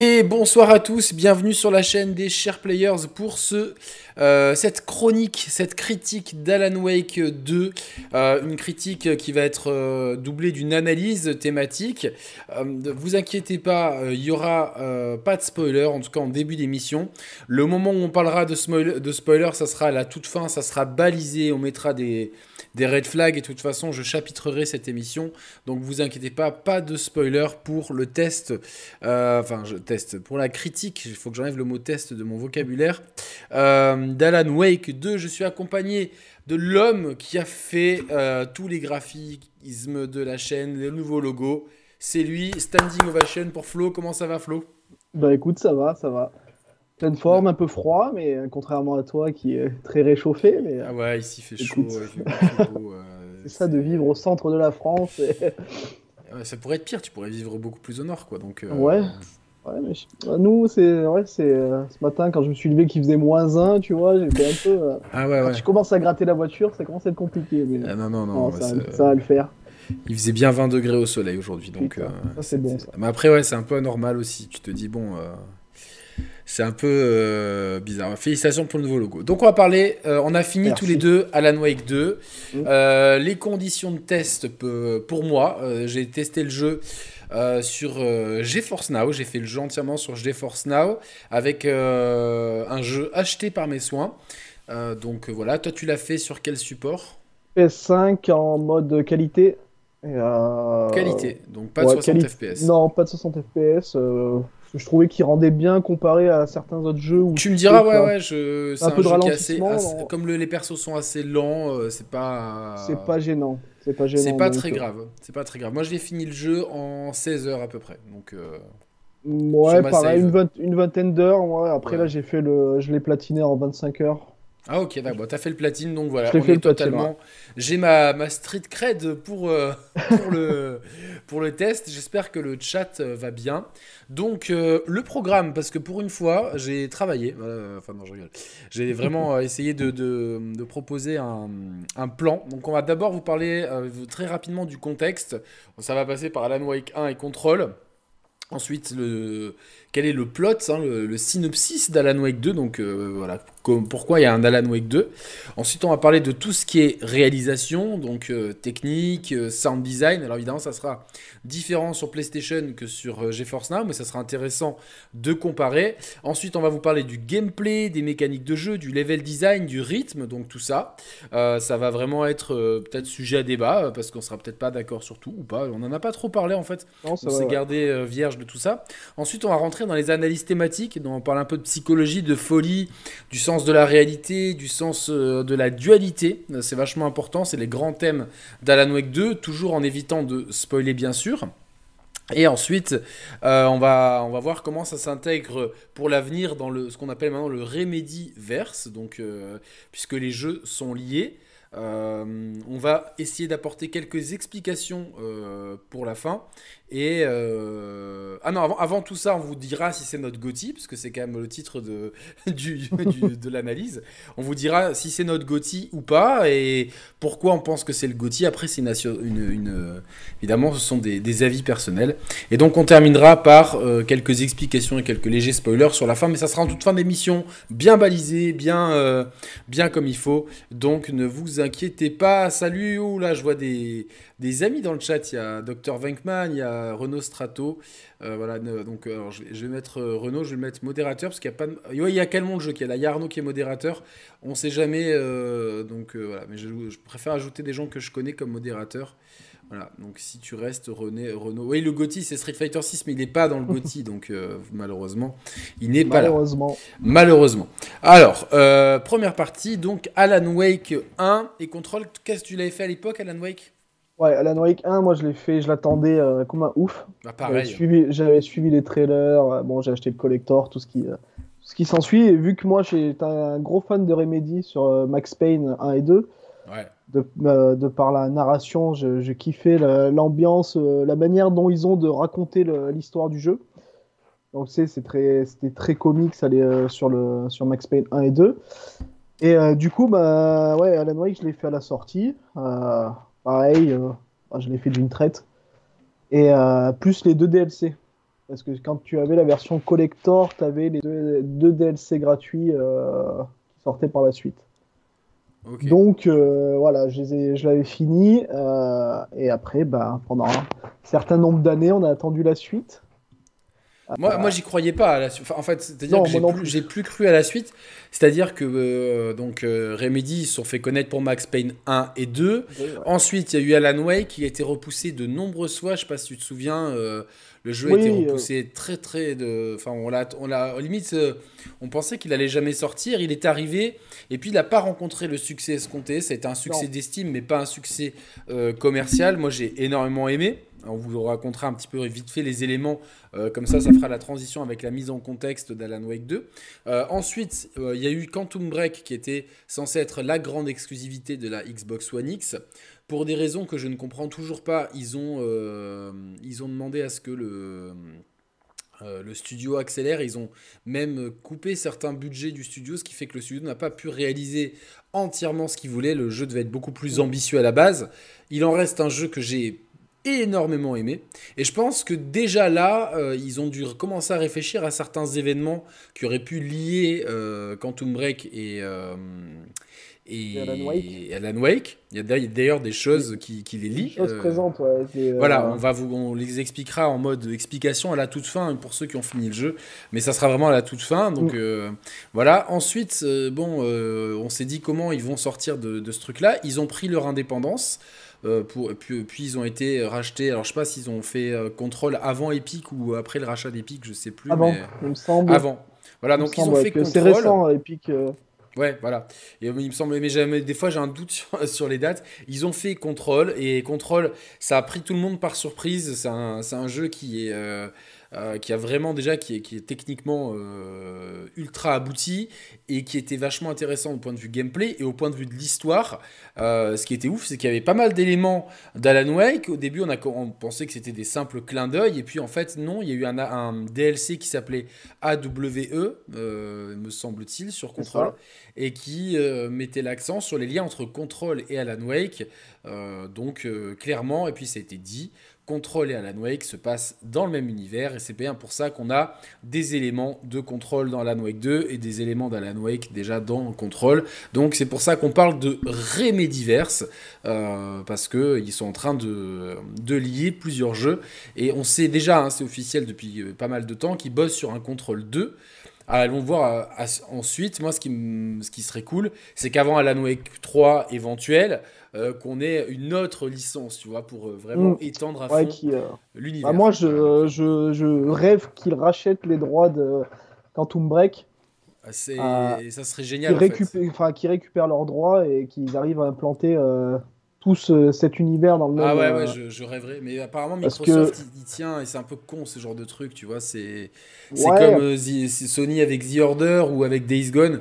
Et bonsoir à tous, bienvenue sur la chaîne des Chers Players pour euh, cette chronique, cette critique d'Alan Wake 2. Euh, une critique qui va être euh, doublée d'une analyse thématique. Vous inquiétez pas, il n'y aura pas de spoiler, en tout cas en début d'émission. Le moment où on parlera de, spoiler, de spoiler, ça sera à la toute fin, ça sera balisé, on mettra des, des red flags et de toute façon je chapitrerai cette émission. Donc vous inquiétez pas, pas de spoiler pour le test. Euh, enfin, je teste. Pour la critique, il faut que j'enlève le mot test de mon vocabulaire. Euh, D'Alan Wake 2, je suis accompagné de l'homme qui a fait euh, tous les graphismes de la chaîne, les nouveaux logos. C'est lui, Standing Ovation pour Flo. Comment ça va Flo? Bah écoute, ça va, ça va pleine forme, un peu froid, mais euh, contrairement à toi qui est très réchauffé. Mais, ah ouais, ici il fait chaud. Euh, c'est ça de vivre au centre de la France. ça pourrait être pire, tu pourrais vivre beaucoup plus au nord, quoi. Donc, euh, Ouais. Ouais, mais bah, nous, c'est ouais, c'est ce matin quand je me suis levé qu'il faisait moins 1, tu vois, j'étais un peu. ah ouais, ouais. Quand tu commences à gratter la voiture, ça commence à être compliqué. Mais... Ah non, non, non. ça, ça, va le faire. Il faisait bien 20 degrés au soleil aujourd'hui, donc. ça c'est bon. Ça. Mais après, ouais, c'est un peu anormal aussi. Tu te dis, bon. C'est un peu euh, bizarre. Félicitations pour le nouveau logo. Donc on va parler, euh, on a fini tous les deux Alan Wake 2. Mm. Euh, les conditions de test pour moi, j'ai testé le jeu sur GeForce Now. J'ai fait le jeu entièrement sur GeForce Now avec un jeu acheté par mes soins. donc voilà, toi tu l'as fait sur quel support? PS5 en mode qualité. Qualité, donc pas de 60 FPS. Non, pas de 60 FPS je trouvais qu'il rendait bien comparé à certains autres jeux. Où tu me diras, ouais, ouais, je... c'est un, peu de ralentissement. Assez, Comme les persos sont assez lents, euh, c'est pas. C'est pas gênant. C'est pas gênant. C'est pas très euh, grave. C'est pas très grave. Moi, j'ai fini le jeu en 16 heures à peu près. Donc. Euh, ouais, pareil, une, vingtaine d'heures. Après, là, j'ai fait le. Je l'ai platiné en 25 heures. Ah ok, d'accord. T'as fait le platine, donc voilà. On est totalement. J'ai ma, ma street cred pour, pour, le, pour le test. J'espère que le chat va bien. Donc, euh, le programme, parce que pour une fois, j'ai travaillé. Euh, enfin, non, je rigole. J'ai vraiment euh, essayé de, de, proposer un, un, plan. Donc, on va d'abord vous parler très rapidement du contexte. Ça va passer par Alan Wake 1 et Control. Ensuite, le, quel est le plot, hein, le, synopsis d'Alan Wake 2. Donc voilà, pourquoi il y a un Alan Wake 2. Ensuite, on va parler de tout ce qui est réalisation, donc technique, sound design. Alors évidemment, ça sera différent sur PlayStation que sur euh, GeForce Now, mais ça sera intéressant de comparer. Ensuite, on va vous parler du gameplay, des mécaniques de jeu, du level design, du rythme, donc tout ça. Euh, ça va vraiment être euh, peut-être sujet à débat, parce qu'on sera peut-être pas d'accord sur tout ou pas. On n'en a pas trop parlé en fait. on s'est gardé vierge de tout ça. Ensuite, on va rentrer dans les analyses thématiques, dont on parle un peu de psychologie, de folie, du sens de la réalité, du sens de la dualité. C'est vachement important, c'est les grands thèmes d'Alan Wake 2, toujours en évitant de spoiler bien sûr. Et ensuite, euh, on, va, on va voir comment ça s'intègre pour l'avenir dans le, ce qu'on appelle maintenant le Remedy-verse, donc, euh, puisque les jeux sont liés. Euh, on va essayer d'apporter quelques explications pour la fin. Et euh, ah non, avant, tout ça, on vous dira si c'est notre Gotti, parce que c'est quand même le titre de, du, de l'analyse. On vous dira si c'est notre Gotti ou pas, et pourquoi on pense que c'est le Gotti. Après, c'est une, une, évidemment, ce sont des, avis personnels. Et donc, on terminera par euh, quelques explications et quelques légers spoilers sur la fin, mais ça sera en toute fin d'émission, bien balisé, bien, euh, bien comme il faut. Donc, ne vous inquiétez pas. Salut, oh là, je vois des des amis dans le chat. Il y a Dr. Venkman, il y a Renaud Strato. Euh, voilà, donc alors, je, vais, mettre euh, Renaud, je vais le mettre modérateur parce qu'il y a pas de... il y a quel monde jeu qui est là Il y a Arnaud qui est modérateur. On sait jamais. Euh, donc voilà, mais je, préfère ajouter des gens que je connais comme modérateur. Voilà, donc si tu restes René, Renaud. Oui, le Gotti, c'est Street Fighter 6, mais il n'est pas dans le Gotti, donc malheureusement, il n'est pas là. Malheureusement. Malheureusement. Alors, première partie, donc Alan Wake 1 et Control. Qu'est-ce que tu l'avais fait à l'époque, Alan Wake? Ouais, Alan Wake 1, moi je l'ai fait, je l'attendais euh, comme un ouf. Bah, pareil. J'avais suivi, les trailers, euh, bon, j'ai acheté le collector, tout ce qui, euh, ce qui s'ensuit. Et vu que moi j'étais un gros fan de Remedy sur Max Payne 1 et 2, de, de, par la narration, je, je kiffais l'ambiance, la manière dont ils ont de raconter l'histoire du jeu. Donc c'est très, c'était très comique, ça allait sur, le, sur Max Payne 1 et 2. Et du coup, bah, ouais, Alan Wake, je l'ai fait à la sortie. Pareil, euh, je l'ai fait d'une traite. Et euh, plus les deux DLC. Parce que quand tu avais la version collector, tu avais les deux, DLC gratuits qui sortaient par la suite. Donc voilà, je, l'avais fini et après, bah, pendant un certain nombre d'années, on a attendu la suite. Moi, moi j'y croyais pas. À la en fait, c'est-à-dire que j'ai plus, plus, cru à la suite. C'est-à-dire que euh, donc euh, Remedy se sont fait connaître pour Max Payne 1 et 2. Ensuite, il y a eu Alan Wake qui a été repoussé de nombreuses fois. Je sais pas si tu te souviens. Euh, le jeu a été repoussé très très de. Enfin, on l'a, on l'a limite, on pensait qu'il allait jamais sortir. Il est arrivé et puis il n'a pas rencontré le succès escompté. Ça a été un succès d'estime, mais pas un succès commercial. Moi, j'ai énormément aimé. On vous racontera un petit peu vite fait les éléments, euh, comme ça ça fera la transition avec la mise en contexte d'Alan Wake 2. Euh, ensuite, euh, il y a eu Quantum Break qui était censé être la grande exclusivité de la Xbox One X. Pour des raisons que je ne comprends toujours pas, ils ont, ils ont demandé à ce que le... le studio accélère, ils ont même coupé certains budgets du studio, ce qui fait que le studio n'a pas pu réaliser entièrement ce qu'il voulait. Le jeu devait être beaucoup plus ambitieux à la base. Il en reste un jeu que j'ai énormément aimé. Et je pense que déjà là, euh, ils ont dû commencer à réfléchir à certains événements qui auraient pu lier euh, Quantum Break et, euh, et, Alan Wake. Il y a d'ailleurs des choses qui, qui les lient. Choses présentes, ouais. Voilà, on, va vous, on les expliquera en mode explication à la toute fin pour ceux qui ont fini le jeu. Mais ça sera vraiment à la toute fin. Donc mm. voilà. Ensuite, bon, on s'est dit comment ils vont sortir de, de ce truc-là. Ils ont pris leur indépendance. Euh, pour, puis, puis, ils ont été rachetés. Alors je sais pas s'ils ont fait euh, contrôle avant Epic ou après le rachat d'Epic, je sais plus. Avant, il me semble. Avant. Voilà, donc ils ont fait contrôle. C'est récent, Epic. Euh. Ouais, voilà. Et il me semble, mais jamais, des fois j'ai un doute sur, sur, les dates. Ils ont fait contrôle et contrôle, ça a pris tout le monde par surprise. C'est un, un, jeu qui est euh, qui a vraiment déjà, qui est, qui est techniquement euh, ultra abouti et qui était vachement intéressant au point de vue gameplay et au point de vue de l'histoire. Euh, ce qui était ouf, c'est qu'il y avait pas mal d'éléments d'Alan Wake. Au début, on, a, on pensait que c'était des simples clins d'œil et puis en fait, non, il y a eu un, un DLC qui s'appelait AWE, me semble-t-il, sur Control, et qui mettait l'accent sur les liens entre Control et Alan Wake. donc, clairement, et puis ça a été dit, Control et Alan Wake se passent dans le même univers et c'est bien pour ça qu'on a des éléments de Control dans Alan Wake 2 et des éléments d'Alan Wake déjà dans Control. Donc c'est pour ça qu'on parle de Remédiverse euh, parce qu'ils sont en train de, lier plusieurs jeux et on sait déjà, hein, c'est officiel depuis euh, pas mal de temps, qu'ils bossent sur un Control 2. Allons voir euh, ensuite. Moi, ce qui, ce qui serait cool, c'est qu'avant Alan Wake 3 éventuel, euh, qu'on ait une autre licence, tu vois, pour euh, vraiment mm. étendre à fond l'univers. Bah, moi, je, je, je rêve qu'ils rachètent les droits de Quantum Break. Ah, ça serait génial. Qu'ils récupèrent, récupèrent leurs droits et qu'ils arrivent à implanter tous cet univers dans le ah même. Ah ouais, ouais je, rêverais. Mais apparemment, Microsoft, il, tient et c'est un peu con ce genre de truc, tu vois. C'est comme Sony avec The Order ou avec Days Gone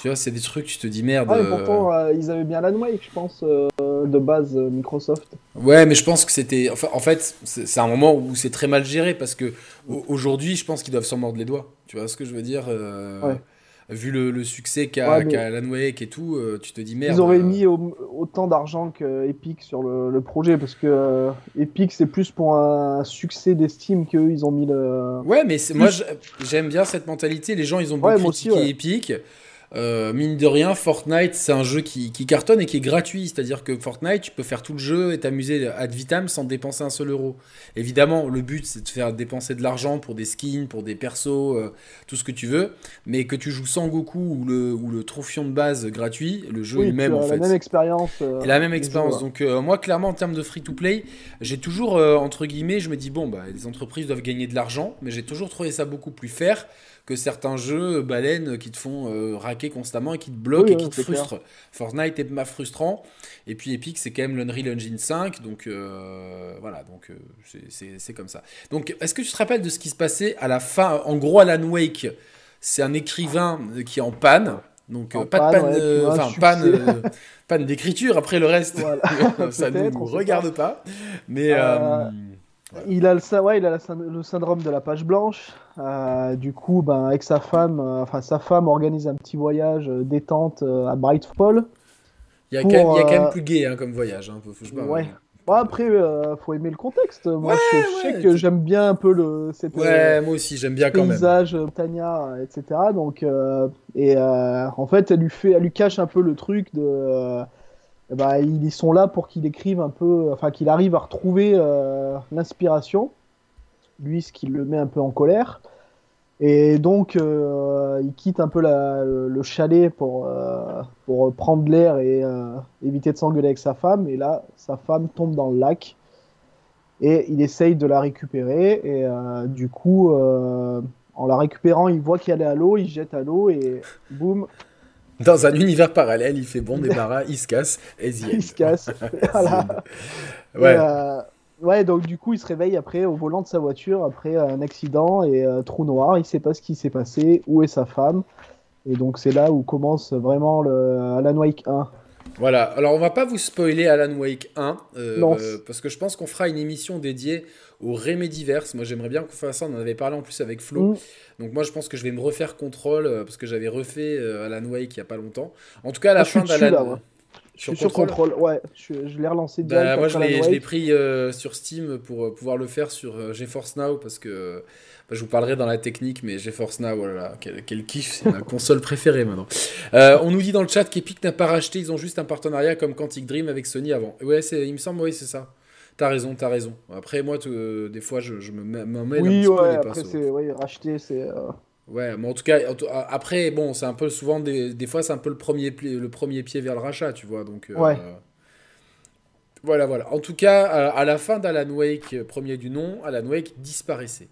tu vois, c'est des trucs, tu te dis merde. Ah, pourtant, euh, ils avaient bien Alan Wake, je pense, euh, de base, euh, Microsoft. Ouais, mais je pense que c'était. Enfin, en fait, c'est un moment où c'est très mal géré parce que aujourd'hui, je pense qu'ils doivent s'en mordre les doigts. Tu vois ce que je veux dire Vu le, succès qu'a Alan Wake et tout, tu te dis merde. Ils auraient mis autant d'argent que Epic sur le, projet parce que Epic, c'est plus pour un succès d'estime qu'eux, ils ont mis le. Ouais, mais moi, j'aime bien cette mentalité. Les gens, ils ont beaucoup critiqué Epic. Euh, mine de rien, Fortnite, c'est un jeu qui, cartonne et qui est gratuit. C'est-à-dire que Fortnite, tu peux faire tout le jeu et t'amuser ad vitam sans dépenser un seul euro. Évidemment, le but, c'est de faire dépenser de l'argent pour des skins, pour des persos, euh, tout ce que tu veux. Mais que tu joues sans Goku ou le, ou le trophion de base gratuit, le jeu lui-même, en fait. La même expérience. Euh, la même expérience. Donc, moi, clairement, en termes de free-to-play, j'ai toujours, entre guillemets, je me dis, bon, bah, les entreprises doivent gagner de l'argent, mais j'ai toujours trouvé ça beaucoup plus fair que certains jeux baleines qui te font euh, raquer constamment et qui te bloquent et qui te frustrent. Fortnite est ma frustrant. Et puis Epic, c'est quand même l'Unreal Engine 5. Donc euh, voilà, donc euh, c'est comme ça. Donc est-ce que tu te rappelles de ce qui se passait à la fin En gros, Alan Wake, c'est un écrivain qui est en panne. Donc pas de panne, enfin panne, panne d'écriture. Après le reste, ça ne nous regarde pas. Mais il a, le, ouais, il a le syndrome de la page blanche. Euh, du coup, ben, avec sa femme, euh, enfin sa femme organise un petit voyage euh, détente à Brightfall. Il y, a quand même, il y a quand même plus gay hein, comme voyage. Hein, ouais. Bon, après, euh, faut aimer le contexte. Moi, je, sais que j'aime bien un peu le. Cette, ouais, moi aussi, j'aime bien quand même. Paysage, Tania, etc. Donc, et en fait, elle lui fait, elle lui cache un peu le truc de. Bah, ils sont là pour qu'il écrive un peu, enfin qu'il arrive à retrouver l'inspiration. Lui, ce qui le met un peu en colère. Et donc, euh, il quitte un peu le chalet pour, euh, pour prendre l'air et euh, éviter de s'engueuler avec sa femme. Et là, sa femme tombe dans le lac. Et il essaye de la récupérer. Et du coup, en la récupérant, il voit qu'elle est à l'eau. Il jette à l'eau et boum. Dans un univers parallèle, il fait bon débarras, il se casse. Et il se casse. voilà. Ouais. Ouais, donc du coup, il se réveille après au volant de sa voiture après un accident et un trou noir. Il sait pas ce qui s'est passé, où est sa femme. Et donc, c'est là où commence vraiment le Alan Wake 1. Voilà, alors on va pas vous spoiler Alan Wake 1, euh, parce que je pense qu'on fera une émission dédiée au Remédiverse. Moi j'aimerais bien qu'on fasse ça, on en avait parlé en plus avec Flo. Mm. Donc moi je pense que je vais me refaire contrôle, euh, parce que j'avais refait euh, Alan Wake il y a pas longtemps. En tout cas, à la ah, fin d'Alan... Je suis sur contrôle, ouais. Je, l'ai relancé bah, moi, je l'ai pris euh, sur Steam pour euh, pouvoir le faire sur euh, GeForce Now parce que bah, je vous parlerai dans la technique, mais GeForce Now, voilà, oh quel, quel kiff, c'est ma console préférée maintenant. on nous dit dans le chat qu'Epic n'a pas racheté, ils ont juste un partenariat comme Quantic Dream avec Sony avant. Ouais, il me semble, oui, c'est ça. T'as raison, t'as raison. Après, moi, des fois, je, me mets, oui, un petit ouais, peu après, c'est, ouais, racheter, c'est. Ouais, mais en tout cas, après, bon, c'est un peu souvent, des, des fois, c'est un peu le premier, le premier pied vers le rachat, tu vois. Donc, euh, ouais. voilà, voilà. En tout cas, à la fin d'Alan Wake, euh, premier du nom, Alan Wake disparaissait.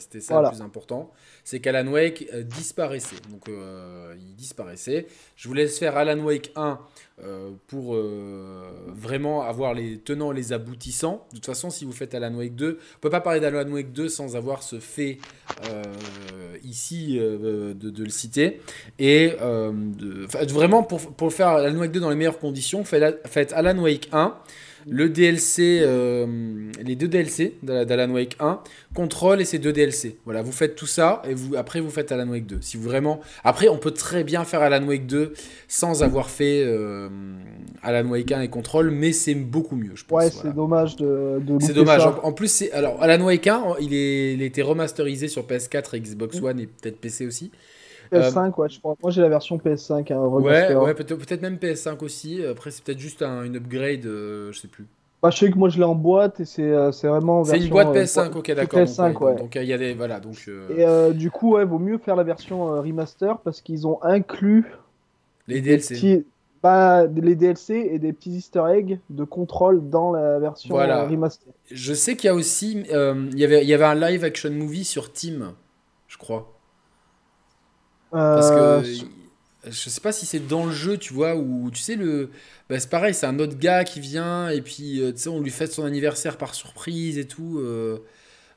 C'était ça le plus important. C'est qu'Alan Wake euh, disparaissait. Donc, il disparaissait. Je vous laisse faire Alan Wake 1 euh, pour euh, vraiment avoir les tenants les aboutissants. De toute façon, si vous faites Alan Wake 2, on peut pas parler d'Alan Wake 2 sans avoir ce fait euh, ici de, de, le citer. Et vraiment, pour, pour faire Alan Wake 2 dans les meilleures conditions, faites, faites Alan Wake 1 le DLC, euh, les deux DLC d'Alan Wake 1, Control et ces deux DLC. Voilà, vous faites tout ça et vous, après vous faites Alan Wake 2. Si vous vraiment, après on peut très bien faire Alan Wake 2 sans avoir fait euh, Alan Wake 1 et Control, mais c'est beaucoup mieux, je pense. Ouais, c'est dommage de. c'est dommage. En, plus, c'est alors Alan Wake 1, il, est, il a été remasterisé sur PS4 et Xbox One et peut-être PC aussi. PS5, ouais, je crois. Moi, j'ai la version PS5. Hein, ouais, ouais peut-être même PS5 aussi. Après, c'est peut-être juste un, une upgrade, euh, je sais plus. Bah, je sais que moi, je l'ai en boîte et c'est euh, vraiment. C'est une boîte PS5, ok, d'accord. PS5, ouais. Donc, il y a des. Voilà, donc. Et du coup, ouais, vaut mieux faire la version remaster parce qu'ils ont inclus. Les DLC. Pas les DLC et des petits easter eggs de contrôle dans la version remaster. Je sais qu'il y a aussi. il, y avait, il y avait un live action movie sur Team, je crois. Parce que euh, je sais pas si c'est dans le jeu, tu vois, ou tu sais, le. Bah, c'est pareil, c'est un autre gars qui vient et puis euh, tu sais, on lui fête son anniversaire par surprise et tout. Euh,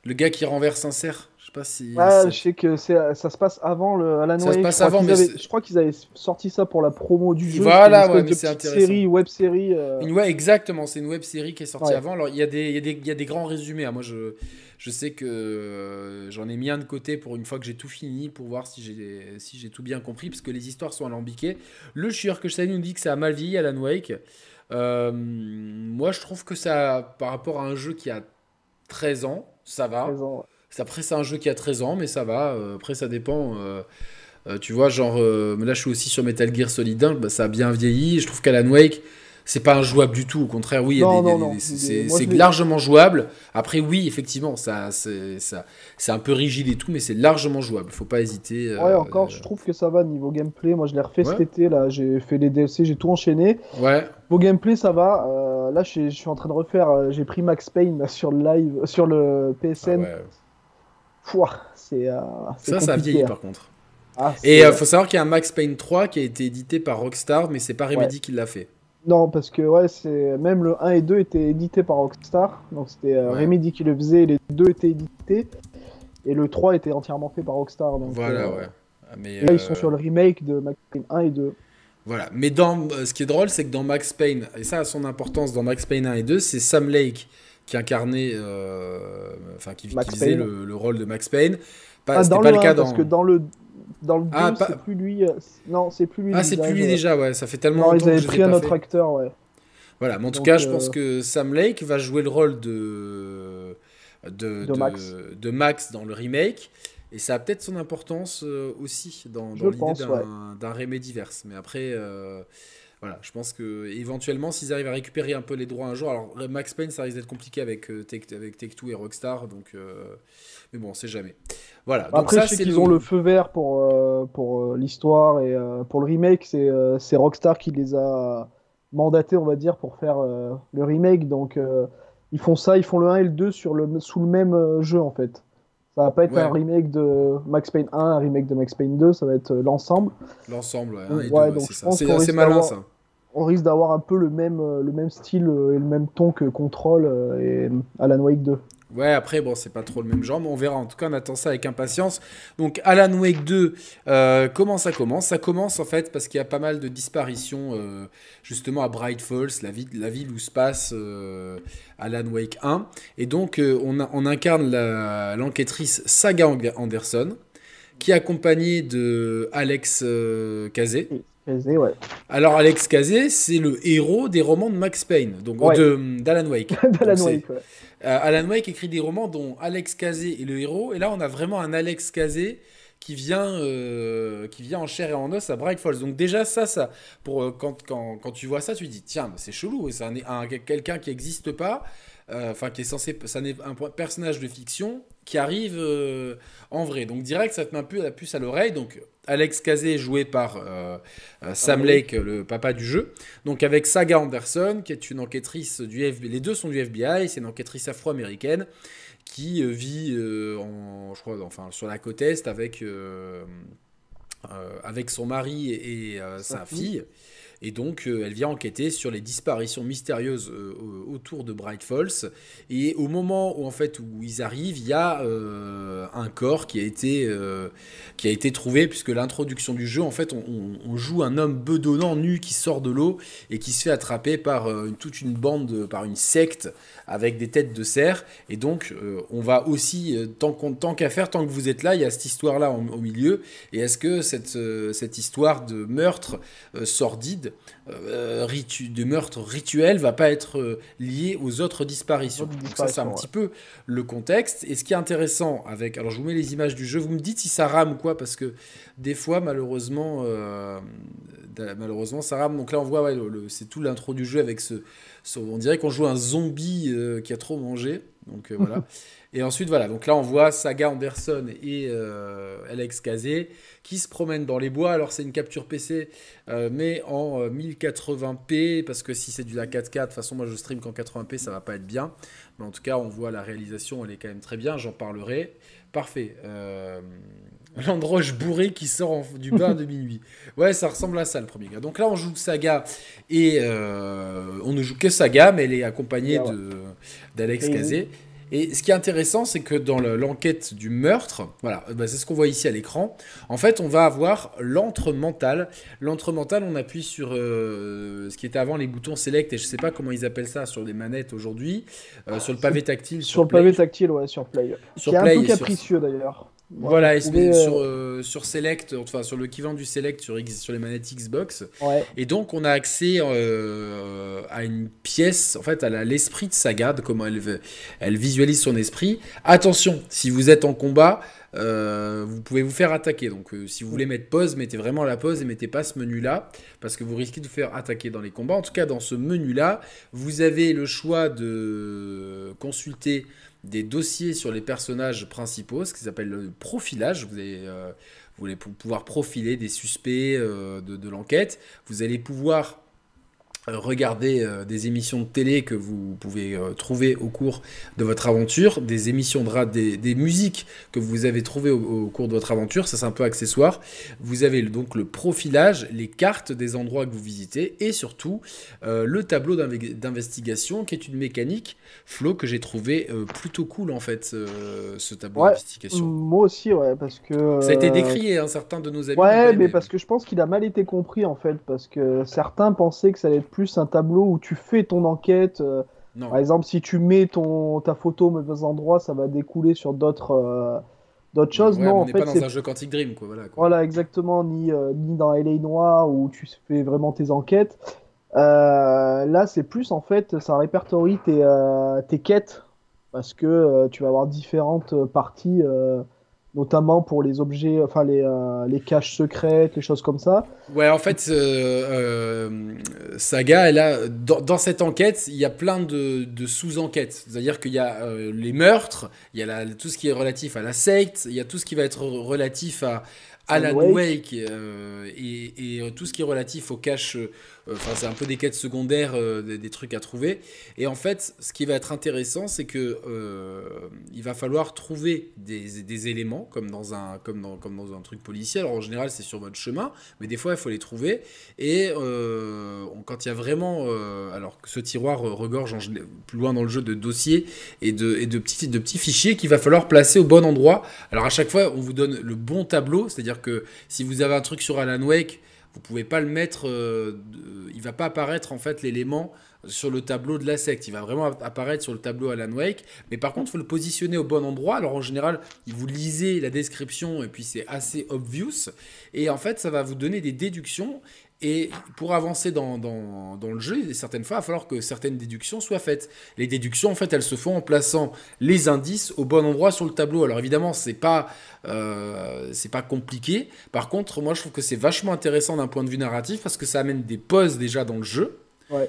le gars qui renverse un cerf. Je sais pas si. Ah, je sais que ça se passe avant le Alan Ça se passe avant, mais je crois qu'ils avaient sorti ça pour la promo du jeu. Voilà, ouais, mais c'est intéressant. Série, web série. Une, ouais, exactement. C'est une web série qui est sortie avant. Alors il y, a des, y, a des, y a des grands résumés. Hein. Moi, je je sais que euh, j'en ai mis un de côté pour une fois que j'ai tout fini, pour voir si j'ai si j'ai tout bien compris, parce que les histoires sont alambiquées. Le chieur que je sais nous dit que ça a mal vieilli Alan Wake. Euh, moi, je trouve que ça, par rapport à un jeu qui a 13 ans, ça va. Après, c'est un jeu qui a 13 ans, mais ça va. Euh, après, ça dépend. tu vois, genre, là, je suis aussi sur Metal Gear Solid 1, bah, ça a bien vieilli. Je trouve qu'Alan Wake, c'est pas injouable du tout. Au contraire, oui, c'est largement jouable. Après, oui, effectivement, ça, c'est un peu rigide et tout, mais c'est largement jouable. Faut pas hésiter. Euh, ouais, encore, je trouve que ça va niveau gameplay. Moi, je l'ai refait cet été. Là, j'ai fait les DLC, j'ai tout enchaîné. Ouais. Au gameplay, ça va. Euh, là, je suis en train de refaire. Euh, j'ai pris Max Payne sur le live, sur le PSN. Ah ouais. c'est. ça, ça a vieilli hein. par contre. Ah, et il faut savoir qu'il y a un Max Payne 3 qui a été édité par Rockstar, mais c'est pas Remedy qui l'a fait. Non, parce que ouais, c'est même le 1 et 2 étaient édités par Rockstar, donc c'était euh, Remedy qui le faisait, les deux étaient édités, et le 3 était entièrement fait par Rockstar. Donc, voilà, euh, ouais. Ah, mais, là, ils sont euh, sur le remake de Max Payne 1 et 2. Voilà, mais dans, ce qui est drôle, c'est que dans Max Payne, et ça a son importance dans Max Payne 1 et 2, c'est Sam Lake qui incarnait, enfin qui, faisait le, rôle de Max Payne. Pas, ah, dans pas le, cas dans... Parce que dans le dans le 2, ah, c'est plus lui. Euh, non, c'est plus lui. Ah, c'est plus lui déjà, ouais. Ça fait tellement non, longtemps ils avaient pris un autre acteur, ouais. Voilà, mais en tout cas, je pense que Sam Lake va jouer le rôle de, de, de, Max. dans le remake. Et ça a peut-être son importance aussi dans, dans l'idée d'un Remédiverse. Mais après, voilà, je pense que éventuellement, s'ils arrivent à récupérer un peu les droits un jour, alors Max Payne, ça risque d'être compliqué avec, euh, Take, avec Take-Two et Rockstar, donc, euh, mais bon, on sait jamais. Voilà. Donc Après, ça, je sais qu'ils ont le feu vert pour, euh, pour l'histoire et pour le remake, c'est Rockstar qui les a mandatés, on va dire, pour faire le remake. Donc, ils font ça, ils font le 1 et le 2 sur le, sous le même jeu, en fait. Ça va pas être un remake de Max Payne 1, un remake de Max Payne 2, ça va être l'ensemble. L'ensemble, ouais. c'est ça. C'est malin ça on risque d'avoir un peu le même, euh, le même style euh, et le même ton que Control euh, et Alan Wake 2. Ouais, après, bon, c'est pas trop le même genre, mais on verra. En tout cas, on attend ça avec impatience. Donc, Alan Wake 2, comment ça commence? Ça commence en fait parce qu'il y a pas mal de disparitions, justement, à Bright Falls, la, ville, la ville où se passe Alan Wake 1. Et donc, on, on, incarne l'enquêtrice Saga Anderson, qui est accompagnée de Alex Kazé. Alors Alex Kazé, c'est le héros des romans de Max Payne, donc d'Alan Wake. Wake euh, Alan Wake écrit des romans dont Alex Kazé est le héros, et là on a vraiment un Alex Kazé qui vient, euh, qui vient en chair et en os à Bright Falls. Donc déjà ça, ça pour euh, quand, quand, quand, tu vois ça, tu te dis tiens, c'est chelou, c'est un, quelqu'un qui n'existe pas, enfin qui est censé, ça n'est un personnage de fiction qui arrive en vrai. Donc direct, ça te met un peu la puce à l'oreille. Donc Alex Kazé joué par euh, euh, Sam Lake, le papa du jeu. Donc avec Saga Anderson, qui est une enquêtrice du FBI. Les deux sont du FBI, c'est une enquêtrice afro-américaine qui euh, vit en, je crois, enfin, sur la côte Est avec, avec son mari et, sa, fille. Et donc, euh, elle vient enquêter sur les disparitions mystérieuses euh, autour de Bright Falls. Et au moment où, en fait, où ils arrivent, il y a euh, un corps qui a été, qui a été trouvé, puisque l'introduction du jeu, en fait, on, joue un homme bedonnant, nu, qui sort de l'eau et qui se fait attraper par toute une bande, par une secte avec des têtes de cerf. Et donc, on va aussi, tant, tant qu'à faire, tant que vous êtes là, il y a cette histoire-là au, milieu. Et est-ce que cette, cette histoire de meurtre sordide euh, de meurtre rituel va pas être euh, lié aux autres disparitions? Donc ça, c'est un petit peu le contexte. Et ce qui est intéressant avec... Alors, je vous mets les images du jeu. Vous me dites si ça rame ou quoi, parce que des fois, malheureusement, euh, malheureusement, ça rame. Donc là, on voit, c'est tout l'intro du jeu avec ce... on dirait qu'on joue un zombie qui a trop mangé. Donc voilà. Et ensuite, voilà, donc là on voit Saga Anderson et euh, Alex Kazé qui se promènent dans les bois. Alors c'est une capture PC, euh, mais en 1080p, euh, parce que si c'est du la 4K, de toute façon moi je stream qu'en 80p, ça va pas être bien. Mais en tout cas, on voit la réalisation, elle est quand même très bien, j'en parlerai. Parfait. L'androche bourré qui sort du bain de minuit. Ouais, ça ressemble à ça le premier gars. Donc là, on joue Saga et on ne joue que Saga, mais elle est accompagnée d'Alex Kazé. Et ce qui est intéressant, c'est que dans l'enquête du meurtre, voilà, bah, c'est ce qu'on voit ici à l'écran. En fait, on va avoir l'entre mental. L'entre mental, on appuie sur euh, ce qui était avant les boutons select et je sais pas comment ils appellent ça sur les manettes aujourd'hui, euh, sur le pavé tactile. Sur, le pavé tactile, ouais, sur Play. Sur Play, un peu capricieux d'ailleurs. Voilà, et sur, euh, euh, sur Select, enfin sur le équivalent du Select sur, sur les manettes Xbox. Et donc on a accès euh, à une pièce, en fait, à l'esprit de Saga, de comment elle, elle visualise son esprit. Attention, si vous êtes en combat, vous pouvez vous faire attaquer. Donc si vous voulez mettre pause, mettez vraiment la pause et mettez pas ce menu-là, parce que vous risquez de vous faire attaquer dans les combats. En tout cas, dans ce menu-là, vous avez le choix de consulter des dossiers sur les personnages principaux, ce qui s'appelle le profilage. Vous allez, euh, pouvoir profiler des suspects euh, de l'enquête. Vous allez pouvoir euh, regarder euh, des émissions de télé que vous pouvez euh, trouver au cours de votre aventure, des émissions de des, des musiques que vous avez trouvées au, cours de votre aventure, ça c'est un peu accessoire. Vous avez donc le profilage, les cartes des endroits que vous visitez et surtout le tableau d'investigation qui est une mécanique flow que j'ai trouvé plutôt cool en fait ce tableau d'investigation. Moi aussi ouais parce que ça a été décrié un hein, certain de nos amis. Ouais mais parce que je pense qu'il a mal été compris en fait parce que certains pensaient que ça allait être plus un tableau où tu fais ton enquête. Euh, par exemple, si tu mets ton, ta photo au mauvais endroit, ça va découler sur d'autres euh, d'autres choses. non, on n'est pas dans un jeu Quantic Dream, quoi. Voilà, voilà exactement, ni, euh, ni dans LA Noir où tu fais vraiment tes enquêtes. là, c'est plus en fait, ça répertorie tes, tes quêtes parce que tu vas avoir différentes parties notamment pour les objets, enfin les, euh, les caches secrètes, les choses comme ça. Ouais, en fait, euh, euh, Saga, elle a, dans, dans, cette enquête, il y a plein de, de sous-enquêtes. C'est-à-dire qu'il y a les meurtres, il y a tout ce qui est relatif à la secte, il y a tout ce qui va être relatif à, Alan Wake, et, et, tout ce qui est relatif aux caches enfin, c'est un peu des quêtes secondaires, euh, des, trucs à trouver. Et en fait, ce qui va être intéressant, c'est que euh, il va falloir trouver des, éléments, comme dans, un, truc policier. Alors en général, c'est sur votre chemin, mais des fois, il faut les trouver. Et quand il y a vraiment. alors que ce tiroir regorge plus loin dans le jeu de dossiers et de, petits, de petits fichiers qu'il va falloir placer au bon endroit. Alors à chaque fois, on vous donne le bon tableau, c'est-à-dire que si vous avez un truc sur Alan Wake, vous pouvez pas le mettre, euh, il va pas apparaître en fait l'élément sur le tableau de la secte. Il va vraiment apparaître sur le tableau Alan Wake. Mais par contre, il faut le positionner au bon endroit. Alors en général, vous lisez la description et puis c'est assez obvious. Et en fait, ça va vous donner des déductions. Et pour avancer dans, dans, dans, le jeu, certaines fois, il va falloir que certaines déductions soient faites. Les déductions, en fait, elles se font en plaçant les indices au bon endroit sur le tableau. Alors évidemment, c'est pas euh, c'est pas compliqué. Par contre, moi, je trouve que c'est vachement intéressant d'un point de vue narratif parce que ça amène des pauses déjà dans le jeu.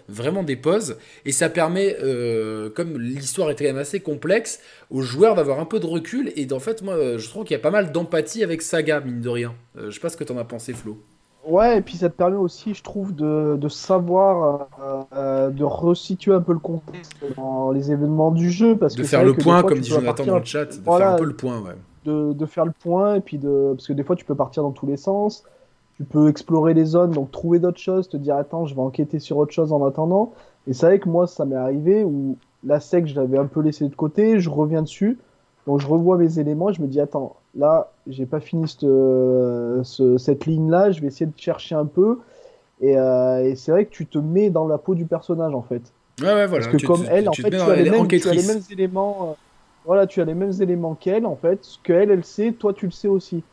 Vraiment des pauses. Et ça permet, euh, comme l'histoire est quand même assez complexe, aux joueurs d'avoir un peu de recul. Et en fait, moi, je trouve qu'il y a pas mal d'empathie avec Saga, mine de rien. Euh, je sais pas ce que t'en as pensé, Flo. Ouais, et puis ça te permet aussi, je trouve, de, de savoir, euh, de resituer un peu le contexte dans les événements du jeu. Parce de faire le point, comme dit Jonathan dans le chat, de faire un peu le point, ouais. De, de, faire le point, et puis de. Parce que des fois, tu peux partir dans tous les sens, tu peux explorer les zones, donc trouver d'autres choses, te dire, attends, je vais enquêter sur autre chose en attendant. Et c'est vrai que moi, ça m'est arrivé où la sec, je l'avais un peu laissé de côté, je reviens dessus, donc je revois mes éléments, et je me dis, attends, là, j'ai pas fini cette, ce, cette ligne-là, je vais essayer de chercher un peu. Et, euh, et c'est vrai que tu te mets dans la peau du personnage en fait. Ouais, ouais, voilà. Parce que comme elle, en fait, tu as, les mêmes, tu as, les mêmes, éléments. Euh, voilà, tu as les mêmes éléments qu'elle en fait. Ce qu'elle, elle sait, toi, tu le sais aussi.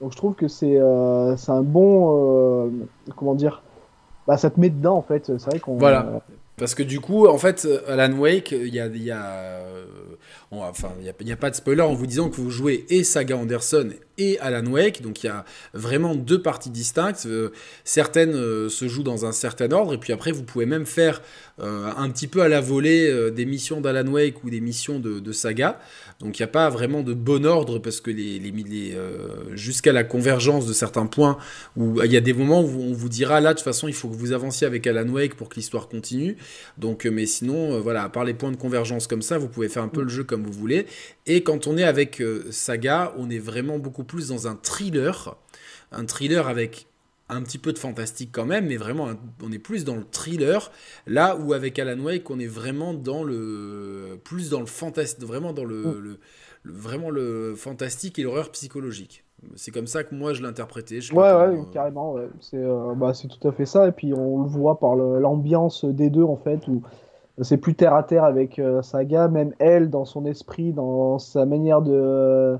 Donc je trouve que c'est euh, un bon. Euh, comment dire Bah, ça te met dedans en fait. C'est vrai qu'on. Voilà. Parce que du coup, en fait, Alan Wake, il y a, a enfin, il n'y a, a, pas de spoiler en vous disant que vous jouez et Saga Anderson et Alan Wake, donc il y a vraiment deux parties distinctes. Euh, certaines euh, se jouent dans un certain ordre, et puis après vous pouvez même faire euh, un petit peu à la volée des missions d'Alan Wake ou des missions de, Saga. Donc il n'y a pas vraiment de bon ordre parce que les, les, jusqu'à la convergence de certains points, où il y a des moments où on vous dira là de toute façon il faut que vous avanciez avec Alan Wake pour que l'histoire continue. Donc mais sinon voilà, à part les points de convergence comme ça, vous pouvez faire un peu le jeu comme vous voulez. Et quand on est avec Saga, on est vraiment beaucoup plus dans un thriller, un thriller avec un petit peu de fantastique quand même, mais vraiment on est plus dans le thriller, là où avec Alan Wake on est vraiment dans le plus dans le fantastique, vraiment dans mm. le, vraiment le fantastique et l'horreur psychologique. C'est comme ça que moi je l'interprétais. Ouais, ouais, euh, carrément. Euh, bah, c'est tout à fait ça. Et puis on le voit par l'ambiance des deux en fait, où c'est plus terre à terre avec euh, Saga, même elle dans son esprit, dans sa manière de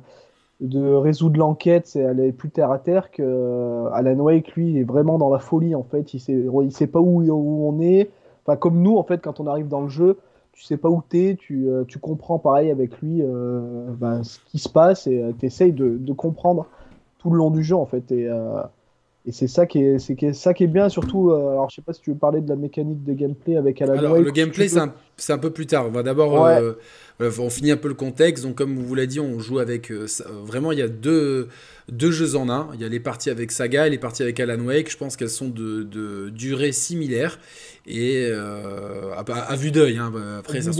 de résoudre l'enquête, c'est est plus terre à terre que euh, Alan Wake lui est vraiment dans la folie en fait, il sait il sait pas où, où on est. Enfin comme nous en fait quand on arrive dans le jeu, tu sais pas où t'es, tu, euh, tu comprends pareil avec lui euh, ben, ce qui se passe et tu essayes de, de, comprendre tout le long du jeu en fait et, et c'est ça qui est c'est ça qui est bien surtout alors je sais pas si tu veux parler de la mécanique de gameplay avec Alan alors, Wake. Le gameplay c'est un, un, peu plus tard, on va d'abord on finit un peu le contexte. Donc, comme vous l'a dit, on joue avec. Euh, vraiment, il y a deux, deux jeux en un. Il y a les parties avec Saga et les parties avec Alan Wake. Je pense qu'elles sont de, de, durée similaire. Et euh, à, vue d'œil. Hein. Après, ça,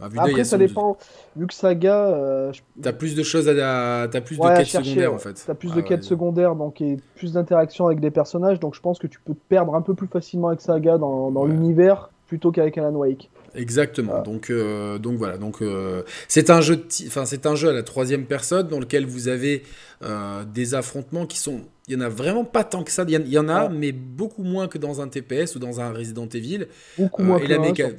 Après, ça dépend. Vu que Saga. Euh, T'as plus de choses à. T'as plus de quêtes secondaires en fait. T'as plus de quêtes secondaires donc, et plus d'interactions avec des personnages. Donc, je pense que tu peux te perdre un peu plus facilement avec Saga dans, dans l'univers plutôt qu'avec Alan Wake. Exactement. Donc, euh, donc voilà. Donc euh, c'est un jeu, enfin c'est un jeu à la troisième personne dans lequel vous avez euh, des affrontements qui sont, il y en a vraiment pas tant que ça. Il y, en a, mais beaucoup moins que dans un TPS ou dans un Resident Evil. Beaucoup moins. et la mécanique.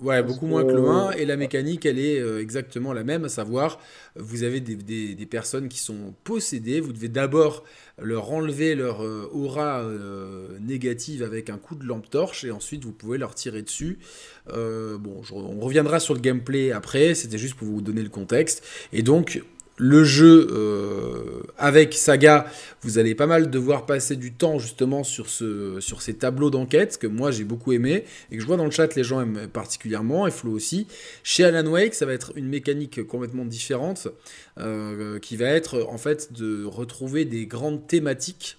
Ouais, beaucoup moins que le 1. Et la mécanique, elle est euh, exactement la même, à savoir, vous avez des, des, personnes qui sont possédées. Vous devez d'abord leur enlever leur euh, aura euh, négative avec un coup de lampe torche et ensuite vous pouvez leur tirer dessus. bon, on reviendra sur le gameplay après, c'était juste pour vous donner le contexte. Et donc, le jeu euh, avec Saga, vous allez pas mal devoir passer du temps justement sur, ce, sur ces tableaux d'enquête que moi j'ai beaucoup aimé et que je vois dans le chat les gens aiment particulièrement et Flo aussi. Chez Alan Wake, ça va être une mécanique complètement différente euh, qui va être en fait de retrouver des grandes thématiques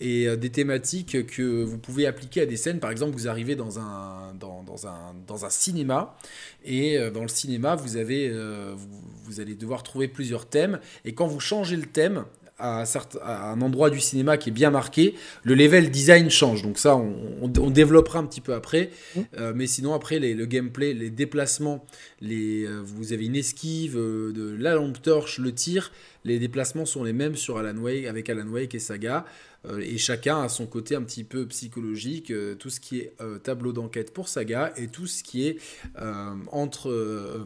et euh, des thématiques que vous pouvez appliquer à des scènes. Par exemple, vous arrivez dans un, dans, dans un, dans un cinéma et euh, dans le cinéma, vous, avez, euh, vous, vous, allez devoir trouver plusieurs thèmes. Et quand vous changez le thème, à, un endroit du cinéma qui est bien marqué, le level design change. Donc ça, on, développera un petit peu après. Mmh. mais sinon, après, les, le gameplay, les déplacements, les, vous avez une esquive, de la lampe torche, le tir. Les déplacements sont les mêmes sur Alan Wake, avec Alan Wake et Saga. Euh, et chacun a son côté un petit peu psychologique, euh, tout ce qui est euh, tableau d'enquête pour Saga et tout ce qui est entre...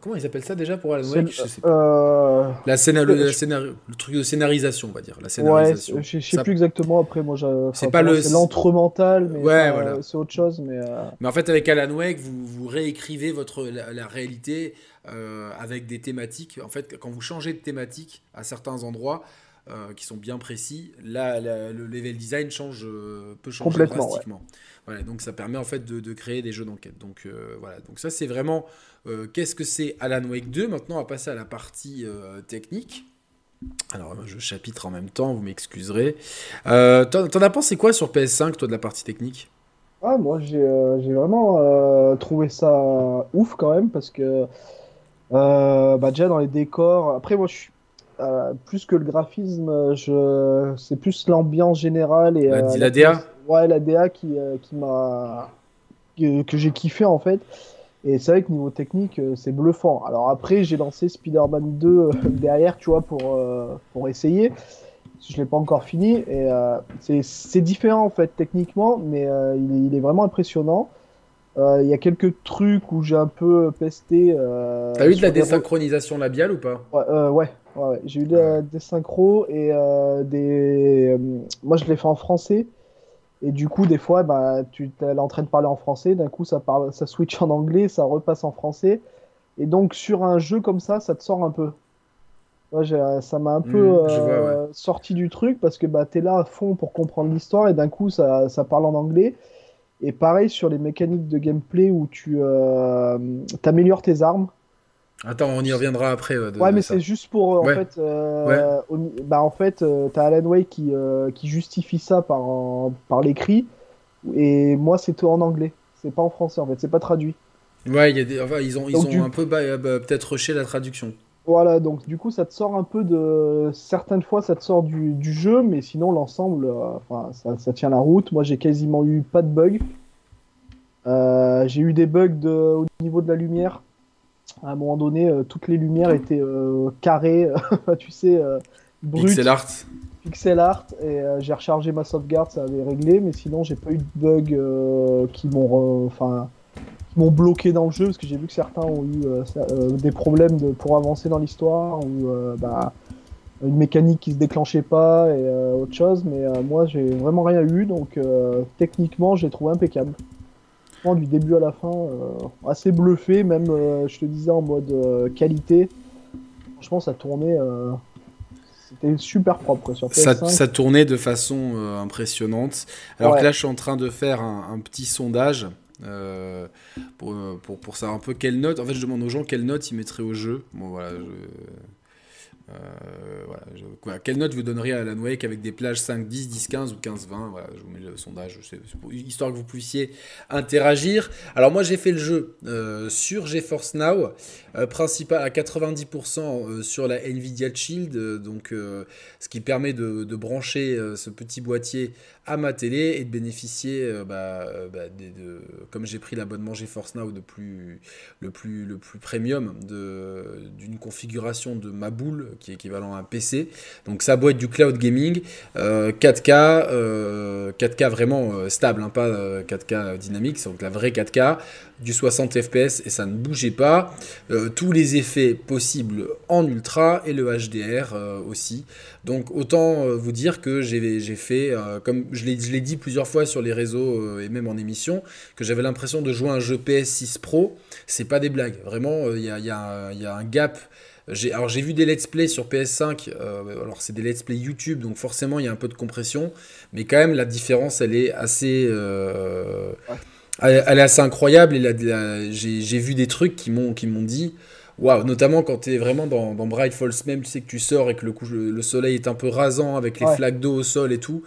comment ils appellent ça déjà pour Alan Wake? Je sais pas. La le, truc de scénarisation, on va dire. La scénarisation. Ouais, je sais plus exactement. Après, moi, c'est pas le l'entre-mental, mais ouais, c'est autre chose. Mais, mais en fait, avec Alan Wake, vous, vous réécrivez votre, la, réalité avec des thématiques. En fait, quand vous changez de thématique à certains endroits, euh, qui sont bien précis, là, le level design change, euh, peut changer drastiquement. Voilà, donc ça permet en fait de, créer des jeux d'enquête. Donc euh, voilà, donc ça c'est vraiment qu'est-ce que c'est Alan Wake 2. Maintenant, on va passer à la partie technique. Alors, je chapitre en même temps, vous m'excuserez. T'en as pensé quoi sur PS5, toi, de la partie technique? Ah, Moi, j'ai vraiment trouvé ça ouf quand même, parce que bah, déjà dans les décors. Après, moi, je suis euh, plus que le graphisme, je... c'est plus l'ambiance générale et la, euh, la DA. Ouais, la DA qui, euh, qui m'a que, j'ai kiffé en fait. Et c'est vrai que niveau technique, c'est bluffant. Alors après, j'ai lancé Spider-Man 2 derrière, tu vois, pour, pour essayer. Je l'ai pas encore fini. Et c'est différent en fait techniquement, mais il, il, est vraiment impressionnant. Il y a quelques trucs où j'ai un peu pesté. T'as eu de la désynchronisation labiale ou pas? Ouais, ouais, Ouais, j'ai eu des, synchros et euh, des. Euh, moi, je l'ai fait en français. Et du coup, des fois, bah, tu es en train de parler en français, d'un coup, ça, parle, ça switch en anglais, ça repasse en français. Et donc, sur un jeu comme ça, ça te sort un peu. ça m'a un peu euh, sorti du truc parce que bah, tu es là à fond pour comprendre l'histoire et d'un coup, ça, ça, parle en anglais. Et pareil sur les mécaniques de gameplay où tu améliores tes armes. Attends, on y reviendra après. ouais, mais c'est juste pour. Euh, en fait, euh, bah, en fait euh, t'as Alan Way qui, qui justifie ça par, par l'écrit. Et moi, c'est tout en anglais. C'est pas en français, en fait. C'est pas traduit. Ouais, y a des... enfin, ils ont, ils ont un peu bah, bah, peut-être rushé la traduction. Voilà, donc du coup, ça te sort un peu de. Certaines fois, ça te sort du, du jeu, mais sinon, l'ensemble, enfin, ça, ça, tient la route. Moi, j'ai quasiment eu pas de bugs. j'ai eu des bugs de... au niveau de la lumière à un moment donné, euh, toutes les lumières étaient euh, carrées, tu sais, euh, brutes. Pixel art. Pixel art, et j'ai rechargé ma sauvegarde, ça avait réglé, mais sinon, j'ai pas eu de bugs qui m'ont. Enfin m'ont bloqué dans le jeu parce que j'ai vu que certains ont eu des problèmes de, pour avancer dans l'histoire ou bah, une mécanique qui se déclenchait pas et autre chose mais moi j'ai vraiment rien eu donc techniquement j'ai trouvé impeccable du début à la fin, euh, assez bluffé, même, euh, je te disais, en mode euh, qualité. Franchement, ça tournait. C'était super propre sur PS5. Ça, tournait de façon impressionnante. Alors que là, je suis en train de faire un, petit sondage. pour, pour, pour, savoir un peu quelle note. En fait, je demande aux gens quelle note ils mettraient au jeu. Bon, voilà, je, euh, quelle note vous donneriez à Alan Wake avec des plages 5, 10, 10, 15 ou 15, 20 Voilà, je vous mets le sondage, histoire que vous puissiez interagir. Alors moi j'ai fait le jeu euh, sur GeForce Now, euh, principal à 90% sur la Nvidia Shield, donc ce qui permet de, brancher ce petit boîtier à ma télé et de bénéficier, bah, bah, comme j'ai pris l'abonnement GeForce Now de plus, le, plus, le plus premium, d'une configuration de ma boule qui est équivalent à un PC. Donc ça doit être du cloud gaming, 4K, 4K vraiment stable, hein, pas 4K dynamique, donc la vraie 4K, du 60 fps et ça ne bougeait pas. tous les effets possibles en ultra et le HDR aussi. Donc autant vous dire que j'ai fait, comme je l'ai dit plusieurs fois sur les réseaux et même en émission, que j'avais l'impression de jouer un jeu PS6 Pro. C'est pas des blagues, vraiment, il y a un gap alors j'ai vu des let's play sur PS5, euh, alors c'est des let's play YouTube, donc forcément il y a un peu de compression, mais quand même la différence elle est assez, euh, elle, est assez incroyable. Et j'ai vu des trucs qui m'ont dit, waouh, notamment quand tu es vraiment dans, dans Bright Falls même, tu sais que tu sors et que le, le, soleil est un peu rasant avec les flaques d'eau au sol et tout.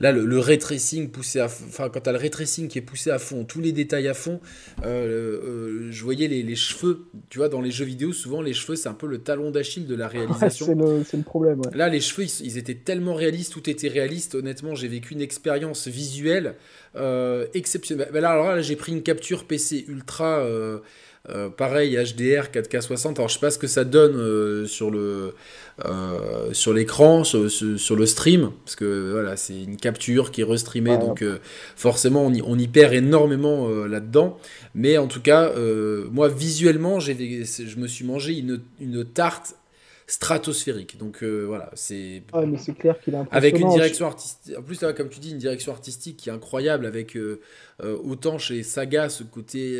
Là, le, le ray tracing poussé à enfin, quand tu as le ray tracing qui est poussé à fond, tous les détails à fond, euh, euh, je voyais les, les, cheveux. Tu vois, dans les jeux vidéo, souvent les cheveux, c'est un peu le talon d'Achille de la réalisation. c'est le, le, problème. Là, les cheveux, ils, étaient tellement réalistes, tout était réaliste. Honnêtement, j'ai vécu une expérience visuelle euh, exceptionnelle. Bah, là, alors là, j'ai pris une capture PC ultra. Euh, pareil, HDR 4K60. Alors, je sais pas ce que ça donne euh, sur le euh, sur l'écran, sur, le stream, parce que voilà, c'est une capture qui est restreamée, donc forcément, on y, on y, perd énormément là-dedans. Mais en tout cas, moi, visuellement, je me suis mangé une, une tarte stratosphérique. Donc voilà, c'est. mais c'est clair qu'il a Avec une direction artistique. En plus, comme tu dis, une direction artistique qui est incroyable, avec autant chez Saga ce côté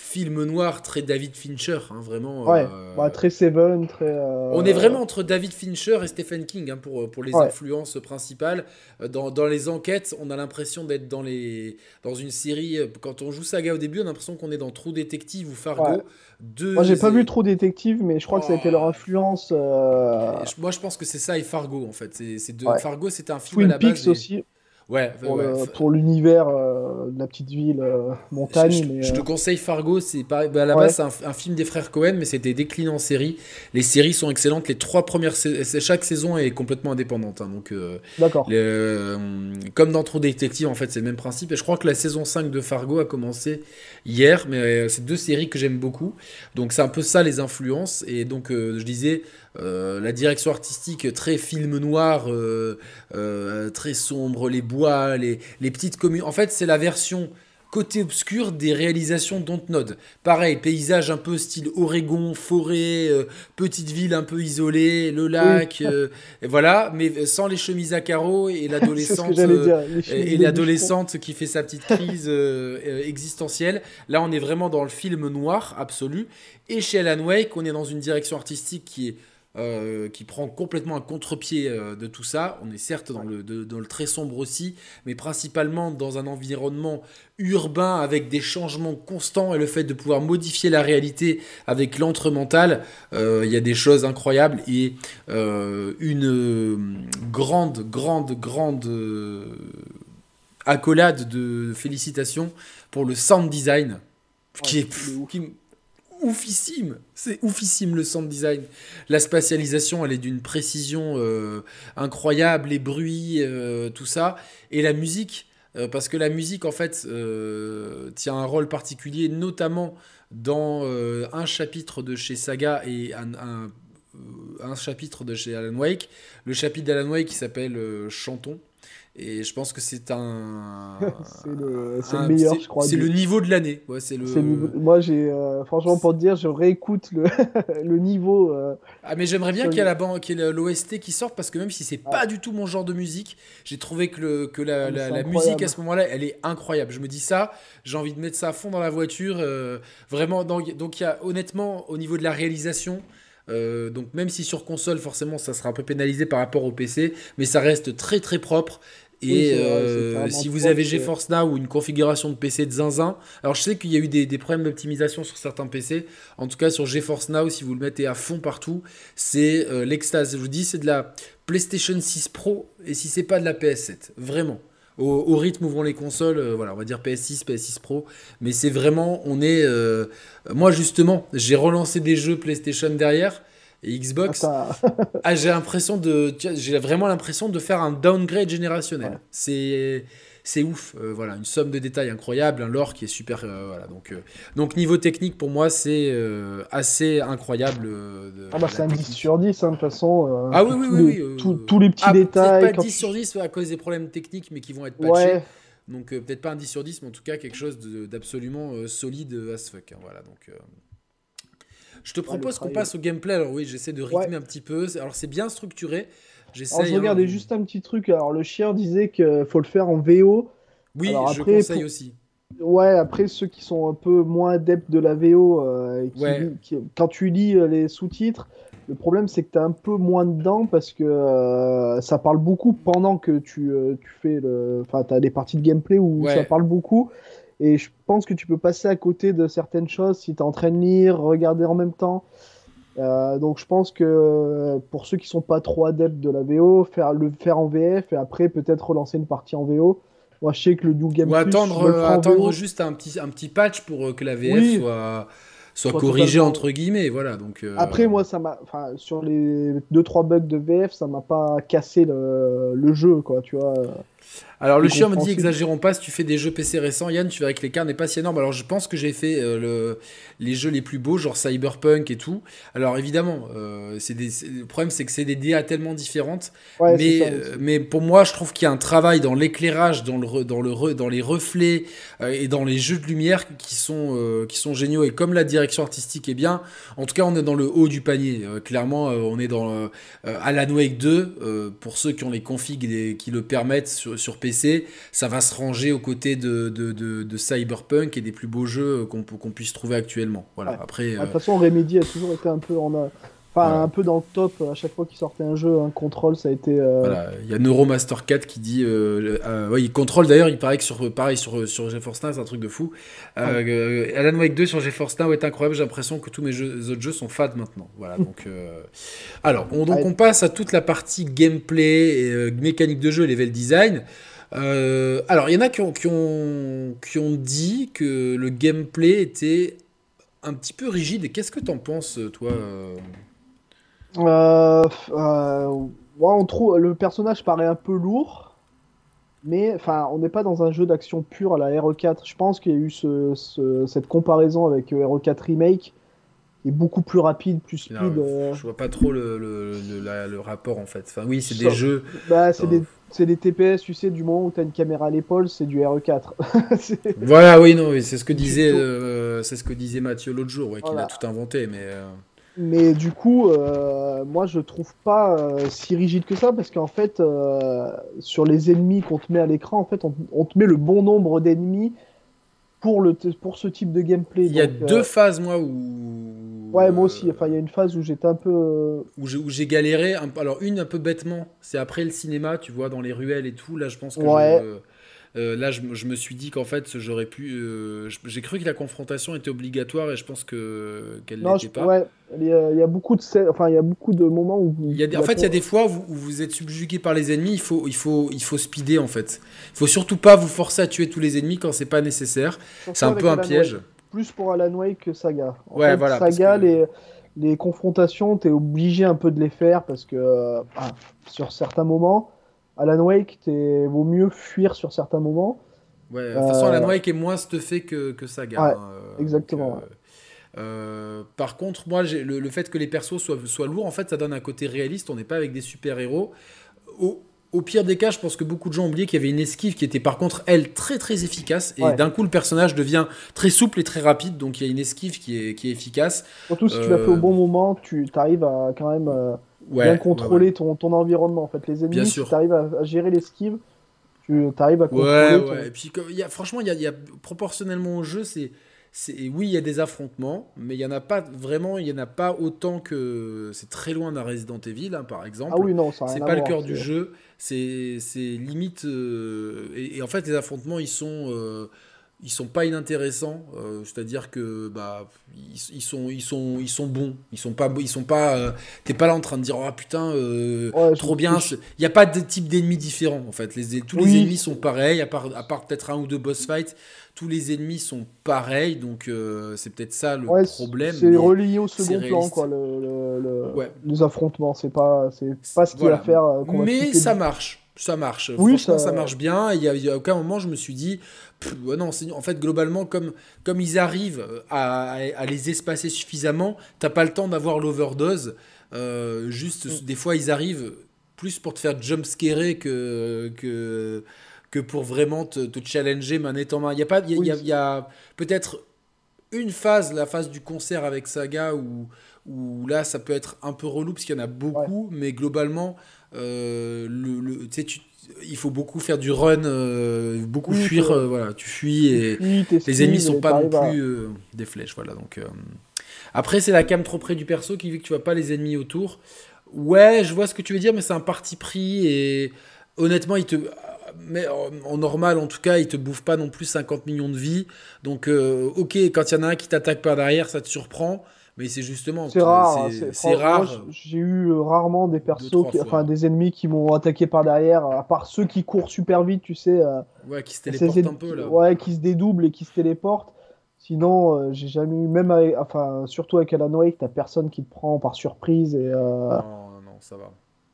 film noir très David Fincher, hein, vraiment. Ouais, euh, bah, très Seven, très. Euh, on est vraiment entre David Fincher et Stephen King hein, pour, pour les influences principales. Euh, dans, dans, les enquêtes, on a l'impression d'être dans, les, dans une série. Quand on joue Saga au début, on a l'impression qu'on est dans True Detective ou Fargo. Moi, j'ai pas vu True Detective, mais je crois que ça a été leur oh. influence. Moi, je pense que c'est ça et Fargo en fait. C'est de... Fargo, c'était un film à la base. aussi. Ouais, pour, l'univers euh, de la petite ville euh, montagne. Je, te euh, conseille Fargo, c'est pas bah, à la base c'est un, film des frères Cohen, mais c'était décliné en série. Les séries sont excellentes. Les trois premières, chaque saison est complètement indépendante. Hein, donc, d'accord. comme dans True Detective, en fait, c'est le même principe. Et je crois que la saison 5 de Fargo a commencé hier, mais c'est deux séries que j'aime beaucoup. Donc c'est un peu ça les influences. Et donc je disais euh, la direction artistique très film noir, euh, euh, très sombre, les bois, les, les petites communes. En fait, c'est la version côté obscur des réalisations Dontnod. Pareil, paysage un peu style Oregon, forêt, petite ville un peu isolée, le lac, et voilà, mais sans les chemises à carreaux et l'adolescente et l'adolescente qui fait sa petite crise existentielle. Là, on est vraiment dans le film noir absolu. Et chez Alan Wake, on est dans une direction artistique qui est euh, qui prend complètement un contre-pied euh, de tout ça. On est certes dans le, dans le très sombre aussi, mais principalement dans un environnement urbain avec des changements constants et le fait de pouvoir modifier la réalité avec l'entre mental. Euh, il y a des choses incroyables et une grande, grande, grande accolade de félicitations pour le sound design qui est qui, oufissime. C'est oufissime le sound design. La spatialisation, elle est d'une précision euh, incroyable, les bruits, euh, tout ça. Et la musique, euh, parce que la musique, en fait, tient un rôle particulier, notamment dans un chapitre de chez Saga et un, un chapitre de chez Alan Wake. Le chapitre d'Alan Wake qui s'appelle Chantons. Et je pense que c'est un. c'est le, meilleur, je crois. C'est le niveau de l'année. Ouais, c'est le... Moi, j'ai. Euh, franchement, pour te dire, je réécoute le, le niveau. Euh, ah, mais j'aimerais bien qu'il y ait, la l'OST qui sorte parce que même si c'est pas du tout mon genre de musique, j'ai trouvé que, le, que la, la, musique à ce moment-là, elle est incroyable. Je me dis ça, j'ai envie de mettre ça à fond dans la voiture. Euh, vraiment, donc, donc il y a honnêtement, au niveau de la réalisation. Donc même si sur console forcément ça sera un peu pénalisé par rapport au PC, mais ça reste très très propre et euh, si vous avez GeForce Now ou une configuration de PC de zinzin, alors je sais qu'il y a eu des, problèmes d'optimisation sur certains PC. En tout cas, sur GeForce Now, si vous le mettez à fond partout, c'est euh, l'extase. Je vous dis, c'est de la PlayStation 6 Pro et si c'est pas de la PS7, vraiment. Au, rythme où vont les consoles, euh, voilà, on va dire PS6, PS6 Pro, mais c'est vraiment, on est. moi justement, j'ai relancé des jeux PlayStation derrière et Xbox, ah, j'ai l'impression de, j'ai vraiment l'impression de faire un downgrade générationnel. C'est, c'est ouf. Euh, voilà, une somme de détails incroyable, un lore qui est super. Euh, voilà, donc, donc niveau technique, pour moi, c'est assez incroyable. ah bah c'est un 10 sur 10, hein, de toute façon. ah oui, oui, oui. oui tous les petits ah, détails. Pas 10 sur 10 à cause des problèmes techniques, mais qui vont être patchés. Donc peut-être pas un 10 sur 10, mais en tout cas quelque chose d'absolument solide as fuck. Hein, voilà, donc... Je te propose qu'on passe au gameplay. Alors oui, j'essaie de rythmer un petit peu. Alors c'est bien structuré. Alors, je regardais juste un petit truc. Alors, le chien disait qu'il faut le faire en VO. Oui, je conseille aussi. Ouais, après, ceux qui sont un peu moins adeptes de la VO, euh, quand tu lis euh, les sous-titres, le problème c'est que tu es un peu moins dedans parce que euh, ça parle beaucoup pendant que tu, tu fais le. Enfin, tu as des parties de gameplay où ça parle beaucoup. Et je pense que tu peux passer à côté de certaines choses si tu es en train de lire, regarder en même temps. Euh, donc je pense que euh, pour ceux qui sont pas trop adeptes de la VO, faire le faire en VF et après peut-être relancer une partie en VO. Moi je sais que le New Game Ou attendre, attendre juste un petit, un petit patch pour euh, que la VF soit, soit, corrigée entre guillemets. Voilà, donc, Après moi ça m'a, sur les 2-3 bugs de VF ça m'a pas cassé le, le, jeu quoi, tu vois. Alors le chien me dit exagérons pas, si tu fais des jeux PC récents, Yann, tu verras que l'écart n'est pas si énorme. Alors je pense que j'ai fait euh, le, les jeux les plus beaux, genre Cyberpunk et tout. Alors évidemment, euh, c'est le problème c'est que c'est des DA tellement différentes. mais, euh, mais pour moi, je trouve qu'il y a un travail dans l'éclairage, dans, le, dans, le, dans les reflets et dans les jeux de lumière qui sont, qui sont géniaux. Et comme la direction artistique est bien, en tout cas on est dans le haut du panier. clairement, on est dans Alan Wake 2, pour ceux qui ont les configs et qui le permettent sur, sur PC ça va se ranger aux côtés de, de, Cyberpunk et des plus beaux jeux qu'on puisse trouver actuellement. Voilà. Après, De toute euh, façon, Remedy a toujours été un peu en Enfin, un peu dans le top à chaque fois qu'il sortait un jeu, un contrôle, ça a été. Euh, voilà, il y a Neuromaster 4 qui dit. Euh, ouais, il contrôle d'ailleurs, il paraît que sur, pareil sur, sur GeForce Now, c'est un truc de fou. Alan Wake 2 sur GeForce Now est incroyable, j'ai l'impression que tous mes jeux, autres jeux sont fades maintenant. Voilà, donc. Alors, on, donc on passe à toute la partie gameplay, et, mécanique de jeu et level design. Euh, alors, il y en a qui ont, qui, ont, qui ont dit que le gameplay était un petit peu rigide. Et qu'est-ce que t'en penses, toi euh, euh, on trouve le personnage paraît un peu lourd, mais enfin, on n'est pas dans un jeu d'action pur à la RE4. Je pense qu'il y a eu ce, cette comparaison avec RE4 Remake est beaucoup plus rapide, plus speed. je vois pas trop le, le, le, rapport en fait. Enfin, oui, c'est des jeux. Bah, c'est des des TPS, tu sais, du moment où tu as une caméra à l'épaule, c'est du RE4. voilà, oui, non, c'est ce que disait, euh, c'est ce que disait Mathieu l'autre jour, ouais, qu'il a tout inventé, mais. Euh, mais du coup, euh, moi je trouve pas si rigide que ça parce qu'en fait, sur les ennemis qu'on te met à l'écran, en fait, on, te met le bon nombre d'ennemis pour, le, pour ce type de gameplay. Il y a deux phases, moi, où Ouais, moi aussi. Enfin, il y a une phase où j'étais un peu. Euh, où j'ai galéré. Alors, une un peu bêtement, c'est après le cinéma, tu vois, dans les ruelles et tout. Là, je pense que. Ouais. Euh, là, je, me suis dit qu'en fait, j'aurais pu. Euh, j'ai cru que la confrontation était obligatoire et je pense que qu'elle n'était pas. Ouais, il y, a, beaucoup de enfin, il y a beaucoup de moments où. Il y a en fait, il y a des fois où, vous êtes subjugué par les ennemis. Il faut, il faut, il faut speeder en fait. Il faut surtout pas vous forcer à tuer tous les ennemis quand c'est pas nécessaire. C'est un peu un piège plus pour Alan Wake que Saga. En ouais, voilà, Saga, les, les confrontations, tu es obligé un peu de les faire parce que euh, ah, sur certains moments, Alan Wake, il vaut mieux fuir sur certains moments. Ouais, de toute façon, Alan euh, Wake est moins stuffé que, que Saga. Ouais, hein, euh, exactement. par contre, moi, le, le, fait que les persos soient, soient lourds, en fait, ça donne un côté réaliste. On n'est pas avec des super-héros. Au, au pire des cas, je pense que beaucoup de gens ont oublié qu'il y avait une esquive qui était par contre, elle, très très efficace. Et d'un coup, le personnage devient très souple et très rapide. Donc il y a une esquive qui est, qui est efficace. Surtout si tu l'as fait au bon moment, tu arrives à quand même euh, bien contrôler Ton, ton, environnement. En fait, les ennemis, si tu arrives à, gérer l'esquive, tu arrives à contrôler. Ouais, ouais. Et puis, y a, franchement, il y a, proportionnellement au jeu, c'est oui, il y a des affrontements, mais il y en a pas vraiment, il y en a pas autant que c'est très loin d'un Resident Evil, hein, par exemple. Ah oui, non, c'est pas le cœur du jeu. C'est limite euh, et, en fait les affrontements ils sont euh, ils sont pas inintéressants. Euh, c'est-à-dire que bah ils, sont ils sont ils sont bons. Ils sont pas ils sont pas. T'es pas là en train de dire oh putain trop bien. Il y a pas de type d'ennemis différents en fait. Les, tous les ennemis sont pareils à part à part peut-être un ou deux boss fights tous les ennemis sont pareils, donc euh, c'est peut-être ça le problème. C'est relié au second plan, quoi, le, les affrontements. C'est pas, c'est pas ce qu'il y a à faire. Euh, mais ça marche. Ça marche. Oui, Franchement, ça... marche bien. Il n'y a, a, aucun moment, je me suis dit, non, en fait, globalement, comme, comme ils arrivent à, à les espacer suffisamment, t'as pas le temps d'avoir l'overdose. Euh, juste, mm. des fois, ils arrivent plus pour te faire jumpscarer que, que, que pour vraiment te, te challenger manette en main. Il y a, pas, il y a, y a peut-être une phase, la phase du concert avec Saga, où, où là, ça peut être un peu relou, parce qu'il y en a beaucoup, mais globalement, euh, le, tu, il faut beaucoup faire du run, euh, beaucoup fuir, euh, voilà, tu fuis et les ennemis sont pas non plus des flèches, voilà. Donc après c'est la cam trop près du perso qui vu que tu vois pas les ennemis autour. Ouais, je vois ce que tu veux dire, mais c'est un parti pris et honnêtement il te mais en, normal, en tout cas, il te bouffe pas non plus 50 millions de vies. Donc, ok, quand il y en a un qui t'attaque par derrière, ça te surprend. Mais c'est justement. C'est rare. C'est rare. J'ai eu euh, rarement des persos, enfin des ennemis qui m'ont attaqué par derrière, à part ceux qui courent super vite, tu sais. Euh, ouais, qui se téléportent un peu là. Ouais, qui se dédoublent et qui se téléportent. Sinon, euh, j'ai jamais eu, même avec, enfin, surtout avec Alan Wake, t'as personne qui te prend par surprise et. non, non, ça va.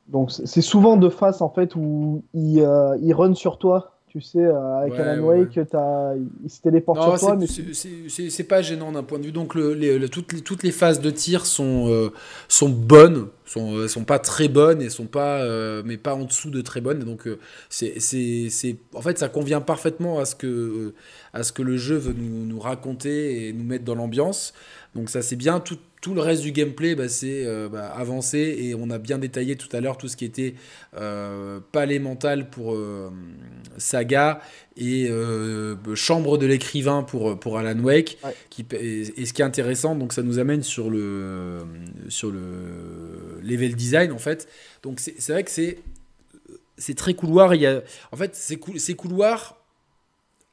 Donc c'est souvent de face en fait où il, il run sur toi tu sais, euh, avec Alan Wake, il se téléporte sur toi. Mais c'est pas gênant d'un point de vue. Donc, le, toutes, les, toutes les phases de tir sont, euh, sont bonnes, sont, euh, sont pas très bonnes et sont pas, mais pas en dessous de très bonnes. Donc, c'est, en fait, ça convient parfaitement à ce que, à ce que le jeu veut nous, nous raconter et nous mettre dans l'ambiance. Donc, ça, c'est bien. Tout, tout le reste du gameplay, bah, c'est euh, bah, avancer et on a bien détaillé tout à l'heure tout ce qui était euh, palais mental pour euh, Saga et chambre de l'écrivain pour, pour Alan Wake. Qui, et, ce qui est intéressant, donc ça nous amène sur le, sur le level design en fait. Donc c'est vrai que c'est c'est très couloir. Il y a, en fait, ces couloirs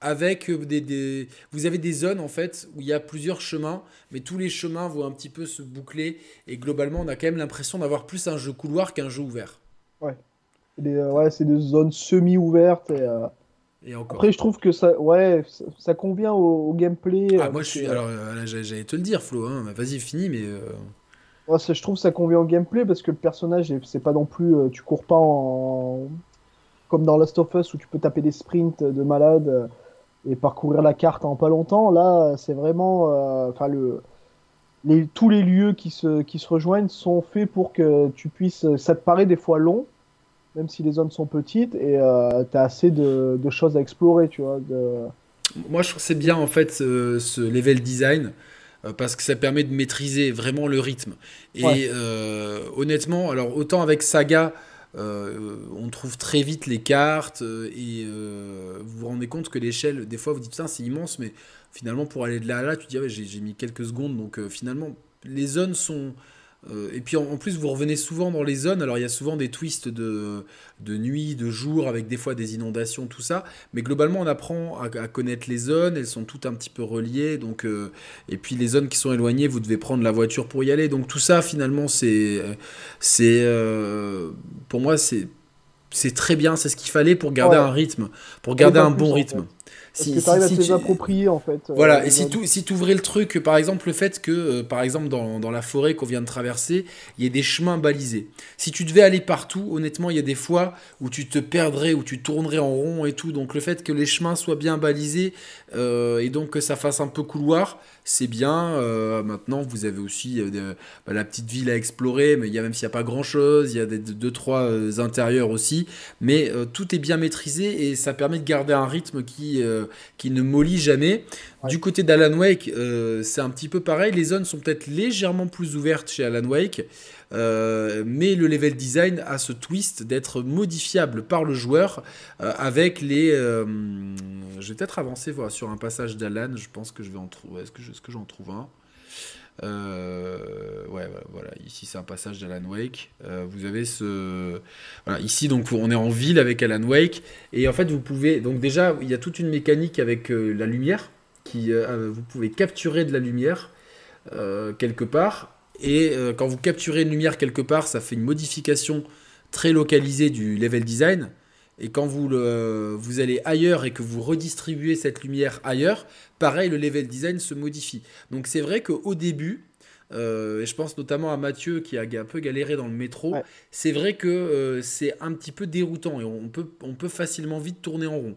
avec euh, des, Vous avez des zones en fait où il y a plusieurs chemins, mais tous les chemins vont un petit peu se boucler et globalement on a quand même l'impression d'avoir plus un jeu couloir qu'un jeu ouvert. Ouais. Euh, ouais, c'est des zones semi-ouvertes et, euh, et encore. Après je trouve que ça, ouais, ça, convient au, gameplay. Ah moi je suis, alors j'allais te le dire Flo, hein, vas-y fini mais. Ouais, je trouve que ça convient au gameplay parce que le personnage c'est pas non plus, tu cours pas en comme dans Last of Us où tu peux taper des sprints de malade et parcourir la carte en pas longtemps. Là, c'est vraiment, euh, enfin le, les, tous les lieux qui se, qui se rejoignent sont faits pour que tu puisses. Ça te paraît des fois long, même si les zones sont petites, et euh, tu as assez de, de, choses à explorer, tu vois. De... Moi, je trouve c'est bien en fait ce, ce level design euh, parce que ça permet de maîtriser vraiment le rythme. Et honnêtement, alors autant avec Saga, euh, on trouve très vite les cartes euh, et euh, vous vous rendez compte que l'échelle, des fois vous dites putain c'est immense, mais finalement pour aller de là à là, tu dis ah j'ai mis quelques secondes, donc finalement les zones sont et puis en, plus, vous revenez souvent dans les zones. Alors il y a souvent des twists de, de nuit, de jour, avec des fois des inondations, tout ça. Mais globalement, on apprend à, connaître les zones. Elles sont toutes un petit peu reliées. Donc, euh, et puis les zones qui sont éloignées, vous devez prendre la voiture pour y aller. Donc tout ça, finalement, c'est, c'est, euh, pour moi, c'est, c'est très bien. C'est ce qu'il fallait pour garder un rythme, pour garder un bon rythme. Si, que tu arrives à te approprier en fait. Euh, voilà, et si tu si ouvrais le truc, par exemple, le fait que, euh, par exemple, dans, dans la forêt qu'on vient de traverser, il y ait des chemins balisés. Si tu devais aller partout, honnêtement, il y a des fois où tu te perdrais, où tu tournerais en rond et tout. Donc le fait que les chemins soient bien balisés euh, et donc que ça fasse un peu couloir, c'est bien. maintenant, vous avez aussi bah, la petite ville à explorer, mais il y a même s'il n'y a pas grand-chose, il y a des, deux, trois intérieurs aussi. Mais tout est bien maîtrisé et ça permet de garder un rythme qui qui ne mollit jamais. Du côté d'Alan Wake, euh, c'est un petit peu pareil. Les zones sont peut-être légèrement plus ouvertes chez Alan Wake, euh, mais le level design a ce twist d'être modifiable par le joueur euh, avec les. je vais peut-être avancer voilà, sur un passage d'Alan. Je pense que je vais en trouver. Est-ce que, est -ce que j'en trouve un? Ouais, voilà, ici c'est un passage d'Alan Wake. Vous avez ce. Voilà, ici donc on est en ville avec Alan Wake. Et en fait, vous pouvez. Donc, déjà, il y a toute une mécanique avec la lumière. Qui, vous pouvez capturer de la lumière quelque part. Et quand vous capturez une lumière quelque part, ça fait une modification très localisée du level design. Et quand vous, le, vous allez ailleurs et que vous redistribuez cette lumière ailleurs, pareil, le level design se modifie. Donc c'est vrai qu'au début, euh, et je pense notamment à Mathieu qui a un peu galéré dans le métro, c'est vrai que euh, c'est un petit peu déroutant et on peut, on peut facilement vite tourner en rond.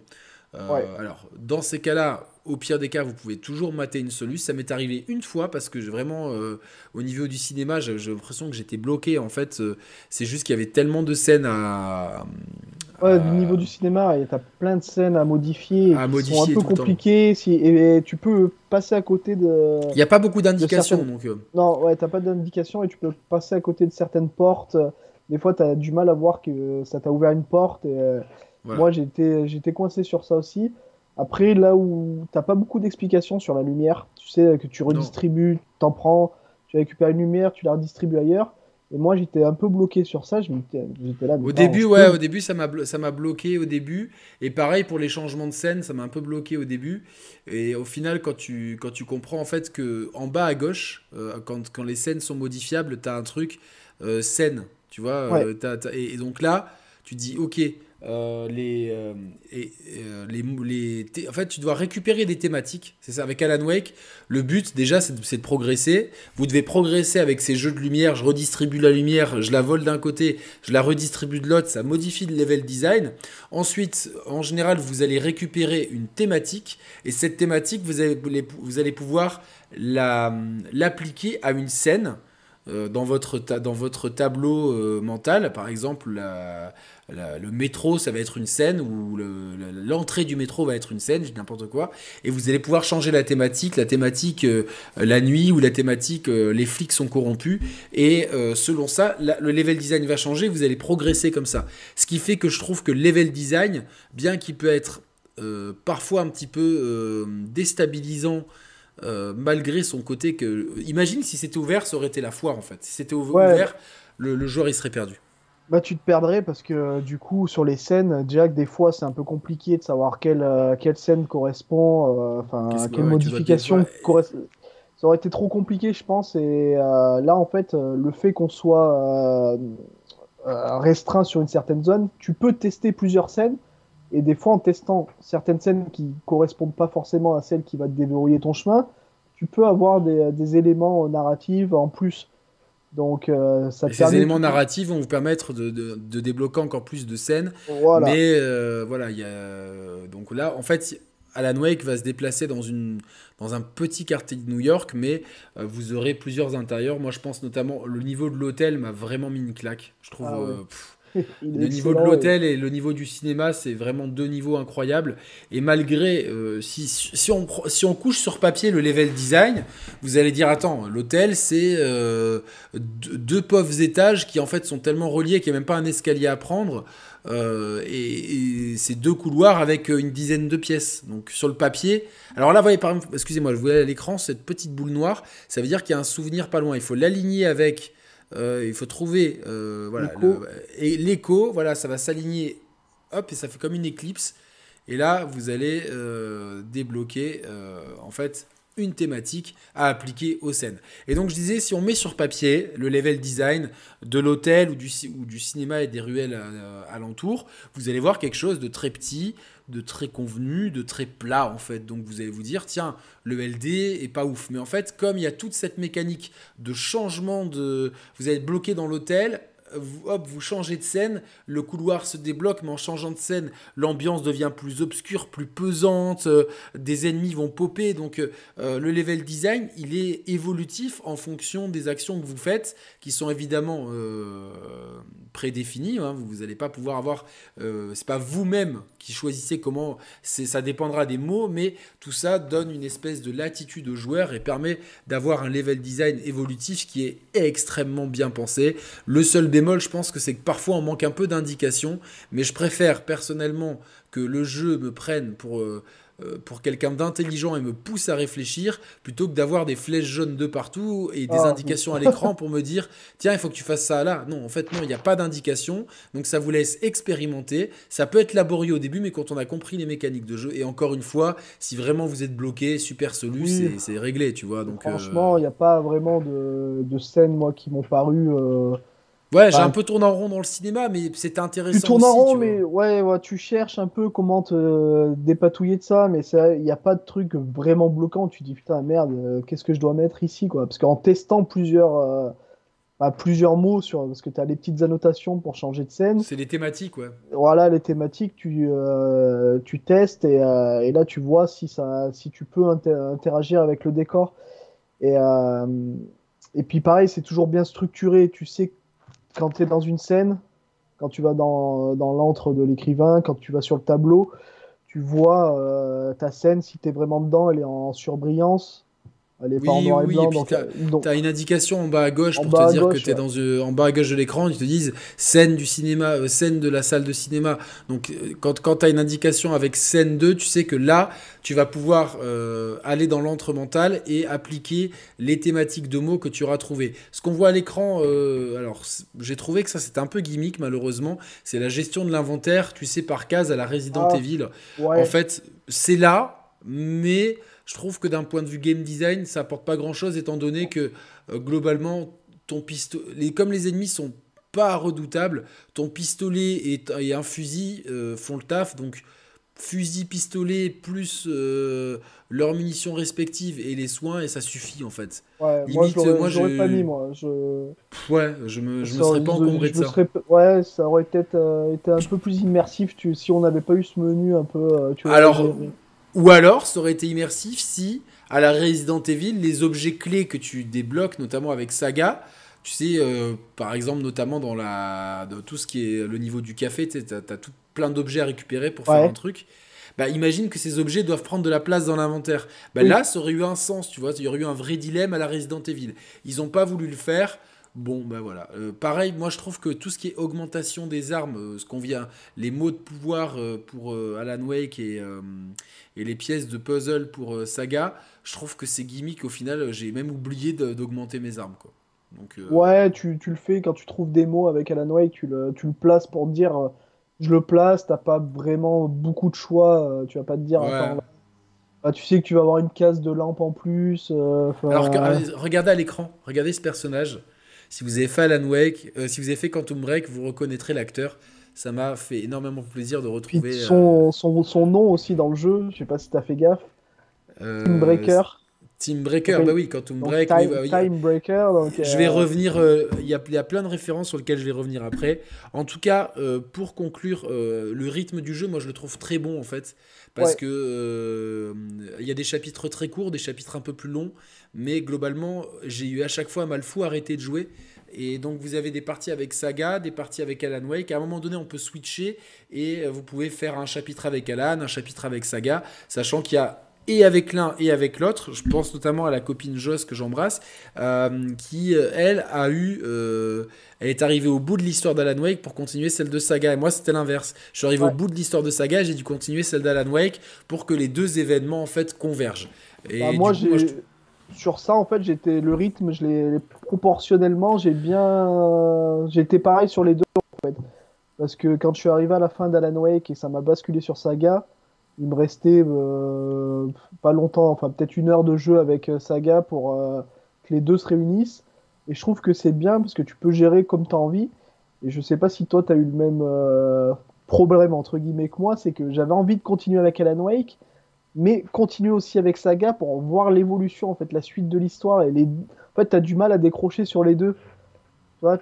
Alors, dans ces cas-là, au pire des cas, vous pouvez toujours mater une solution. Ça m'est arrivé une fois parce que vraiment, au niveau du cinéma, j'ai l'impression que j'étais bloqué. En fait, c'est juste qu'il y avait tellement de scènes à, Ouais, au niveau du cinéma, tu as plein de scènes à modifier, à qui sont un peu compliquées. Si, et, tu peux passer à côté de. Il n'y a pas beaucoup d'indications. donc. Euh. Non, ouais, t'as pas d'indications et tu peux passer à côté de certaines portes. Des fois, tu as du mal à voir que ça t'a ouvert une porte. Et, euh, Moi, j'étais coincé sur ça aussi. Après, là où t'as pas beaucoup d'explications sur la lumière, tu sais que tu redistribues, t'en prends, tu récupères une lumière, tu la redistribues ailleurs. Et moi, j'étais un peu bloqué sur ça. J'étais là. Au début, ouais, au début, ça m'a ça m'a bloqué au début. Et pareil pour les changements de scène, ça m'a un peu bloqué au début. Et au final, quand tu quand tu comprends en fait que en bas à gauche, euh, quand, quand les scènes sont modifiables, tu as un truc euh, scène, tu vois. Euh, et, donc là, tu dis, ok, euh, les, euh, et, euh, les, les en fait, tu dois récupérer des thématiques. C'est ça, avec Alan Wake. Le but, déjà, c'est de, progresser. Vous devez progresser avec ces jeux de lumière. Je redistribue la lumière, je la vole d'un côté, je la redistribue de l'autre. Ça modifie le level design. Ensuite, en général, vous allez récupérer une thématique. Et cette thématique, vous allez, vous allez pouvoir l'appliquer à une scène. Dans, votre dans votre tableau mental, par exemple, le métro, ça va être une scène, ou l'entrée du métro va être une scène, n'importe quoi, et vous allez pouvoir changer la thématique, la thématique euh, la nuit, ou la thématique euh, les flics sont corrompus, et euh, selon ça, le level design va changer, vous allez progresser comme ça. Ce qui fait que je trouve que le level design, bien qu'il peut être parfois un petit peu déstabilisant, malgré son côté que. Imagine si c'était ouvert, ça aurait été la foire en fait. Si c'était ouvert, le, le joueur il serait perdu. Bah, tu te perdrais parce que du coup, sur les scènes, déjà que des fois, c'est un peu compliqué de savoir quelle, euh, quelle scène correspond, euh, enfin, quelle modification correspond. Ça aurait été trop compliqué, je pense. Et euh, là, en fait, le fait qu'on soit restreint sur une certaine zone, tu peux tester plusieurs scènes. Et des fois, en testant certaines scènes qui correspondent pas forcément à celle qui va te déverrouiller ton chemin, tu peux avoir des, des éléments narratifs en plus. Donc, euh, ça ces éléments narratifs vont vous permettre de, de, débloquer encore plus de scènes. Voilà. Mais euh, voilà, il y a donc là, en fait, Alan Wake va se déplacer dans une dans un petit quartier de New York, mais euh, vous aurez plusieurs intérieurs. Moi, je pense notamment le niveau de l'hôtel m'a vraiment mis une claque. Je trouve. Ah le niveau de l'hôtel et le niveau du cinéma, c'est vraiment deux niveaux incroyables. Et malgré, euh, si, si, on, si on couche sur papier le level design, vous allez dire attends, l'hôtel c'est euh, deux, pauvres étages qui en fait sont tellement reliés qu'il n'y a même pas un escalier à prendre. Euh, et, et c'est deux couloirs avec une dizaine de pièces. Donc sur le papier, alors là, vous voyez par exemple, excusez-moi, je voulais à l'écran cette petite boule noire, ça veut dire qu'il y a un souvenir pas loin. Il faut l'aligner avec euh, il faut trouver euh, voilà, et l'écho, voilà, ça va s'aligner, hop, et ça fait comme une éclipse. Et là, vous allez euh, débloquer en fait une thématique à appliquer aux scènes. Et donc je disais, si on met sur papier le level design de l'hôtel ou du, ou du cinéma et des ruelles alentour, vous allez voir quelque chose de très petit, de très convenu, de très plat en fait. Donc vous allez vous dire, tiens, le LD est pas ouf. Mais en fait, comme il y a toute cette mécanique de changement de... Vous allez être bloqué dans l'hôtel, vous, hop, vous changez de scène, le couloir se débloque, mais en changeant de scène, l'ambiance devient plus obscure, plus pesante, euh, des ennemis vont popper. Donc euh, euh, le level design, il est évolutif en fonction des actions que vous faites, qui sont évidemment prédéfinies. Hein. Vous n'allez pas pouvoir avoir, c'est pas vous-même qui choisissez comment, ça dépendra des mots, mais tout ça donne une espèce de latitude aux joueurs et permet d'avoir un level design évolutif qui est extrêmement bien pensé. Le seul bémol, je pense que c'est que parfois on manque un peu d'indications, mais je préfère personnellement que le jeu me prenne pour, euh, euh, pour quelqu'un d'intelligent et me pousse à réfléchir, plutôt que d'avoir des flèches jaunes de partout et des ah. indications à l'écran pour me dire tiens, il faut que tu fasses ça là. Non, en fait, non, il n'y a pas d'indication, donc ça vous laisse expérimenter. Ça peut être laborieux au début, mais quand on a compris les mécaniques de jeu, et encore une fois, si vraiment vous êtes bloqué, super solu, c'est réglé, tu vois. Donc, Franchement, il n'y a pas vraiment de, de scènes, moi, qui m'ont paru. Ouais, j'ai un peu tourné en rond dans le cinéma, mais c'était intéressant. Tu tournes en rond, mais ouais, ouais, tu cherches un peu comment te dépatouiller de ça, mais il n'y a pas de truc vraiment bloquant. Tu dis putain, merde, euh, qu'est-ce que je dois mettre ici, quoi? Parce qu'en testant plusieurs, euh, bah, plusieurs mots, sur, parce que tu as les petites annotations pour changer de scène. C'est les thématiques, ouais. Voilà, les thématiques, tu, euh, tu testes et, et, là, tu vois si, ça, si tu peux interagir avec le décor. Et, et puis, pareil, c'est toujours bien structuré. Tu sais quand tu es dans une scène, quand tu vas dans, l'antre de l'écrivain, quand tu vas sur le tableau, tu vois euh, ta scène, si tu es vraiment dedans, elle est en surbrillance. Elle est pas en noir et blanc. tu as, euh, une indication en bas à gauche pour te dire que tu es dans, euh, en bas à gauche de l'écran. Ils te disent scène du cinéma, scène de la salle de cinéma. Donc, quand, quand tu as une indication avec scène 2, tu sais que là, tu vas pouvoir euh, aller dans l'entre mental et appliquer les thématiques de mots que tu auras trouvées. Ce qu'on voit à l'écran, euh, alors j'ai trouvé que ça c'était un peu gimmick malheureusement, c'est la gestion de l'inventaire, tu sais, par case à la Resident ah, Evil. En fait, c'est là, mais je trouve que d'un point de vue game design, ça apporte pas grand chose étant donné que euh, globalement, ton pistolet, comme les ennemis sont pas redoutables, ton pistolet et, et un fusil font le taf, donc fusil, pistolet, plus euh, leurs munitions respectives et les soins, et ça suffit en fait. Ouais, Limite, moi je pas mis, moi. Je... Ouais, je me, je me serais pas encombré de ça. Ouais, ça aurait peut-être euh, été un peu plus immersif tu... si on n'avait pas eu ce menu un peu. Euh, tu alors, ou alors, ça aurait été immersif si, à la Resident Evil, les objets clés que tu débloques, notamment avec Saga, tu sais, par exemple, notamment dans, la, dans tout ce qui est le niveau du café, tu as, as tout plein d'objets à récupérer pour faire un truc. Bah, imagine que ces objets doivent prendre de la place dans l'inventaire. Bah, Là, ça aurait eu un sens, tu vois. Il y aurait eu un vrai dilemme à la Resident Evil. Ils n'ont pas voulu le faire. Bon, ben voilà. Euh, pareil, moi je trouve que tout ce qui est augmentation des armes, euh, ce qu'on vient, les mots de pouvoir euh, pour Alan Wake et, et, les pièces de puzzle pour Saga, je trouve que c'est gimmick. Au final, j'ai même oublié d'augmenter mes armes. Quoi. Donc, Ouais, tu, tu, le fais quand tu trouves des mots avec Alan Wake, tu le, tu le places pour dire je le place, t'as pas vraiment beaucoup de choix, tu vas pas te dire, bah, tu sais que tu vas avoir une case de lampe en plus. Alors regardez à l'écran, regardez ce personnage. Si vous avez fait Alan Wake, euh, si vous avez fait Quantum Break, vous reconnaîtrez l'acteur. Ça m'a fait énormément plaisir de retrouver. Son, son, son, nom aussi dans le jeu, je sais pas si t'as fait gaffe. Breaker. Team Breaker, bah oui, Quantum Break. Time, time Breaker. Donc, je vais euh, revenir, euh, il y, a, y, a, plein de références sur lesquelles je vais revenir après. En tout cas, euh, pour conclure, le rythme du jeu, moi je le trouve très bon en fait. Parce que il y a des chapitres très courts, des chapitres un peu plus longs, mais globalement, j'ai eu à chaque fois mal fou arrêter de jouer. Et donc vous avez des parties avec Saga, des parties avec Alan Wake. À un moment donné, on peut switcher et vous pouvez faire un chapitre avec Alan, un chapitre avec Saga, sachant qu'il y a et avec l'un et avec l'autre. Je pense notamment à la copine Joss que j'embrasse, euh, qui, euh, elle, a eu. Euh, elle est arrivée au bout de l'histoire d'Alan Wake pour continuer celle de Saga. Et moi, c'était l'inverse. Je suis arrivé au bout de l'histoire de Saga, j'ai dû continuer celle d'Alan Wake pour que les deux événements, en fait, convergent. Et bah, moi, j'ai. Sur ça, en fait, j'étais le rythme, je l'ai proportionnellement, j'ai bien, j'étais pareil sur les deux, en fait, parce que quand je suis arrivé à la fin d'Alan Wake et ça m'a basculé sur Saga, il me restait euh, pas longtemps, enfin peut-être une heure de jeu avec euh, Saga pour euh, que les deux se réunissent. Et je trouve que c'est bien parce que tu peux gérer comme tu as envie. Et je sais pas si toi tu as eu le même problème entre guillemets que moi, c'est que j'avais envie de continuer avec Alan Wake, mais continuer aussi avec Saga pour voir l'évolution, en fait, la suite de l'histoire. Et les... En fait, tu as du mal à décrocher sur les deux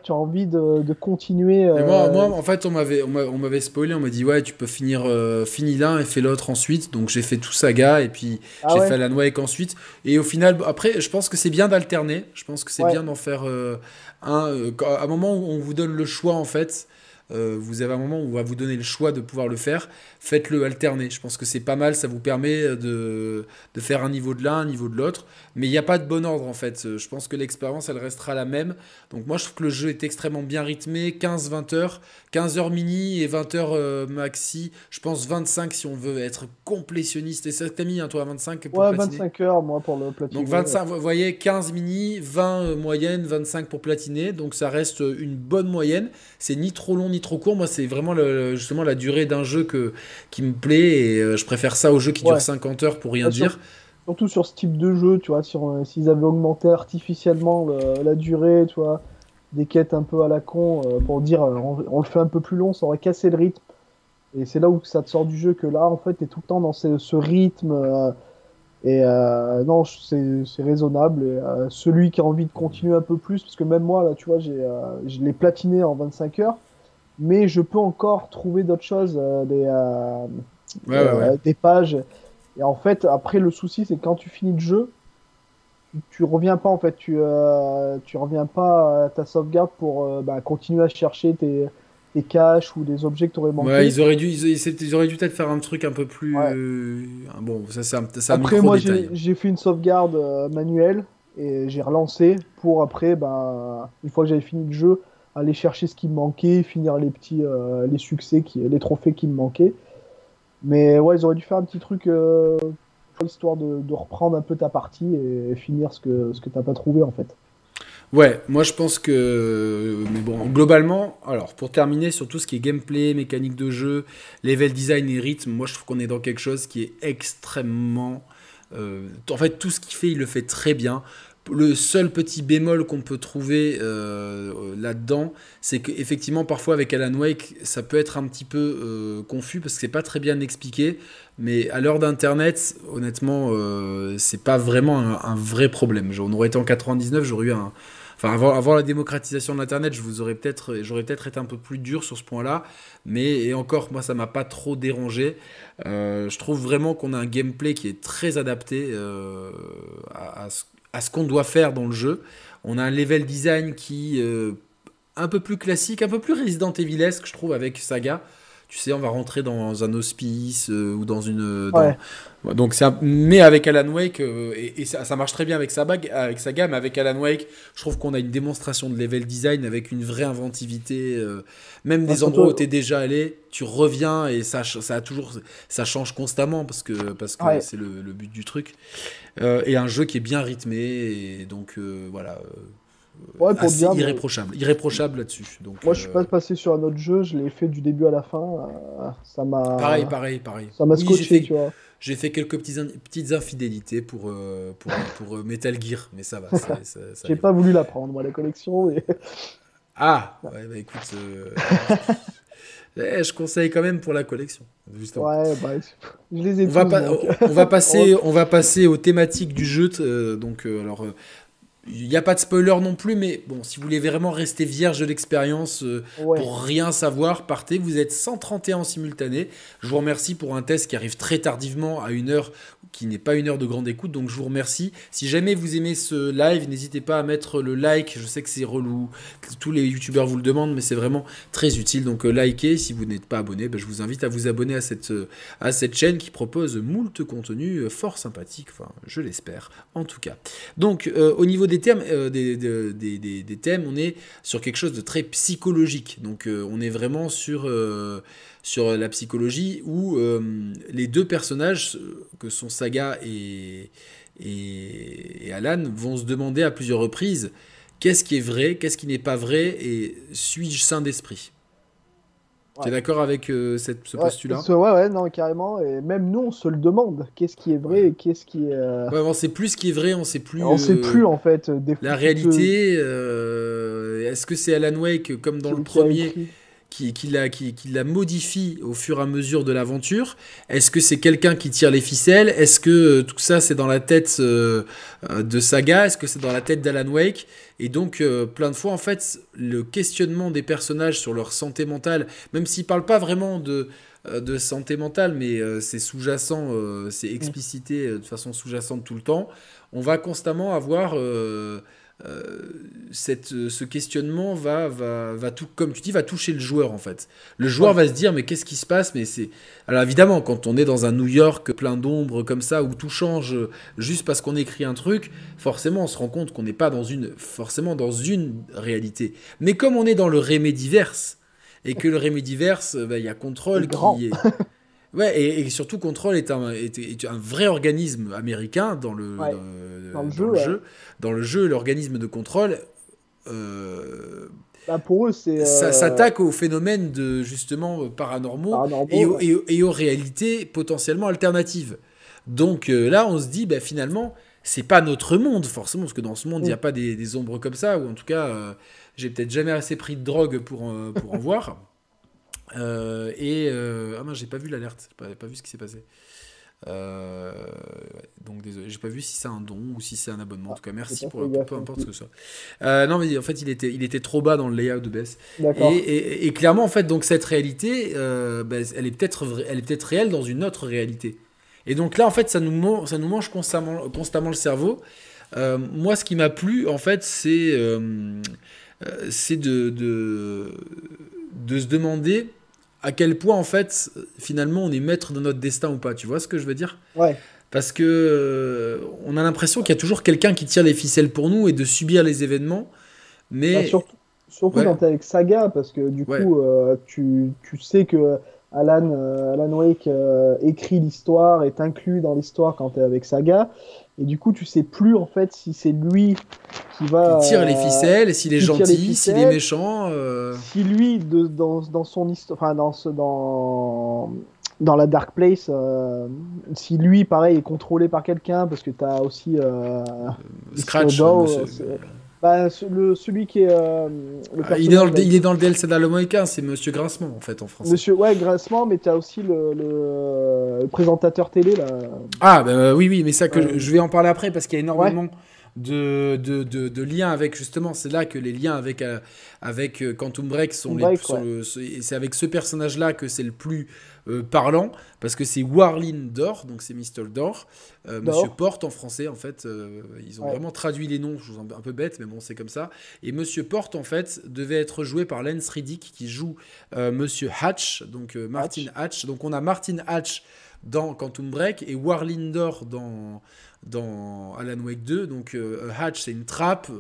tu as envie de, de continuer. Moi, euh, moi, en fait, on m'avait, on m'avait spoilé, on m'a dit, ouais, tu peux finir, euh, finis l'un et fais l'autre ensuite. Donc j'ai fait tout Saga et puis ah j'ai fait Alan Wake ensuite. Et au final, après, je pense que c'est bien d'alterner. Je pense que c'est bien d'en faire euh, un. à un moment où on vous donne le choix, en fait, vous avez un moment où on va vous donner le choix de pouvoir le faire faites-le alterner. Je pense que c'est pas mal, ça vous permet de, de faire un niveau de l'un, un niveau de l'autre. Mais il n'y a pas de bon ordre en fait. Je pense que l'expérience, elle restera la même. Donc moi, je trouve que le jeu est extrêmement bien rythmé. 15-20 heures, 15 heures mini et 20 heures euh, maxi. Je pense 25 si on veut être complétionniste. Et ça t'a mis, hein, toi, 25 pour Ouais, 25 heures, moi, pour le platiner. Donc 25, vous voyez, 15 mini, 20 euh, moyenne, 25 pour platiner. Donc ça reste une bonne moyenne. C'est ni trop long ni trop court. Moi, c'est vraiment le, justement la durée d'un jeu que qui me plaît et euh, je préfère ça au jeu qui dure 50 heures pour rien dire. surtout sur ce type de jeu, tu vois, euh, s'ils avaient augmenté artificiellement la durée, tu vois, des quêtes un peu à la con pour dire on, le fait un peu plus long, ça aurait cassé le rythme. Et c'est là où ça te sort du jeu que là, en fait, tu es tout le temps dans ce, rythme. et non, c'est raisonnable. Et, celui qui a envie de continuer un peu plus, parce que même moi, là, tu vois, j'ai je l'ai platiné en 25 heures mais je peux encore trouver d'autres choses, euh, des, euh, euh, des pages. Et en fait, après, le souci, c'est que quand tu finis le jeu, tu reviens pas en fait, tu, tu reviens pas à ta sauvegarde pour bah, continuer à chercher tes, caches ou des objets que tu aurais manqué. Ouais, ils auraient dû, ils, auraient dû peut-être faire un truc un peu plus. bon, ça c'est un, Après, moi j'ai fait une sauvegarde manuelle et j'ai relancé pour après, bah, une fois que j'avais fini le jeu, aller chercher ce qui me manquait, finir les petits euh, les succès, qui, les trophées qui me manquaient. Mais ouais, ils auraient dû faire un petit truc euh, histoire de, reprendre un peu ta partie et finir ce que ce que t'as pas trouvé en fait. Ouais, moi je pense que. Mais bon, globalement, alors pour terminer sur tout ce qui est gameplay, mécanique de jeu, level design et rythme, moi je trouve qu'on est dans quelque chose qui est extrêmement. Euh, en fait, tout ce qu'il fait, il le fait très bien. Le seul petit bémol qu'on peut trouver euh, là-dedans, c'est qu'effectivement, parfois avec Alan Wake, ça peut être un petit peu euh, confus parce que c'est pas très bien expliqué. Mais à l'heure d'Internet, honnêtement, euh, c'est pas vraiment un, vrai problème. On aurait été en 99, j'aurais eu un. Enfin, avant, la démocratisation de l'Internet, j'aurais peut-être été un peu plus dur sur ce point-là. Mais encore, moi, ça m'a pas trop dérangé. je trouve vraiment qu'on a un gameplay qui est très adapté à, à ce à ce qu'on doit faire dans le jeu. On a un level design qui euh, un peu plus classique, un peu plus Resident Evilesque, je trouve, avec Saga. Tu sais, on va rentrer dans un hospice euh, ou dans une. Donc c'est mais avec Alan Wake euh, et, ça, marche très bien avec sa bague, avec sa gamme. Avec Alan Wake, je trouve qu'on a une démonstration de level design avec une vraie inventivité. même des endroits où tu es déjà allé, tu reviens et ça, ça a toujours, ça change constamment parce que parce que c'est le, le, but du truc. Euh, et un jeu qui est bien rythmé, et donc euh, voilà. Euh, ouais, pour assez irréprochable, irréprochable là-dessus. Donc, Moi, je suis pas passé sur un autre jeu, je l'ai fait du début à la fin. ça m'a. Pareil, pareil, pareil. Ça m'a scotché, tu vois. J'ai fait quelques petites, petites infidélités pour, pour, pour, Metal Gear, mais ça va. J'ai pas voulu la prendre, moi, la collection. Ah, ouais, bah écoute, eh, je conseille quand même pour la collection. Ouais, bah, je les ai on, va, on va passer, on va passer aux thématiques du jeu. Euh, donc, euh, alors, euh, il n'y a pas de spoiler non plus, mais bon, si vous voulez vraiment rester vierge de l'expérience euh, pour rien savoir, partez. Vous êtes 131 en simultané. Je vous remercie pour un test qui arrive très tardivement à une heure qui n'est pas une heure de grande écoute. Donc je vous remercie. Si jamais vous aimez ce live, n'hésitez pas à mettre le like. Je sais que c'est relou. Tous les youtubeurs vous le demandent, mais c'est vraiment très utile. Donc euh, likez. Si vous n'êtes pas abonné, ben, je vous invite à vous abonner à cette, euh, à cette chaîne qui propose moult contenu fort sympathique. Enfin, je l'espère en tout cas. Donc au niveau des euh, des, thèmes, on est sur quelque chose de très psychologique. Donc euh, on est vraiment sur, euh, sur la psychologie où les deux personnages, que sont Saga et, et, Alan, vont se demander à plusieurs reprises qu'est-ce qui est vrai, qu'est-ce qui n'est pas vrai, et suis-je sain d'esprit? Tu es d'accord avec euh, cette, ce postulat Ouais, ouais, non, carrément. Et même nous, on se le demande. Qu'est-ce qui est vrai et qu'est-ce qui est. Euh, ouais, on sait plus ce qui est vrai, on sait plus. On sait plus, en fait. la réalité, euh, est-ce que c'est Alan Wake, comme dans le premier qui, qui, la, qui, la modifie au fur et à mesure de l'aventure. Est-ce que c'est quelqu'un qui tire les ficelles? Est-ce que euh, tout ça c'est dans la tête euh, euh, de Saga? Est-ce que c'est dans la tête d'Alan Wake? Et donc plein de fois en fait le questionnement des personnages sur leur santé mentale, même s'ils parlent pas vraiment de de santé mentale, mais c'est sous-jacent, c'est explicité de façon sous-jacente tout le temps. On va constamment avoir cette, euh, ce questionnement va, va, va tout, comme tu dis, va toucher le joueur en fait. Le joueur va se dire mais qu'est-ce qui se passe? Mais c'est alors évidemment quand on est dans un New York plein d'ombres comme ça où tout change juste parce qu'on écrit un truc, forcément on se rend compte qu'on n'est pas dans une forcément dans une réalité. Mais comme on est dans le Remédiverse et que le Remédiverse, bah, il y a contrôle qui est Ouais, et, surtout Control est un, est, un, vrai organisme américain dans le, dans, le, jeu, dans le jeu. l'organisme de contrôle. Euh, bah pour eux, c'est. Ça euh, s'attaque aux phénomènes de justement paranormaux, et, aux, réalités potentiellement alternatives. Donc euh, là, on se dit, bah, finalement, c'est pas notre monde forcément, parce que dans ce monde, il n'y a mm. pas des, ombres comme ça, ou en tout cas, euh, j'ai peut-être jamais assez pris de drogue pour, euh, pour en voir. Euh, et ah j'ai pas vu l'alerte, j'ai pas, pas vu ce qui s'est passé. donc désolé, j'ai pas vu si c'est un don ou si c'est un abonnement. En tout cas, merci pour, peu importe ce que ce soit. non, mais en fait, il était, il était trop bas dans le layout de BS. Et, et, clairement, en fait, donc cette réalité, bah, elle est peut-être, elle est peut-être réelle dans une autre réalité. Et donc là, en fait, ça nous, ça nous mange constamment, constamment le cerveau. Euh, moi, ce qui m'a plu, en fait, c'est euh, euh, c'est de, de, de, se demander à quel point, en fait, finalement, on est maître de notre destin ou pas. Tu vois ce que je veux dire? Ouais. Parce que on a l'impression qu'il y a toujours quelqu'un qui tire les ficelles pour nous et de subir les événements. Mais... Bah, surtout surtout quand tu avec Saga, parce que du coup, tu, tu sais que Alan, euh, Alan Wake euh, écrit l'histoire, est inclus dans l'histoire quand tu es avec Saga. Et du coup, tu sais plus en fait si c'est lui qui va. Qui tire les ficelles, s'il est gentil, s'il est méchant. Euh. Si lui, de, dans, dans, son histoire. Enfin, dans, ce, dans, dans la Dark Place, si lui, pareil, est contrôlé par quelqu'un, parce que tu as aussi. Scratch. Bah, le, celui qui est. Euh, ah, il, est dans le, il est dans le DLC d'Alomoïca, c'est Monsieur Grincement en fait en français. Monsieur, ouais, Grincement, mais tu as aussi le, le, présentateur télé là. Ah, bah, oui, oui, mais ça, que je, vais en parler après parce qu'il y a énormément. De, de, de, liens avec justement c'est là que les liens avec euh, avec euh, Quantum Break sont, les, c'est avec ce personnage là que c'est le plus euh, parlant, parce que c'est Warlin Dor, donc c'est Mr. Dor, euh, Monsieur Porte en français, en fait. Euh, ils ont vraiment traduit les noms, je vous un peu bête, mais bon, c'est comme ça. Et Monsieur Porte, en fait, devait être joué par Lance Riddick, qui joue Monsieur Hatch, donc Martin Hatch. Donc on a Martin Hatch dans Quantum Break et Warlin Dor dans, dans Alan Wake 2. Donc Hatch, c'est une trappe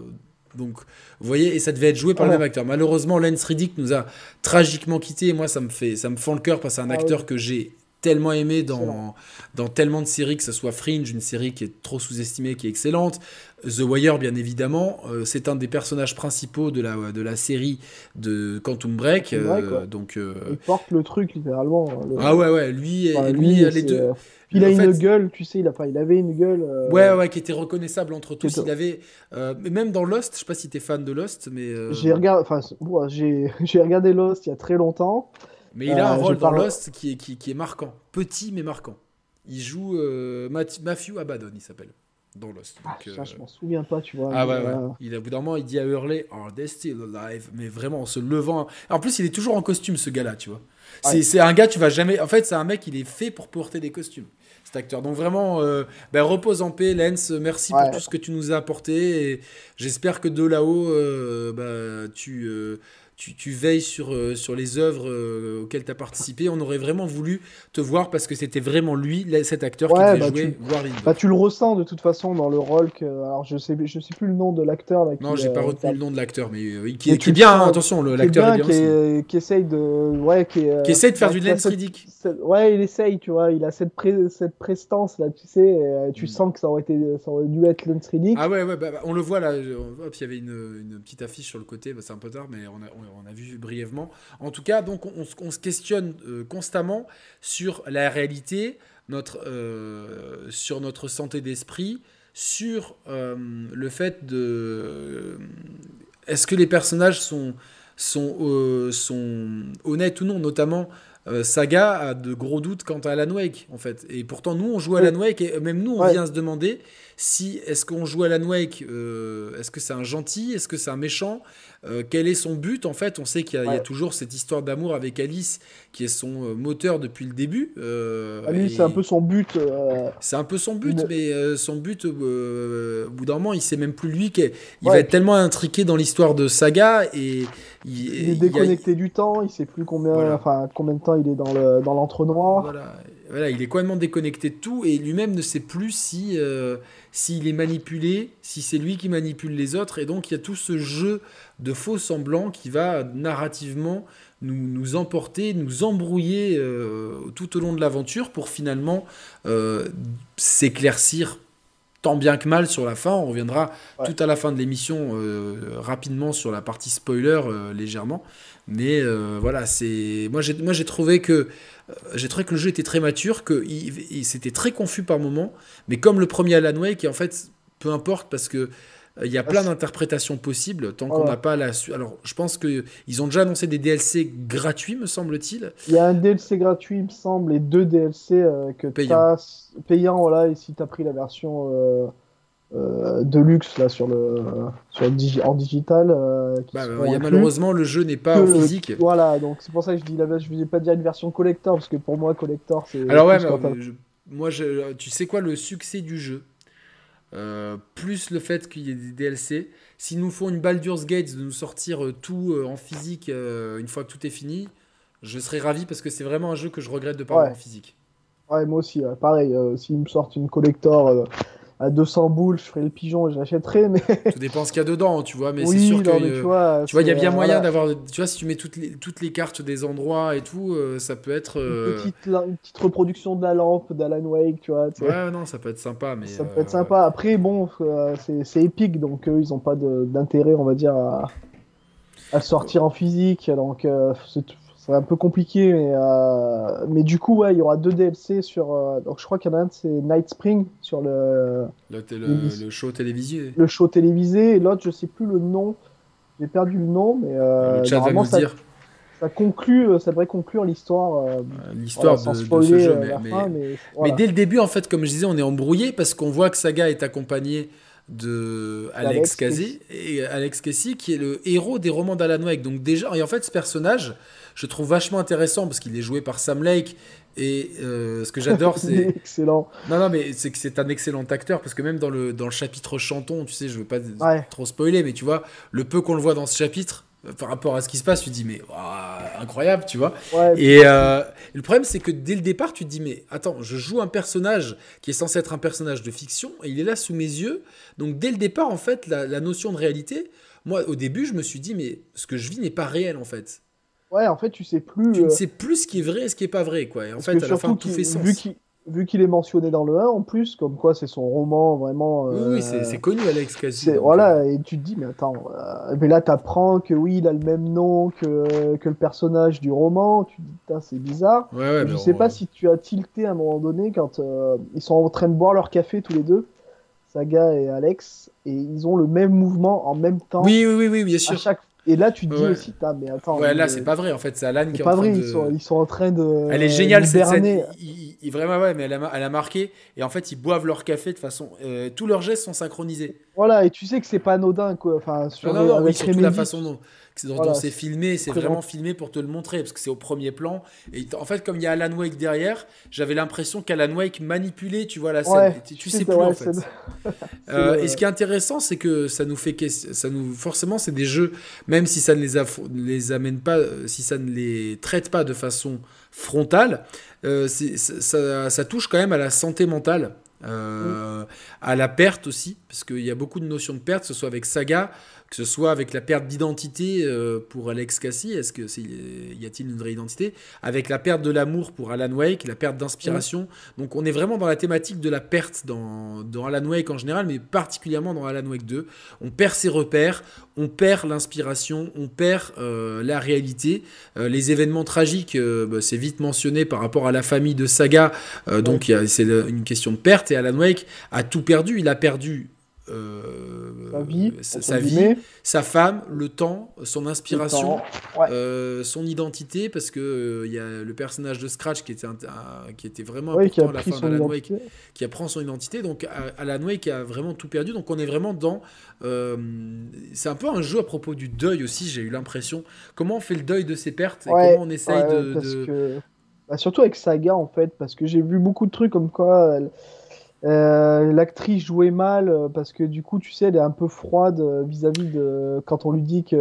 donc, vous voyez, et ça devait être joué par le même acteur. Malheureusement, Lance Riddick nous a tragiquement quittés. Et moi, ça me fait, ça me fend le cœur parce que c'est un ah acteur que j'ai tellement aimé dans, dans tellement de séries, que ce soit Fringe, une série qui est trop sous-estimée, qui est excellente. The Wire, bien évidemment. Euh, c'est un des personnages principaux de la, de la série de Quantum Break. Euh, donc, euh, Il porte le truc, littéralement. Hein, ah ouais, ouais. Lui, lui, les deux. Il a une gueule, tu sais, il, a, pas, il avait une gueule. Euh, ouais, ouais, qui était reconnaissable entre tous. Il avait, euh, même dans Lost, je sais pas si tu es fan de Lost, mais. Euh, j'ai regardé, enfin, j'ai regardé Lost il y a très longtemps. Mais il a un rôle dans Lost qui est, qui, qui, est marquant, petit mais marquant. Il joue Matthew Abaddon, il s'appelle dans Lost. Ah, je m'en souviens pas, tu vois. Ah ouais, ouais. Il, a, au bout d'un moment, il dit à hurler Are they still alive? Mais vraiment, en se levant. En plus, il est toujours en costume, ce gars-là, tu vois. C'est un gars, tu vas jamais. En fait, c'est un mec, il est fait pour porter des costumes acteur. Donc vraiment, euh, ben, repose en paix, Lens. Merci pour tout ce que tu nous as apporté. Et j'espère que de là-haut, euh, bah, tu, euh, tu, tu, veilles sur, euh, sur les œuvres euh, auxquelles tu as participé. On aurait vraiment voulu te voir parce que c'était vraiment lui, cet acteur qui devait bah jouer tu... Bah, tu le ressens de toute façon dans le rôle que. Alors, je sais, je sais plus le nom de l'acteur. Non, j'ai pas euh, retenu le nom de l'acteur, mais qui, est bien, hein, attention, l'acteur est bien. Qui, qui, essaye de. Ouais, qui, qui essaye de faire du lens ridicule. Ouais, il essaye, tu vois. Il a cette, cette prestance là, tu sais. tu mm. sens que ça aurait, été, ça aurait dû être lens ridicule. Ah ouais, ouais bah, on le voit là. Hop, il y avait une, une, petite affiche sur le côté. c'est un peu tard, mais on a, on a vu brièvement. En tout cas, donc on, se questionne euh, constamment sur la réalité, notre, euh, sur notre santé d'esprit, sur euh, le fait de est-ce que les personnages sont sont, sont honnêtes ou non, notamment Saga a de gros doutes quant à Alan Wake en fait. Et pourtant nous on joue à Alan Wake et même nous on vient se demander si est-ce qu'on joue à Alan Wake, est-ce que c'est un gentil, est-ce que c'est un méchant, euh, quel est son but En fait, on sait qu'il y, a toujours cette histoire d'amour avec Alice qui est son euh, moteur depuis le début. Euh, Alice, c'est un peu son but. C'est un peu son but, mais son but, au bout d'un moment, il sait même plus lui. qu'il il va être tellement intriqué dans l'histoire de Saga et il, est déconnecté du temps. Il sait plus combien, enfin, combien de temps il est dans le dans l'entre-noir. Voilà. voilà, il est complètement déconnecté de tout et lui-même ne sait plus si s'il est manipulé, si c'est lui qui manipule les autres. Et donc il y a tout ce jeu de faux semblants qui va narrativement nous, nous emporter, nous embrouiller euh, tout au long de l'aventure pour finalement euh, s'éclaircir tant bien que mal sur la fin. On reviendra tout à la fin de l'émission euh, rapidement sur la partie spoiler légèrement. Mais voilà, c'est moi j'ai moi j'ai trouvé que j'ai trouvé que le jeu était très mature, que c'était très confus par moments, mais comme le premier Alan Wake, en fait peu importe parce que il y a plein d'interprétations possibles tant qu'on n'a pas la suite. Alors, je pense qu'ils ont déjà annoncé des DLC gratuits, me semble-t-il. Il y a un DLC gratuit, il me semble, et deux DLC que payants. payant, voilà, et si tu as pris la version euh, euh, de luxe là, sur le, sur en digital. Euh, bah, y a malheureusement, le jeu n'est pas en physique. voilà, donc c'est pour ça que je dis là je ne vais pas dire une version collector, parce que pour moi, collector, c'est. Alors, ouais, moi, je, tu sais quoi, le succès du jeu euh, plus le fait qu'il y ait des DLC. S'ils nous font une Baldur's Gate de nous sortir euh, tout euh, en physique une fois que tout est fini, je serais ravi parce que c'est vraiment un jeu que je regrette de pas avoir en physique. Ouais, moi aussi, pareil. S'ils me sortent une collector à 200 boules, je ferai le pigeon et je l'achèterai. Mais... Tout dépend ce qu'il y a dedans, tu vois. Mais c'est sûr que. tu vois, il y a bien moyen d'avoir. Tu vois, si tu mets toutes les, toutes les cartes des endroits et tout, euh, ça peut être. Une, euh, petite, une, petite, reproduction de la lampe d'Alan Wake, tu vois. Ouais, non, ça peut être sympa. Mais ça peut être sympa. Après, bon, euh, c'est épique, donc eux, ils n'ont pas d'intérêt, on va dire, à, à sortir en physique. Donc, c'est c'est un peu compliqué, mais, euh, mais du coup, ouais, il y aura deux DLC sur. Euh, donc, je crois qu'il y en a un, c'est Night Spring sur le. Le, show télévisé. Le show télévisé, et l'autre, je sais plus le nom. J'ai perdu le nom, mais. Euh, le chat va nous ça, dire. Ça conclut, ça devrait conclure l'histoire. l'histoire de, ce jeu, mais, mais, dès le début, en fait, comme je disais, on est embrouillé parce qu'on voit que Saga est accompagné de Alex Casey et Alex Casey qui est le héros des romans d'Alan Wake. Donc déjà, et en fait, ce personnage je trouve vachement intéressant parce qu'il est joué par Sam Lake. Et euh, ce que j'adore, c'est. excellent. Non, non, mais c'est que c'est un excellent acteur parce que même dans le, dans le chapitre chanton, tu sais, je veux pas trop spoiler, mais tu vois, le peu qu'on le voit dans ce chapitre, euh, par rapport à ce qui se passe, tu te dis, mais incroyable, tu vois. et euh, le problème, c'est que dès le départ, tu te dis, mais attends, je joue un personnage qui est censé être un personnage de fiction et il est là sous mes yeux. Donc dès le départ, en fait, la, la notion de réalité, moi, au début, je me suis dit, mais ce que je vis n'est pas réel, en fait. Ouais, en fait, tu sais plus. Tu ne euh, sais plus ce qui est vrai et ce qui est pas vrai, quoi. Et en fait, à la fin, tout fait sens. Vu qu'il est mentionné dans le 1 en plus, comme quoi c'est son roman vraiment. oui, euh, c'est connu, Alex Casey. Voilà, euh. et tu te dis, mais attends, mais là t'apprends que oui, il a le même nom que, que le personnage du roman, tu te dis, c'est bizarre. Ouais, ouais, je sais pas si tu as tilté à un moment donné quand ils sont en train de boire leur café tous les deux, Saga et Alex, et ils ont le même mouvement en même temps. Oui, oui, oui, oui bien sûr. À chaque et là, tu te dis aussi, mais attends. Ouais, là, c'est pas vrai. En fait, c'est Alan qui est, en pas train vrai, de... ils, sont, ils sont en train de. Elle est géniale cette scène. Il, vraiment, ouais, mais elle a, elle a, marqué. Et en fait, ils boivent leur café de façon. Euh, tous leurs gestes sont synchronisés. Voilà, et tu sais que c'est pas anodin, quoi. Enfin, sur non, non, avec surtout la façon dont c'est filmé, c'est vraiment filmé pour te le montrer, parce que c'est au premier plan. Et en fait, comme il y a Alan Wake derrière, j'avais l'impression qu'Alan Wake manipulait, tu vois, la scène. tu, sais plus, en fait. Euh, et ce qui est intéressant, c'est que ça nous fait... Ça nous, forcément, c'est des jeux, même si ça ne les, les amène pas, euh, si ça ne les traite pas de façon frontale, euh, ça, ça, touche quand même à la santé mentale. À la perte aussi, parce qu'il y a beaucoup de notions de perte, que ce soit avec Saga, que ce soit avec la perte d'identité euh, pour Alex Cassie, est-ce que y a-t-il une vraie identité? Avec la perte de l'amour pour Alan Wake, la perte d'inspiration. Donc on est vraiment dans la thématique de la perte dans, dans, Alan Wake en général, mais particulièrement dans Alan Wake 2. On perd ses repères, on perd l'inspiration, on perd euh, la réalité. Euh, les événements tragiques, bah, c'est vite mentionné par rapport à la famille de Saga, donc c'est une question de perte, et Alan Wake a tout perdu. Il a perdu euh, vie, sa, vie sa, femme, le temps, son inspiration, euh, son identité, parce que il euh, y a le personnage de Scratch qui était, qui était vraiment important à la fin d'Alan Wake, qui apprend son identité. Donc Alan Wake a vraiment tout perdu. Donc on est vraiment dans. c'est un peu un jeu à propos du deuil aussi, j'ai eu l'impression. Comment on fait le deuil de ses pertes et comment on essaye de. Bah, surtout avec Saga en fait, parce que j'ai vu beaucoup de trucs comme quoi. Euh, l'actrice jouait mal euh, parce que du coup, tu sais, elle est un peu froide euh, vis-à-vis de quand on lui dit que.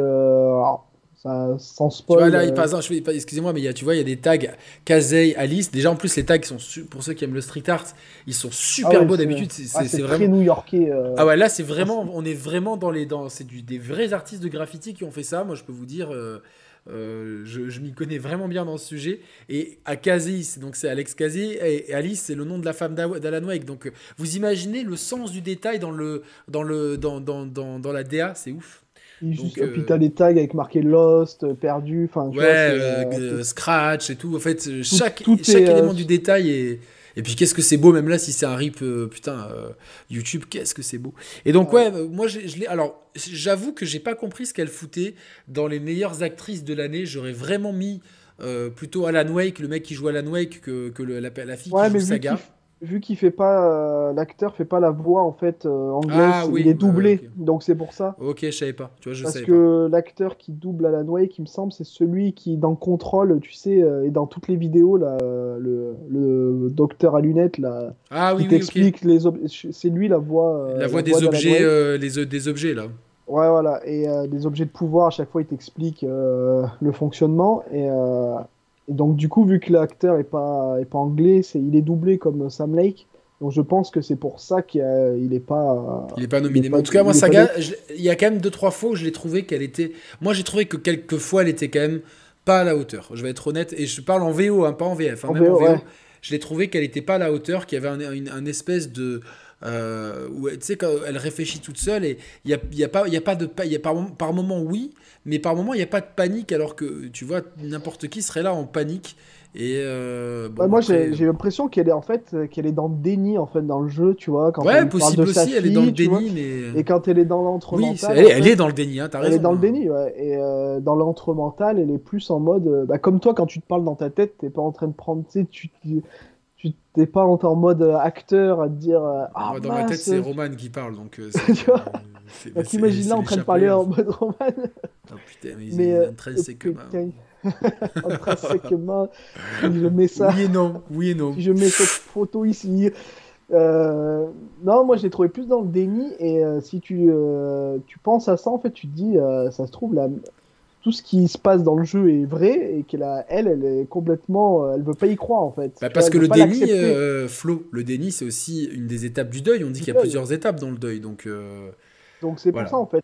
ça, sans spoil. Tu vois, là, excusez-moi, mais y a, tu vois, il y a des tags Kazei, Alice. Déjà, en plus, les tags sont pour ceux qui aiment le street art, ils sont super ah beaux d'habitude. C'est ah, vraiment très new-yorkais. Ah ouais, là, c'est vraiment, on est vraiment dans les, dans, c'est des vrais artistes de graffiti qui ont fait ça. Moi, je peux vous dire. Euh, je, m'y connais vraiment bien dans ce sujet. Et Akazi, donc c'est Alex Kazi, et Alice, c'est le nom de la femme d'Alan Wake. Donc vous imaginez le sens du détail dans, le, dans, le, dans, dans, dans, dans la DA, c'est ouf. Et puis t'as les tags avec marqué Lost, perdu, enfin ouais, euh, Scratch et tout. En fait, chaque, chaque élément du détail est, Et puis qu'est-ce que c'est beau, même là, si c'est un rip, euh, putain, euh, YouTube, qu'est-ce que c'est beau. Et donc, ouais, moi, je, l'ai. Alors, j'avoue que j'ai pas compris ce qu'elle foutait dans les meilleures actrices de l'année. J'aurais vraiment mis plutôt Alan Wake, le mec qui joue Alan Wake, que, que la, la, fille qui joue Saga vu qu'il fait pas euh, l'acteur fait pas la voix en fait euh, anglaise, ah il est doublé, donc c'est pour ça. Ok, je savais pas. Tu vois, je Parce que l'acteur qui double Alan Wake, qui me semble, c'est celui qui dans Control, tu sais, euh, et dans toutes les vidéos là, le, le docteur à lunettes là, ah, oui, qui t'explique les c'est lui la voix. la, voix des objets, les des objets là. Ouais, voilà, et des objets de pouvoir, à chaque fois il t'explique le fonctionnement et et donc, du coup, vu que l'acteur est pas, est pas anglais, c'est, il est doublé comme Sam Lake. Donc, je pense que c'est pour ça qu'il n'est pas. Il n'est pas nominé. en tout cas, moi, Saga, il y a quand même deux, trois fois où je l'ai trouvé qu'elle était. Moi, j'ai trouvé que quelques fois, elle était quand même pas à la hauteur. Je vais être honnête. Et je parle en VO, hein, pas en VF. Hein, en même VO, en VO. Je l'ai trouvé qu'elle n'était pas à la hauteur, qu'il y avait un, un, espèce de. Euh, où tu sais, elle réfléchit toute seule, et il n'y a, y a, pas, y a pas de. Y a par, par moment, oui, mais par moment, il n'y a pas de panique, alors que tu vois, n'importe qui serait là en panique. Et euh, bah, moi, j'ai l'impression qu'elle est en fait qu'elle est dans le déni en fait dans le jeu, tu vois. Quand ouais, possible aussi. elle est dans le déni, mais et quand elle est dans l'entre oui, elle, elle, est dans le déni. Hein, as raison. Elle est dans le déni, ouais. Et euh, dans l'entre mental, elle est plus en mode, euh, bah, comme toi quand tu te parles dans ta tête, t'es pas en train de prendre, tu tu tu t'es pas en mode acteur à te dire. Ah, dans ma tête, c'est Roman qui parle, donc. tu vois donc imagine là en train de parler en mode Roman. Oh putain, mais, mais euh, intrinsèquement, si je mets ça. Oui et non, oui et non. Si je mets cette photo ici. Euh, non, moi je l'ai trouvé plus dans le déni et euh, si tu, euh, tu penses à ça, en fait, tu te dis, ça se trouve, là, tout ce qui se passe dans le jeu est vrai et qu'elle elle, elle est complètement, elle veut pas y croire en fait. Bah parce que le déni, Flo, le déni, c'est aussi une des étapes du deuil. On dit qu'il y a plusieurs étapes dans le deuil, donc. Donc c'est pour ça en fait.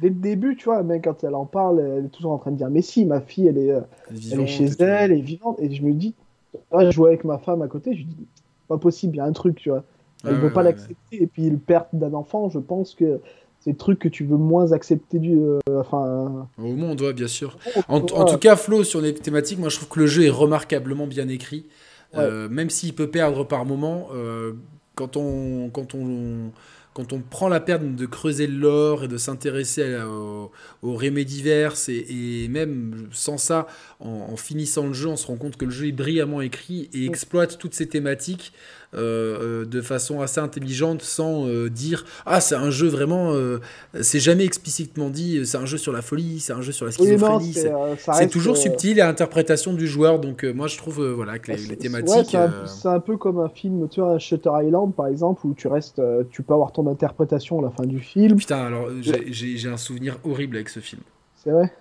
dès le début, tu vois, mais quand elle en parle, elle est toujours en train de dire Mais si, ma fille, elle est, euh, elle est, chez elle, elle est vivante. Et je me dis, je jouais avec ma femme à côté, je dis Pas possible, il y a un truc, tu vois. Elle ne veut pas l'accepter. Et puis le perte d'un enfant, je pense que c'est le truc que tu veux moins accepter du. Euh, enfin. Au monde, ouais, bien sûr. En, tout cas, Flo, sur les thématiques, moi je trouve que le jeu est remarquablement bien écrit. Euh, même s'il peut perdre par moment, quand on. Quand on quand on prend la peine de creuser l'or et de s'intéresser aux, aux diverses et, même sans ça, en, en, finissant le jeu, on se rend compte que le jeu est brillamment écrit et exploite toutes ces thématiques euh, euh, de façon assez intelligente sans euh, dire ah c'est un jeu vraiment c'est jamais explicitement dit c'est un jeu sur la folie c'est un jeu sur la schizophrénie c'est toujours subtil à l'interprétation du joueur donc moi je trouve voilà que les, thématiques c'est un, peu comme un film tu vois Shutter Island par exemple où tu restes tu peux avoir ton interprétation à la fin du film. Putain alors j'ai un souvenir horrible avec ce film. C'est vrai?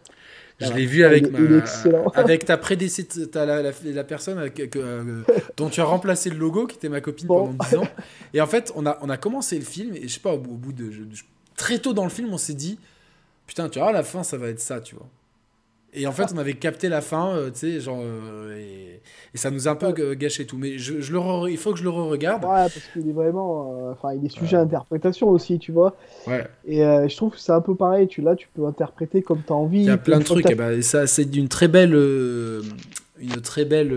Je l'ai vu avec, ma, avec ta prédécesseur, la, la, personne euh, dont tu as remplacé le logo, qui était ma copine pendant 10 ans. Et en fait, on a, on a commencé le film, et je sais pas, au, bout de. très tôt dans le film, on s'est dit Putain, tu vois, à la fin, ça va être ça, tu vois. Et en fait, on avait capté la fin, euh, tu sais, genre. Euh, et, ça nous a un peu gâché tout. Mais je, je le il faut que je le re-regarde. Ouais, parce qu'il est vraiment. Euh, enfin, il est sujet à interprétation aussi, tu vois. Ouais. Et je trouve que c'est un peu pareil. Tu, là, tu peux interpréter comme tu as envie. Il y a plein de trucs. Et ben, ça, c'est d'une très belle. une très belle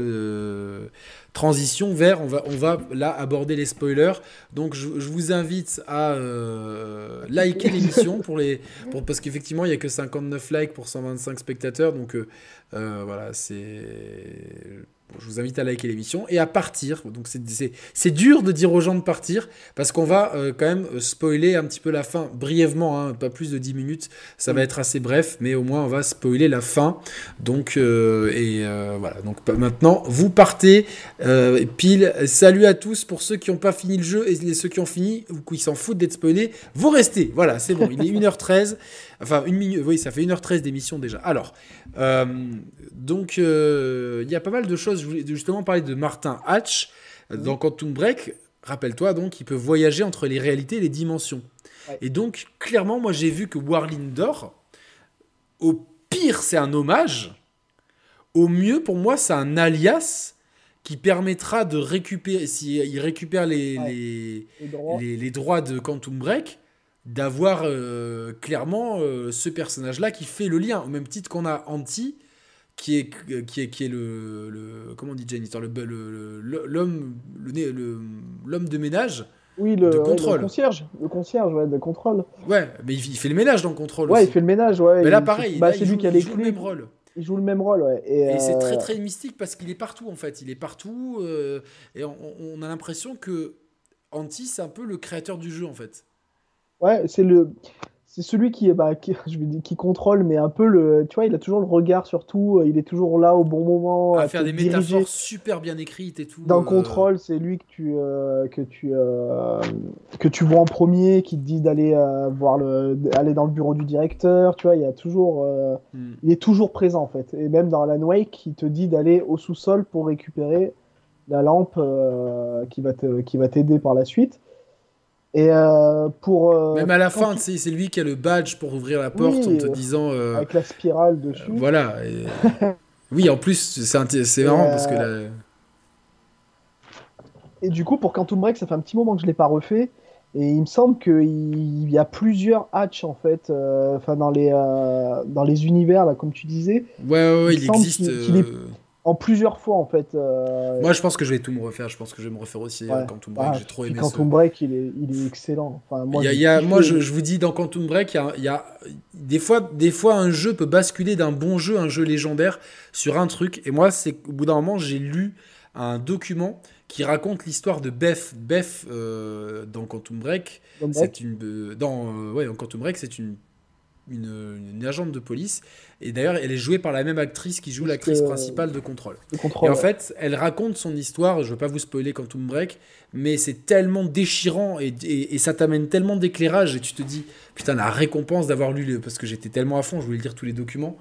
transition vers, on va, là aborder les spoilers. Donc je, vous invite à euh, liker l'émission pour les, pour, parce qu'effectivement il n'y a que 59 likes pour 125 spectateurs. Donc euh, euh, voilà, c'est je vous invite à liker l'émission et à partir. Donc c'est dur de dire aux gens de partir parce qu'on va euh, quand même euh, spoiler un petit peu la fin brièvement, hein, pas plus de 10 minutes. Ça va mm. être assez bref, mais au moins on va spoiler la fin. Donc euh, et voilà. Donc maintenant vous partez pile. Salut à tous pour ceux qui n'ont pas fini le jeu et ceux qui ont fini ou qui s'en foutent d'être spoilés. Vous restez. Voilà, c'est bon. Il est 1h13. Enfin une minute. Oui, ça fait 1h13 d'émission déjà. Alors donc il y a pas mal de choses je voulais justement parler de Martin Hatch. Dans Quantum Break, rappelle-toi, donc, il peut voyager entre les réalités et les dimensions. Et donc, clairement, moi, j'ai vu que Warlindor, au pire, c'est un hommage. Au mieux, pour moi, c'est un alias qui permettra de récupérer, s'il récupère les, les, droits. de Quantum Break, d'avoir euh, clairement euh, ce personnage-là qui fait le lien, au même titre qu'on a Anti, qui est, qui est, qui est le, le comment on dit janitor, l'homme le, l'homme de ménage. Oui, le, de contrôle. le concierge, le concierge ouais, de contrôle. Ouais, mais il, fait le ménage dans le contrôle. Ouais, il fait le ménage, ouais. Mais là, pareil, bah, c'est lui qui a les clés. le même rôle. Il joue le même rôle, ouais. Et, c'est très très mystique parce qu'il est partout en fait. Il est partout euh, et on, on a l'impression que Anti c'est un peu le créateur du jeu en fait. Ouais, c'est le c'est celui qui, bah, qui, je dire, qui contrôle, mais un peu le. Tu vois, il a toujours le regard sur tout, il est toujours là au bon moment. À, faire des métaphores super bien écrites et tout. Dans euh. contrôle, c'est lui que tu, euh, que, tu, euh, que tu vois en premier, qui te dit d'aller voir le, aller dans le bureau du directeur. Tu vois, il, y a toujours, hmm. il est toujours présent en fait. Et même dans Alan Wake, il te dit d'aller au sous-sol pour récupérer la lampe qui va t'aider par la suite. Et euh, pour. Euh, Même à la fin, c'est lui qui a le badge pour ouvrir la porte en te disant. Euh, avec la spirale dessus. voilà. oui, en plus, c'est marrant parce que. La... Et du coup, pour Quantum Break, ça fait un petit moment que je l'ai pas refait. Et il me semble qu'il y a plusieurs hatches en fait, enfin dans les dans les univers là, comme tu disais. Ouais, ouais, il, existe en plusieurs fois en fait. Euh, Moi je pense que je vais tout me refaire, je pense que je vais me refaire aussi euh, Quantum Break, j'ai trop aimé Quantum Break il est, il est excellent. Enfin, moi, y a, moi je, je, vous dis dans Quantum Break, il y a, des, fois, des fois un jeu peut basculer d'un bon jeu, un jeu légendaire, sur un truc. Et moi c'est au bout d'un moment j'ai lu un document qui raconte l'histoire de Beth. Beth euh, dans Quantum Break, c'est une dans ouais dans Quantum Break c'est une une, agente de police. Et d'ailleurs, elle est jouée par la même actrice qui joue l'actrice principale de Contrôle. et en fait, elle raconte son histoire. Je veux pas vous spoiler Quantum Break, mais c'est tellement déchirant et, et, ça t'amène tellement d'éclairage. Et tu te dis, putain, la récompense d'avoir lu, le, parce que j'étais tellement à fond, je voulais lire tous les documents.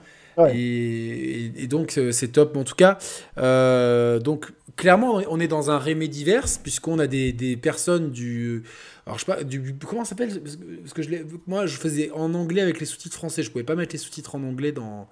Et, et, donc, euh, c'est top. En tout cas, euh, donc, clairement, on est dans un Remédiverse, puisqu'on a des, des personnes du alors, je sais pas, du, comment ça s'appelle? Parce que je moi, je faisais en anglais avec les sous-titres français. Je pouvais pas mettre les sous-titres en anglais dans,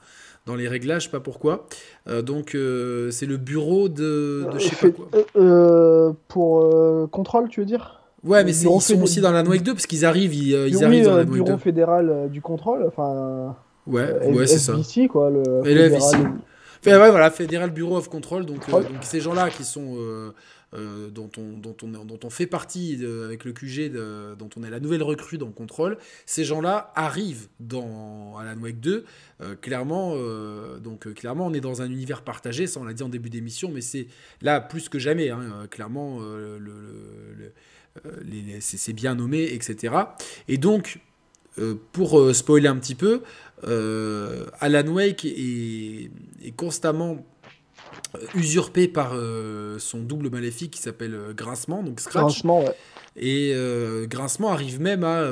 dans les réglages, je sais pas pourquoi. Euh, donc, euh, c'est le bureau de, de je sais pas quoi. Euh, pour contrôle, tu veux dire? Ouais, mais ils sont aussi dans la Noix 2 parce qu'ils arrivent, ils, ils arrivent dans la Noix 2. bureau fédéral du contrôle, enfin. Ouais, ouais, c'est ça. Ici, quoi. Le fédéral... ouais, voilà, Fédéral Bureau of Control. Donc, donc ces gens-là qui sont euh, dont, on, fait partie avec le QG, dont on est la nouvelle recrue dans le contrôle, ces gens-là arrivent dans Alan Wake 2. Euh, clairement, euh, donc, clairement, on est dans un univers partagé, ça on l'a dit en début d'émission, mais c'est là plus que jamais. Clairement, c'est bien nommé, etc. Et donc, pour spoiler un petit peu, Alan Wake est, constamment euh, usurpé par euh, son double maléfique qui s'appelle euh, Grincement, donc Scratch. Grincement, ouais. Et Grincement arrive même à,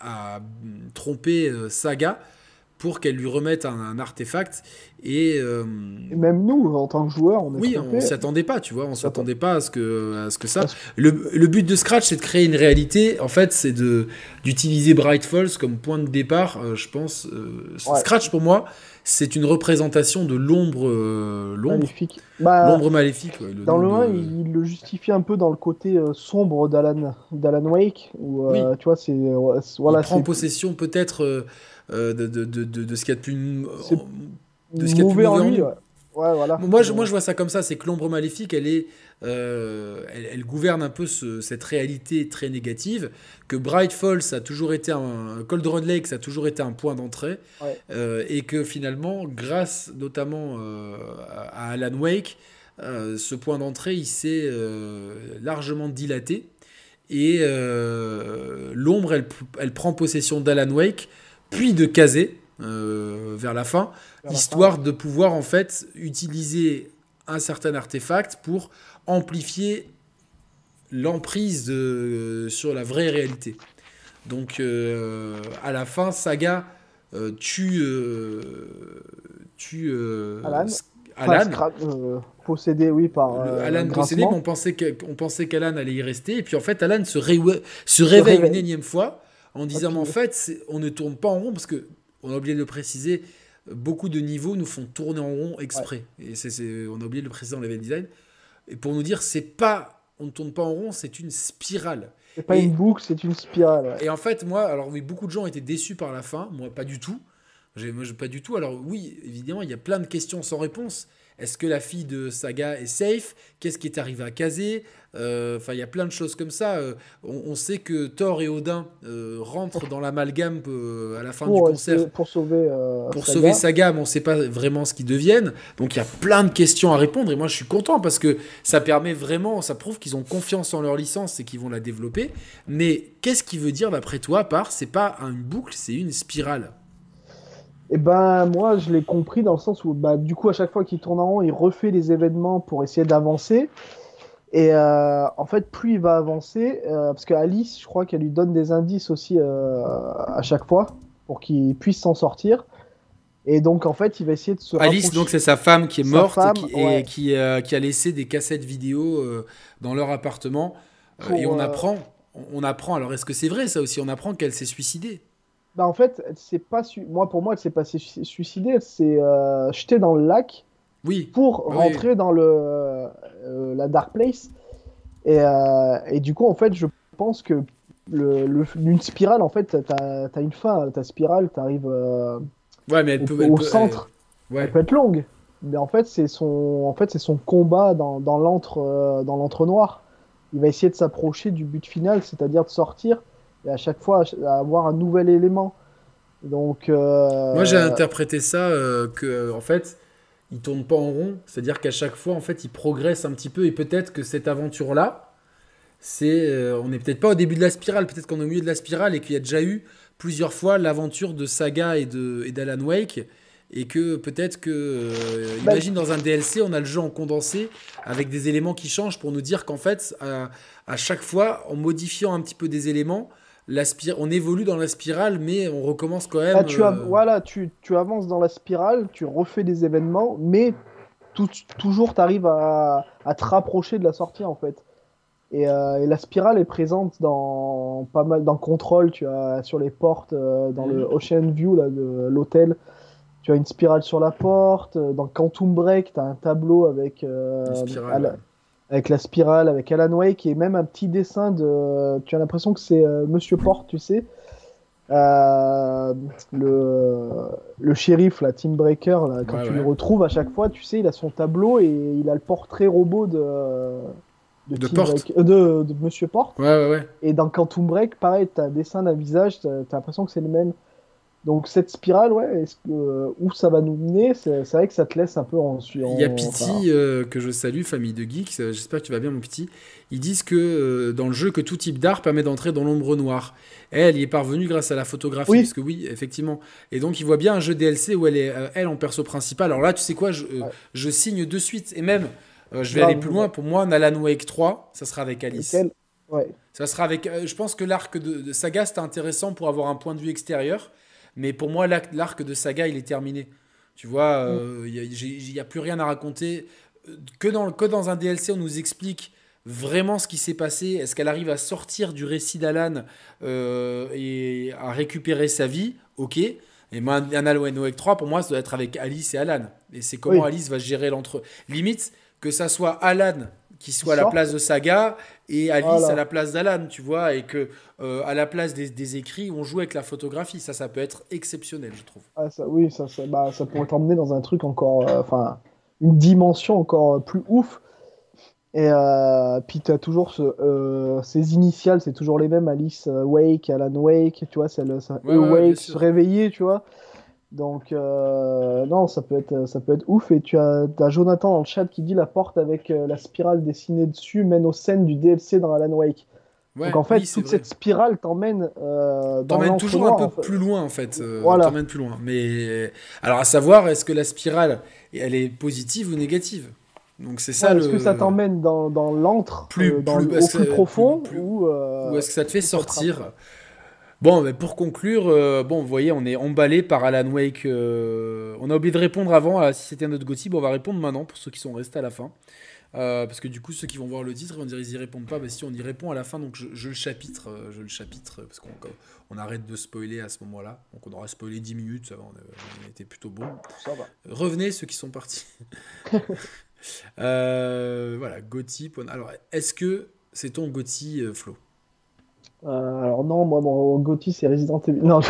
à tromper Saga pour qu'elle lui remette un, artefact. Et, même nous, en tant que joueurs, on est Oui, on s'y attendait pas, tu vois. On s'attendait pas à ce que, à ce que ça. Le, le, but de Scratch, c'est de créer une réalité. En fait, c'est d'utiliser Bright Falls comme point de départ, je pense. Scratch, pour moi, c'est une représentation de l'ombre euh, maléfique. Bah, l'ombre maléfique. dans le 1, il, le justifie un peu dans le côté euh, sombre d'Alan, d'Alan Wake, où euh, tu vois, c'est voilà, il prend possession peut-être de, de, de, de, ce qu'il y a de plus de ce qu'il y a de plus en lui. Moi, je, moi, je vois ça comme ça, c'est que l'ombre maléfique, elle est, euh, elle, gouverne un peu cette réalité très négative. Que Bright Falls a toujours été un, Cold Run Lake, ça a toujours été un point d'entrée, euh, et que finalement, grâce notamment euh, à Alan Wake, ce point d'entrée, il s'est largement dilaté. Et l'ombre, elle, elle, prend possession d'Alan Wake, puis de Kazé vers la fin histoire de pouvoir en fait utiliser un certain artefact pour amplifier l'emprise sur la vraie réalité. Donc euh, à la fin, Saga euh, tue, euh, tue Alan. possédé, oui, par. Alan possédé, mais on pensait qu'Alan allait y rester. Et puis en fait, Alan se, se réveille une énième fois en disant en fait, on ne tourne pas en rond parce que on a oublié de le préciser beaucoup de niveaux nous font tourner en rond exprès. Et c'est, on a oublié le préciser dans level design. Et pour nous dire, c'est pas, on ne tourne pas en rond, c'est une spirale. C'est pas une boucle, c'est une spirale. Et en fait, moi, alors oui, beaucoup de gens étaient déçus par la fin, moi pas du tout. Moi, pas du tout. Alors oui, évidemment, il y a plein de questions sans réponse. Est-ce que la fille de Saga est safe? Qu'est-ce qui est arrivé à Kazé? Euh, Enfin, il y a plein de choses comme ça. Euh, on, sait que Thor et Odin euh, rentrent dans l'amalgame à la fin du concert pour sauver pour Saga. sauver Saga, mais on ne sait pas vraiment ce qu'ils deviennent. Donc il y a plein de questions à répondre et moi je suis content parce que ça permet vraiment, ça prouve qu'ils ont confiance en leur licence et qu'ils vont la développer. Mais qu'est-ce qui veut dire d'après toi par? C'est pas une boucle, c'est une spirale et eh ben moi je l'ai compris dans le sens où bah, du coup à chaque fois qu'il tourne en rond, il refait les événements pour essayer d'avancer. Et euh, en fait, plus il va avancer, euh, parce que Alice, je crois qu'elle lui donne des indices aussi euh, à chaque fois pour qu'il puisse s'en sortir. Et donc en fait, il va essayer de se Alice, donc c'est sa femme qui est morte et, qui, qui, a laissé des cassettes vidéo dans leur appartement. et on apprend, on apprend. Alors est-ce que c'est vrai ça aussi? On apprend qu'elle s'est suicidée. Bah en fait, c'est pas moi pour moi, elle s'est pas suicidée, elle s'est euh, jetée dans le lac. Oui. Pour rentrer dans le euh, la dark place. Et, euh, et, du coup, en fait, je pense que le, une spirale, en fait, t'as as une fin. Ta spirale, t'arrives ouais, mais elle peut, au, centre. Elle, peut être longue. Mais en fait, c'est son en fait c'est son combat dans, dans l'antre dans l'antre noir. Il va essayer de s'approcher du but final, c'est-à-dire de sortir et à chaque fois avoir un nouvel élément. Donc, euh, Moi j'ai interprété ça euh, que en fait il tourne pas en rond, c'est-à-dire qu'à chaque fois en fait il progresse un petit peu. Et peut-être que cette aventure là, c'est euh, on n'est peut-être pas au début de la spirale, peut-être qu'on est au milieu de la spirale et qu'il y a déjà eu plusieurs fois l'aventure de Saga et de et d'Alan Wake. Et que peut-être que bah, imagine dans un DLC on a le jeu en condensé avec des éléments qui changent pour nous dire qu'en fait à, à chaque fois en modifiant un petit peu des éléments on évolue dans la spirale, mais on recommence quand même. Ah, tu, as, euh, voilà, tu, tu, avances dans la spirale, tu refais des événements, mais toujours tu arrives à, à, te rapprocher de la sortie en fait. Et, euh, et, la spirale est présente dans pas mal dans Control, tu as sur les portes, euh, dans le mhm. Ocean View là, de l'hôtel. Tu as une spirale sur la porte. Dans Quantum Break, tu as un tableau avec avec la spirale, avec Alan Wake et même un petit dessin de. Tu as l'impression que c'est euh, Monsieur Porte, tu sais. Euh, le, le shérif, la Team Breaker, quand tu le retrouves à chaque fois, tu sais, il a son tableau et il a le portrait robot de. De, de, Porte. Euh, de, de, Monsieur Porte. Ouais, ouais, ouais. Et dans Quantum Break, pareil, tu as un dessin d'un visage, tu as, l'impression que c'est le même. Donc cette spirale, ouais, est-ce que, euh, où ça va nous mener? C'est vrai que ça te laisse un peu en Il y a Pity euh, que je salue, famille de geeks. Euh, j'espère que tu vas bien, mon petit. Ils disent que dans le jeu, que tout type d'art permet d'entrer dans l'ombre noire. Elle y est parvenue grâce à la photographie, oui. parce que oui, effectivement. Et donc il voit bien un jeu DLC où elle est elle en perso principal. Alors là, tu sais quoi, je, je signe de suite et même. je vais aller plus loin. Pour moi, Nalan Wake 3, ça sera avec Alice. Ouais. Ça sera avec. je pense que l'arc de, de Saga, c'était intéressant pour avoir un point de vue extérieur. Mais pour moi, l'arc de saga, il est terminé. Tu vois, il n'y euh, mm. a, plus rien à raconter. Que dans, que dans un DLC, on nous explique vraiment ce qui s'est passé. Est-ce qu'elle arrive à sortir du récit d'Alan euh, et à récupérer sa vie? Ok. Et Anna Wake 3, pour moi, ça doit être avec Alice et Alan. Et c'est comment Alice va gérer l'entre. Limite, que ça soit Alan qui soit à la place de Saga et Alice à la place d'Alan, tu vois, et que euh, à la place des, écrits, on joue avec la photographie. Ça, ça peut être exceptionnel, je trouve. Ah, ça, oui, ça, ça, bah, ça pourrait t'emmener dans un truc encore, euh, enfin, une dimension encore plus ouf. Et euh, puis tu as toujours ce, ces initiales, c'est toujours les mêmes, Alice Wake, Alan Wake, tu vois, c'est le Wake, se réveiller, tu vois. Donc, euh, non, ça peut, être, ça peut être ouf. Et tu as, as Jonathan dans le chat qui dit la porte avec euh, la spirale dessinée dessus mène aux scènes du DLC dans Alan Wake. Donc, en fait, toute cette spirale t'emmène euh, T'emmène toujours un peu plus loin, en fait. Voilà. T'emmène plus loin. Mais alors, à savoir, est-ce que la spirale, elle est positive ou négative? Donc c'est ça Est-ce que ça t'emmène dans, dans l'antre, plus, plus, au plus profond, ou, ou est-ce que ça te fait sortir? Bon, mais pour conclure, euh, bon, vous voyez, on est emballé par Alan Wake. Euh, on a oublié de répondre avant à si c'était un autre Bon, on va répondre maintenant pour ceux qui sont restés à la fin. Euh, parce que du coup, ceux qui vont voir le titre, vont dire ils y répondent pas. Mais si on y répond à la fin, donc je, le chapitre, je le chapitre parce qu'on on arrête de spoiler à ce moment-là. Donc on aura spoilé 10 minutes, ça va, on a, été plutôt bon. Revenez ceux qui sont partis. voilà, Gotti. Alors, est-ce que c'est ton Gotti, Flo? Alors non, moi mon Gotti c'est Resident Evil. Non,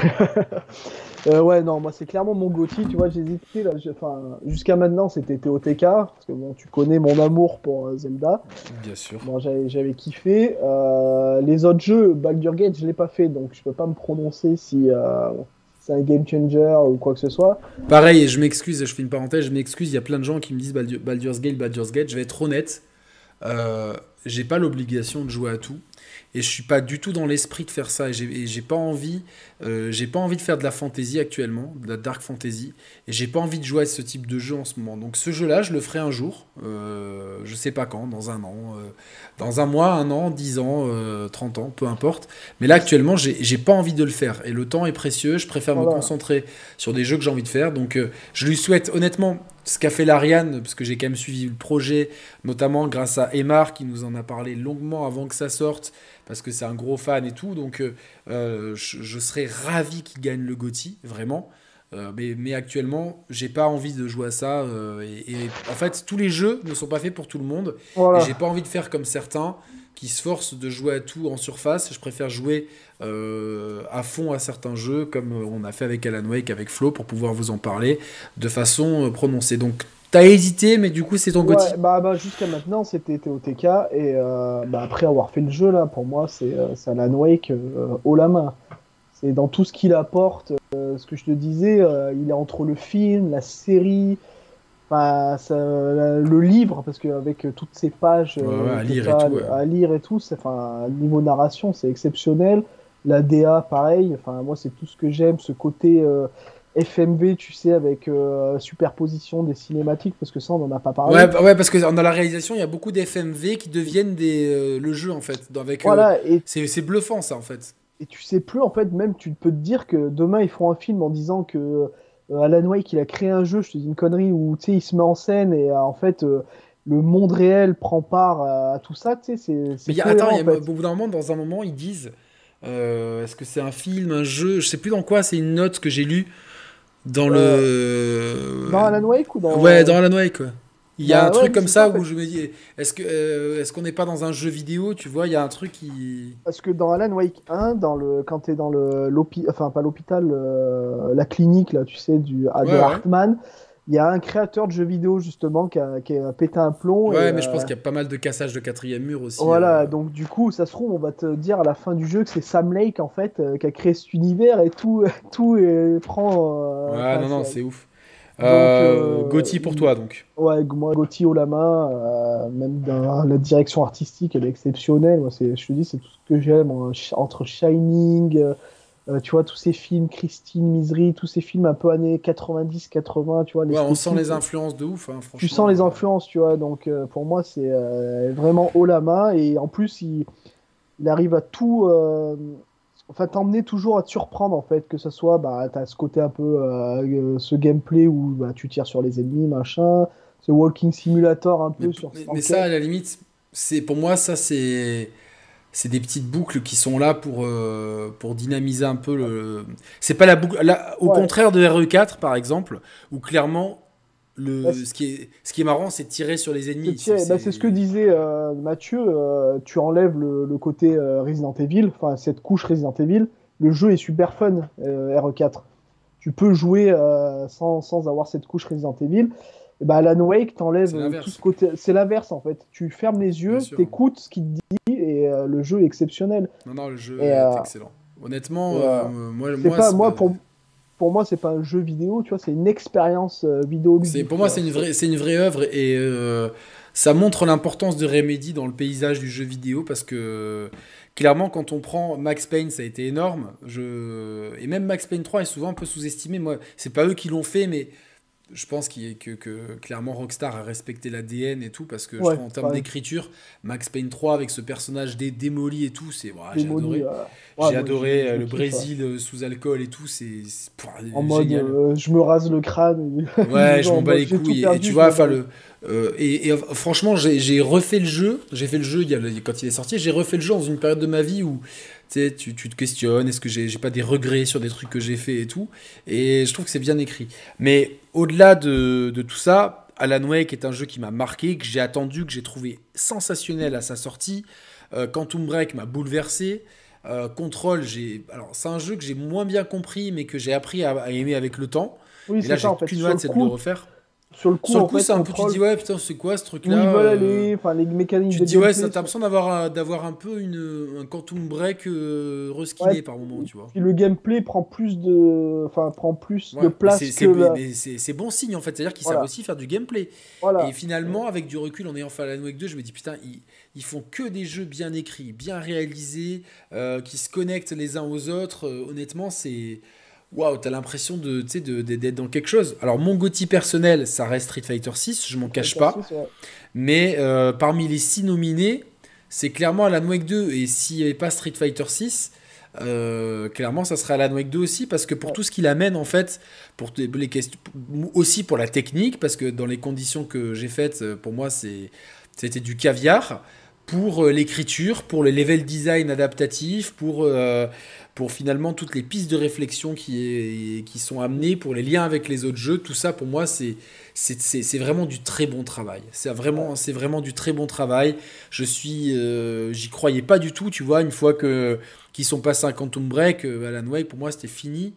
ouais, non, moi c'est clairement mon Gotti. Tu vois, j'hésitais là. Enfin, jusqu'à maintenant c'était TOTK parce que bon, tu connais mon amour pour Zelda. Bien sûr. Bon, j'avais kiffé. les autres jeux, Baldur's Gate, je l'ai pas fait, donc je peux pas me prononcer si c'est un game changer ou quoi que ce soit. Pareil, et je m'excuse, je fais une parenthèse, je m'excuse, il y a plein de gens qui me disent Baldur's Gate, Baldur's Gate, je vais être honnête, euh, j'ai pas l'obligation de jouer à tout et je suis pas du tout dans l'esprit de faire ça. Et j'ai pas envie euh, j'ai pas envie de faire de la fantasy actuellement de la dark fantasy et j'ai pas envie de jouer à ce type de jeu en ce moment. Donc ce jeu là je le ferai un jour. Euh, je sais pas quand dans un an euh, dans un mois un an dix ans 30 ans peu importe. Mais là actuellement j'ai pas envie de le faire. Et le temps est précieux. Je préfère me concentrer sur des jeux que j'ai envie de faire. Donc je lui souhaite honnêtement ce qu'a fait l'Ariane, parce que j'ai quand même suivi le projet, notamment grâce à Emar qui nous en a parlé longuement avant que ça sorte, parce que c'est un gros fan et tout. Donc euh, euh, je, serais ravi qu'il gagne le GOTY, vraiment. Euh, mais, mais, actuellement, j'ai pas envie de jouer à ça. et, en fait, tous les jeux ne sont pas faits pour tout le monde. Et j'ai pas envie de faire comme certains qui se forcent de jouer à tout en surface. Je préfère jouer à fond à certains jeux, comme on a fait avec Alan Wake, avec Flo, pour pouvoir vous en parler de façon prononcée. Donc T'as hésité, mais du coup, c'est ton ouais, Bah, bah jusqu'à maintenant, c'était TOTK. Et euh, bah, après avoir fait le jeu, là, pour moi, c'est euh, Alan Wake euh, haut la main. C'est dans tout ce qu'il apporte. ce que je te disais, il est entre le film, la série, ça, le livre, parce qu'avec toutes ces pages à, lire et tout, à lire et tout, enfin, niveau narration, c'est exceptionnel. La DA, pareil. Enfin, moi, c'est tout ce que j'aime, ce côté FMV, tu sais, avec euh, superposition des cinématiques, parce que ça, on n'en a pas parlé. Ouais, ouais, parce que dans la réalisation, il y a beaucoup d'FMV qui deviennent des, euh, le jeu, en fait. Avec, voilà, euh, c'est bluffant, ça, en fait. Et tu sais plus, en fait, même, tu peux te dire que demain, ils feront un film en disant que Alan Wake, il a créé un jeu, je te dis une connerie, où, tu sais, il se met en scène et, en fait le monde réel prend part à, tout ça, tu sais, c'est. Mais attends, il y a, au bout d'un moment, dans un moment, ils disent est-ce que c'est un film, un jeu Je sais plus dans quoi, c'est une note que j'ai lue dans le. Dans Alan Wake ou dans. Ouais, dans Alan Wake, Il y a bah un truc comme ça où je me dis, est-ce que euh, est-ce qu'on n'est pas dans un jeu vidéo Tu vois, il y a un truc qui. Parce que dans Alan Wake 1, dans le quand t'es dans le enfin pas l'hôpital, euh, la clinique là, tu sais du de Hartman, il y a un créateur de jeux vidéo justement qui a, qui a pété un plomb. Ouais, mais je pense euh, qu'il y a pas mal de cassage de quatrième mur aussi. Voilà, donc du coup, ça se trouve, on va te dire à la fin du jeu que c'est Sam Lake en fait qui a créé cet univers et tout, tout prend. ouais, non, non, c'est ouf. Euh, Gauthier pour toi donc. Ouais, moi Gauthier au la main, même dans la direction artistique, elle est exceptionnelle. Moi, je te dis, c'est tout ce que j'aime entre Shining. Euh, tu vois, tous ces films, Christine, Misery, tous ces films un peu années 90, 80, tu vois. ouais, on sent les influences de ouf, hein, franchement. Tu sens les influences, tu vois, donc euh, pour moi, c'est euh, vraiment haut la main, et en plus, il, il arrive à tout. Enfin, t'emmener toujours à te surprendre, en fait, que ce soit, bah, t'as ce côté un peu, ce gameplay où bah, tu tires sur les ennemis, machin, ce walking simulator un peu sur. Mais, mais ça, à la limite, c'est pour moi, ça, c'est c'est des petites boucles qui sont là pour, euh, pour dynamiser un peu le. C'est pas la boucle. au contraire de RE4, par exemple, où clairement, le, bah, ce, qui est, ce qui est marrant, c'est tirer sur les ennemis. C'est bah, ce que disait euh, Mathieu. Euh, tu enlèves le, le côté Resident Evil, enfin, cette couche Resident Evil. Le jeu est super fun, RE4. Tu peux jouer sans, sans avoir cette couche Resident Evil. bah, Alan Wake, t'enlèves tout ce côté. C'est l'inverse en fait. Tu fermes les yeux, t'écoutes ce qu'il te dit euh, le jeu est exceptionnel. Non, non, le jeu est euh, excellent. Honnêtement, euh, moi, moi, pas, moi pour, pour moi, c'est pas un jeu vidéo, tu vois, c'est une expérience vidéo. C'est pour moi, c'est une vraie, c'est une vraie œuvre et ça montre l'importance de Remedy dans le paysage du jeu vidéo parce que clairement, quand on prend Max Payne, ça a été énorme. Je... Et même Max Payne 3 est souvent un peu sous-estimé. Moi, c'est pas eux qui l'ont fait, mais je pense qu'il que, que, clairement Rockstar a respecté l'ADN et tout parce que je trouve en termes d'écriture Max Payne 3 avec ce personnage dé démoli et tout c'est j'ai adoré j'ai adoré euh, le Brésil euh, sous alcool et tout c'est en mode euh, je me rase le crâne ouais je m'en bats les couilles et, tu vois enfin le et, et, franchement j'ai refait le jeu j'ai fait le jeu il y a, quand il est sorti j'ai refait le jeu dans une période de ma vie où tu, tu te questionnes, est-ce que j'ai pas des regrets sur des trucs que j'ai fait et tout. Et je trouve que c'est bien écrit. Mais au-delà de, de, tout ça, Alan Wake est un jeu qui m'a marqué, que j'ai attendu, que j'ai trouvé sensationnel à sa sortie. Euh, Quantum Break m'a bouleversé. Control, j'ai. Alors, c'est un jeu que j'ai moins bien compris, mais que j'ai appris à, aimer avec le temps. Oui, c'est ça, en fait. Qu'une hâte, c'est de le refaire sur le coup, coup c'est un peu, tu dis ouais, putain, c'est quoi ce truc-là Où ils veulent aller, enfin, les mécaniques Tu te dis ouais, t'as l'impression d'avoir, d'avoir un peu une, un Quantum Break euh, reskiné par moment, tu vois. Puis le gameplay prend plus de, enfin, prend plus de place c'est. C'est, bon signe en fait, c'est-à-dire qu'ils savent aussi faire du gameplay. Et finalement, avec du recul, en ayant fait Alan Wake 2, je me dis putain, ils, ils font que des jeux bien écrits, bien réalisés, euh, qui se connectent les uns aux autres. Euh, honnêtement, c'est waouh, t'as l'impression de, d'être dans quelque chose. Alors, mon Gotti personnel, ça reste Street Fighter 6, je m'en cache pas. Mais euh, parmi les six nominés, c'est clairement Alan Wake 2. Et s'il n'y avait pas Street Fighter 6, euh, clairement, ça serait Alan Wake 2 aussi, parce que pour tout ce qu'il amène, en fait, pour les questions, aussi pour la technique, parce que dans les conditions que j'ai faites, euh, pour moi, c'était du caviar pour l'écriture, pour le level design adaptatif, pour pour finalement toutes les pistes de réflexion qui, qui sont amenées, pour les liens avec les autres jeux, tout ça pour moi c'est c'est vraiment du très bon travail. C'est vraiment, c'est vraiment du très bon travail. Je suis, euh, j'y croyais pas du tout, tu vois, une fois que qu'ils sont passés un Quantum Break, euh, Alan Wake, pour moi c'était fini.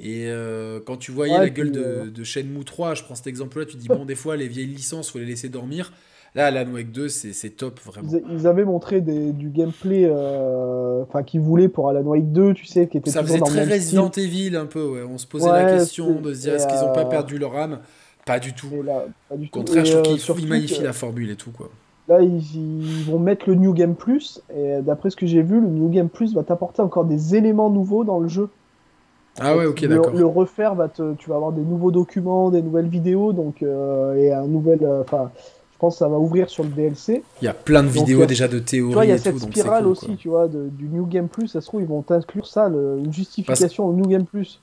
Et euh, quand tu voyais la gueule de, de Shenmue 3, je prends cet exemple-là, tu dis bon, des fois les vieilles licences, faut les laisser dormir. Là, Alan Wake 2, c'est top, vraiment. Ils, avaient montré des, du gameplay euh, qu'ils voulaient pour Alan Wake 2, tu sais, qui était Ça faisait très Resident Evil, un peu, ouais. On se posait la question de se dire, est-ce qu'ils n'ont pas euh, perdu leur âme? Pas du tout. pas du Au contraire, je trouve qu'ils euh, magnifient la formule et tout, quoi. Là, ils, vont mettre le New Game Plus, et d'après ce que j'ai vu, le New Game Plus va t'apporter encore des éléments nouveaux dans le jeu. ah ouais, ok, d'accord. Le, refaire, va te, tu vas avoir des nouveaux documents, des nouvelles vidéos, donc, et un nouvel... Enfin, je pense que ça va ouvrir sur le DLC. Il y a plein de vidéos déjà de théorie. Tu vois, il y a cette spirale aussi, tu vois, du New Game Plus. Ça se trouve, ils vont inclure ça, une justification au New Game Plus.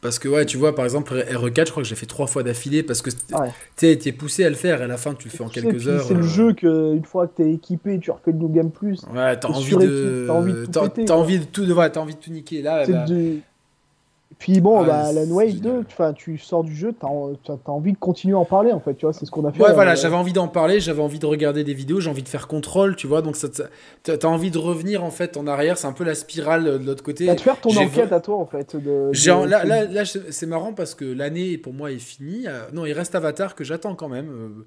Parce que, ouais, tu vois, par exemple, RE4, je crois que j'ai fait trois fois d'affilée parce que tu es poussé à le faire et à la fin, tu le fais en quelques heures. C'est le euh, jeu que, une fois que tu es équipé, tu refais le New Game Plus. Ouais, t'as envie, de... Envie de tout as, envie de tout, ouais, as envie de tout niquer. Là. Puis bon, bah, Alan Wake 2, tu sors du jeu, tu as, envie de continuer à en parler en fait, tu vois, c'est ce qu'on a fait. Ouais, voilà, euh, j'avais envie d'en parler, j'avais envie de regarder des vidéos, j'ai envie de faire contrôle, tu vois, donc tu as envie de revenir en fait en arrière, c'est un peu la spirale de l'autre côté. de faire ton enquête à toi en fait. De, Là, là, là c'est marrant parce que l'année pour moi est finie. Euh, non, il reste Avatar que j'attends quand même. Euh,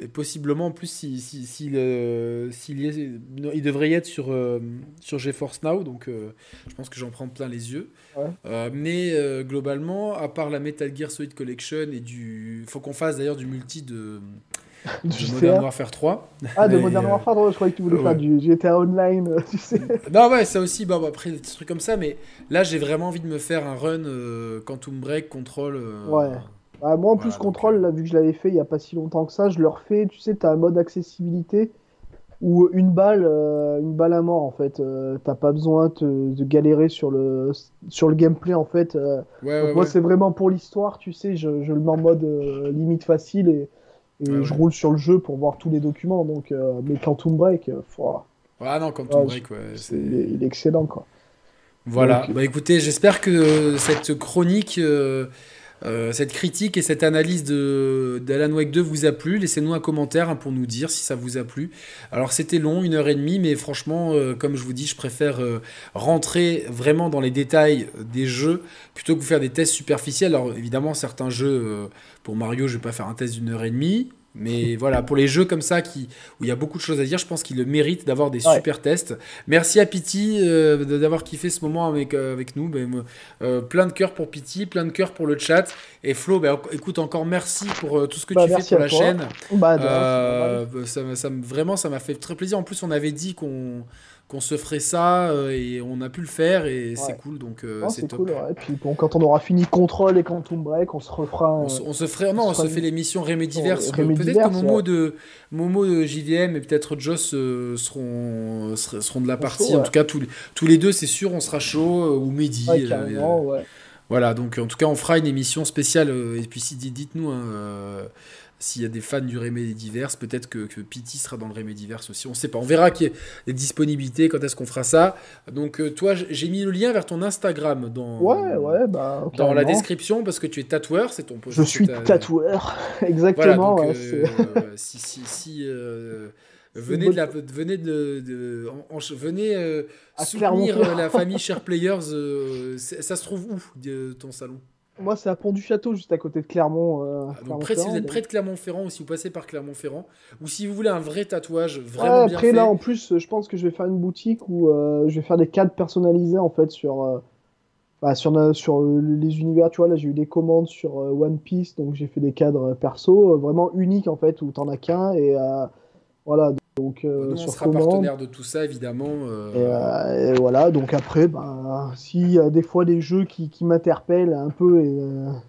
et possiblement en plus s'il si, si, il, devrait y être sur, euh, sur GeForce Now donc euh, je pense que j'en prends plein les yeux. Euh, mais globalement à part la Metal Gear Solid Collection et du faut qu'on fasse d'ailleurs du multi de, de Modern Warfare 3 ah de Modern Warfare 3 je croyais que tu voulais faire du GTA Online tu sais. Non ouais ça aussi bah, après des trucs comme ça mais là j'ai vraiment envie de me faire un run Quantum Break Control ouais bah, moi, en plus, Control, là, vu que je l'avais fait il n'y a pas si longtemps que ça, je le refais. Tu sais, tu as un mode accessibilité où une balle, euh, une balle à mort, en fait. Euh, t'as pas besoin de galérer sur le, sur le gameplay, en fait. Euh. moi, c'est vraiment pour l'histoire, tu sais. Je, je, le mets en mode limite facile et, je roule sur le jeu pour voir tous les documents. Donc, mais Quantum Break, Ah non, Quantum Break, ouais. il est excellent, quoi. Voilà. bah écoutez, j'espère que cette chronique euh, cette critique et cette analyse d'Alan Wake 2 vous a plu. Laissez-nous un commentaire hein, pour nous dire si ça vous a plu. Alors c'était long, une heure et demie, mais franchement, euh, comme je vous dis, je préfère euh, rentrer vraiment dans les détails des jeux plutôt que faire des tests superficiels. Alors évidemment, certains jeux, pour Mario, je vais pas faire un test d'une heure et demie. Mais voilà, pour les jeux comme ça qui, où il y a beaucoup de choses à dire, je pense qu'il le mérite d'avoir des super tests. Merci à Pity euh, d'avoir kiffé ce moment avec, euh, avec nous. Ben, euh, plein de cœur pour Pity, plein de cœur pour le chat. Et Flo, ben, écoute, encore merci pour tout ce que bah, tu fais pour la chaîne. Bah, ça, ça, vraiment, ça m'a fait très plaisir. En plus, on avait dit qu'on qu'on se ferait ça euh, et on a pu le faire et c'est cool donc euh, c'est top. Cool, Et puis bon, quand on aura fini Control et Quantum Break, on se refera. On, se, ferait non, on, se, fait l'émission Remédiverse. Peut-être que Momo de Momo de JVM et peut-être Joss euh, seront seront de la partie. en tout cas tous, tous les deux c'est sûr on sera chaud ou Mehdi. voilà donc en tout cas on fera une émission spéciale et puis si dites-nous. Hein, s'il y a des fans du Remédiverse, peut-être que, que Pity sera dans le Remédiverse aussi. On ne sait pas. On verra qu'il y a des disponibilités, quand est-ce qu'on fera ça. Donc, euh, toi, j'ai mis le lien vers ton Instagram dans, ouais, ouais, bah, dans la description parce que tu es tatoueur. C'est ton Je suis tatoueur, exactement. Voilà, donc, euh, si, si, si venez de la, venez de, de venez euh, soutenir la famille Share Players. ça se trouve où de, ton salon? Moi, c'est à Pont du Château, juste à côté de Clermont. Euh, ah, près, si vous êtes près de Clermont-Ferrand ou si vous passez par Clermont-Ferrand, ou si vous voulez un vrai tatouage vraiment ouais, après, là, en plus, je pense que je vais faire une boutique où euh, je vais faire des cadres personnalisés en fait sur, euh, bah, sur, sur les univers. Tu vois, là, j'ai eu des commandes sur One Piece, donc j'ai fait des cadres perso vraiment uniques en fait où t'en as qu'un et voilà. Donc, euh, on sera partenaire de tout ça, évidemment. Euh. Euh, et, voilà, donc après, bah, s'il y a des fois des jeux qui, qui m'interpellent un peu et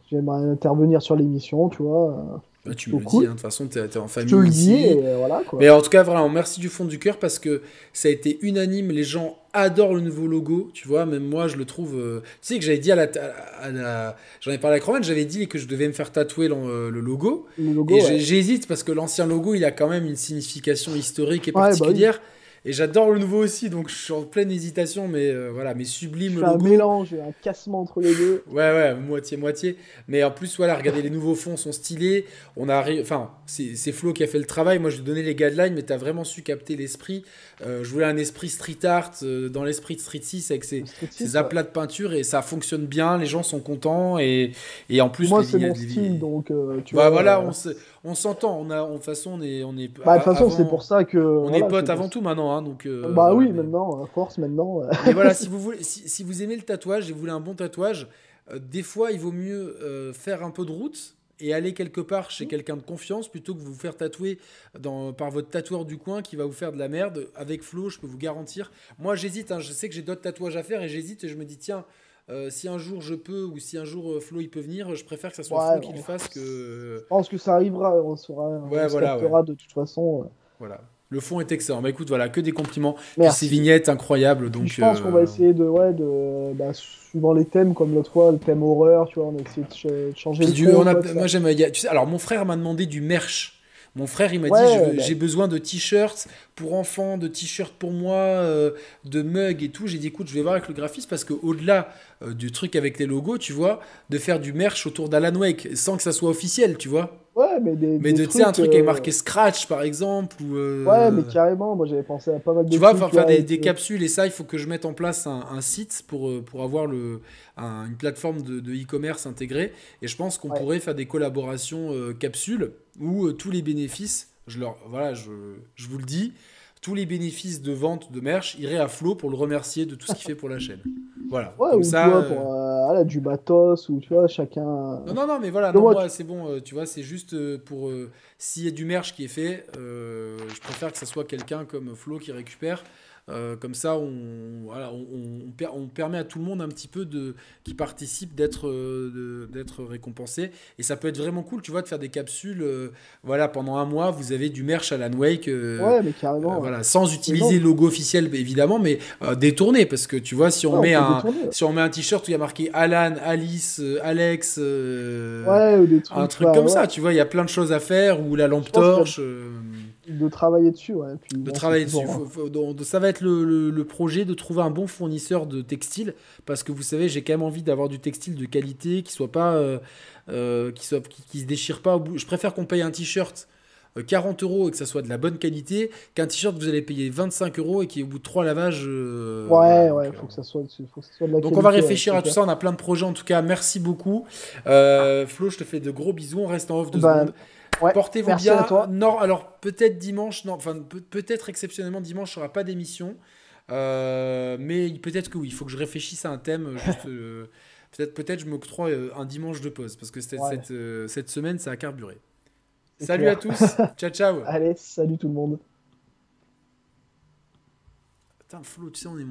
j'aimerais intervenir sur l'émission, tu vois. Bah, tu me le dis, hein, de toute façon, tu es, en famille. Je te le dis, voilà. Quoi. Mais en tout cas, vraiment, merci du fond du cœur parce que ça a été unanime. Les gens adore le nouveau logo, tu vois, même moi je le trouve... Euh, tu sais que j'avais dit à la... J'en ai parlé à Croman, j'avais dit que je devais me faire tatouer le, euh, logo. Le logo et j'hésite parce que l'ancien logo, il a quand même une signification historique et bah particulière. Et j'adore le nouveau aussi, donc je suis en pleine hésitation, mais euh, voilà, mais sublime. Je un mélange, un cassement entre les deux. ouais, ouais, moitié-moitié. Mais en plus, voilà, regardez, les nouveaux fonds sont stylés. On a, enfin, c'est Flo qui a fait le travail. Moi, je lui ai donné les guidelines, mais tu as vraiment su capter l'esprit. Euh, je voulais un esprit street art euh, dans l'esprit de Street 6 avec ses, aplats de peinture et ça fonctionne bien. Les gens sont contents et, et en plus, moi, c'est mon style, donc tu bah, vois. Voilà, on on s'entend. On a, de toute façon, on est, on est. Bah, de toute façon, c'est pour ça que. On est potes avant tout maintenant, hein, donc. Euh, bah oui, maintenant, à force, maintenant. Mais voilà, si vous voulez, si, vous aimez le tatouage et vous voulez un bon tatouage, euh, des fois, il vaut mieux euh, faire un peu de route et aller quelque part chez mmh. quelqu'un de confiance plutôt que vous faire tatouer dans, par votre tatoueur du coin qui va vous faire de la merde. Avec Flo, je peux vous garantir. Moi, j'hésite. Hein, je sais que j'ai d'autres tatouages à faire et j'hésite et je me dis tiens. Si un jour je peux ou si un jour Flo il peut venir, je préfère que ça soit Flo qui le fasse que. Je pense que ça arrivera, on saura, ouais, on voilà, de toute façon. Voilà. Le fond est excellent. Bah écoute, voilà, que des compliments. Merci. Ces vignettes incroyables. Donc, je pense qu'on va euh, essayer de, ouais, de, bah, suivant les thèmes, comme l'autre fois, le thème horreur, tu vois, on a essayé de, changer le du, on a, Moi j'aime, tu sais, alors mon frère m'a demandé du merch. Mon frère, il m'a dit bah. j'ai besoin de t-shirts pour enfants, de t-shirts pour moi, euh, de mugs et tout. J'ai dit écoute, je vais voir avec le graphiste parce que au-delà euh, du truc avec les logos, tu vois, de faire du merch autour d'Alan Wake sans que ça soit officiel, tu vois. Ouais, mais des. Mais de, tu sais, un truc qui est marqué Scratch, par exemple. Ou, euh, Ouais, mais carrément, moi j'avais pensé à pas mal de Tu vois, faire des, des, capsules et ça, il faut que je mette en place un, un site pour, euh, pour avoir le, une plateforme de e-commerce intégrée. Et je pense qu'on pourrait faire des collaborations euh, capsules où tous les bénéfices, je, leur, voilà, je, je vous le dis, tous les bénéfices de vente de merch iraient à Flo pour le remercier de tout ce qu'il fait pour la chaîne. Voilà. Ouais, ou ça, tu pour euh, du batos, ou tu vois, chacun. Non, non, non, mais voilà, non, moi, c'est bon, euh, tu vois, c'est juste euh, pour. S'il y a du merch qui est fait, je préfère que ce soit quelqu'un comme Flo qui récupère. Euh, comme ça, on, voilà, on, on, permet à tout le monde un petit peu de, qui participe d'être euh, d'être récompensé. Et ça peut être vraiment cool, tu vois, de faire des capsules. Euh, voilà, pendant un mois, vous avez du merch Alan Wake. ouais, mais carrément. voilà, sans utiliser le logo officiel, évidemment, mais détourné. Parce que tu vois, si on, met, un, si on met un t-shirt où il y a marqué Alan, Alice, Alex, ouais, des trucs, un truc comme ça, tu vois, il y a plein de choses à faire, ou la lampe torche de travailler dessus. Ouais. de travailler dessus. ça va être le, projet de trouver un bon fournisseur de textile parce que vous savez, j'ai quand même envie d'avoir du textile de qualité qui soit pas, euh, euh, qui, soit, qui, se déchire pas. Au bout. Je préfère qu'on paye un t-shirt 40 euh, euros et que ça soit de la bonne qualité qu'un t-shirt que vous allez payer 25 euros et qui au bout de trois lavages. ouais, ouais, faut que ça soit, faut que ça soit de la Donc on va réfléchir à tout ça. On a plein de projets en tout cas. Merci beaucoup, Flo. Je te fais de gros bisous. On reste en off deux bah, secondes. Portez-vous bien. alors peut-être dimanche, non, enfin peut-être exceptionnellement dimanche, il n'y aura pas d'émission. Euh, mais peut-être que oui, il faut que je réfléchisse à un thème. Euh, peut-être peut-être je m'octroie euh, un dimanche de pause parce que cette, cette, semaine ça a carburé. Salut à tous. ciao ciao. Allez, salut tout le monde. Putain, Flo, tu sais, on est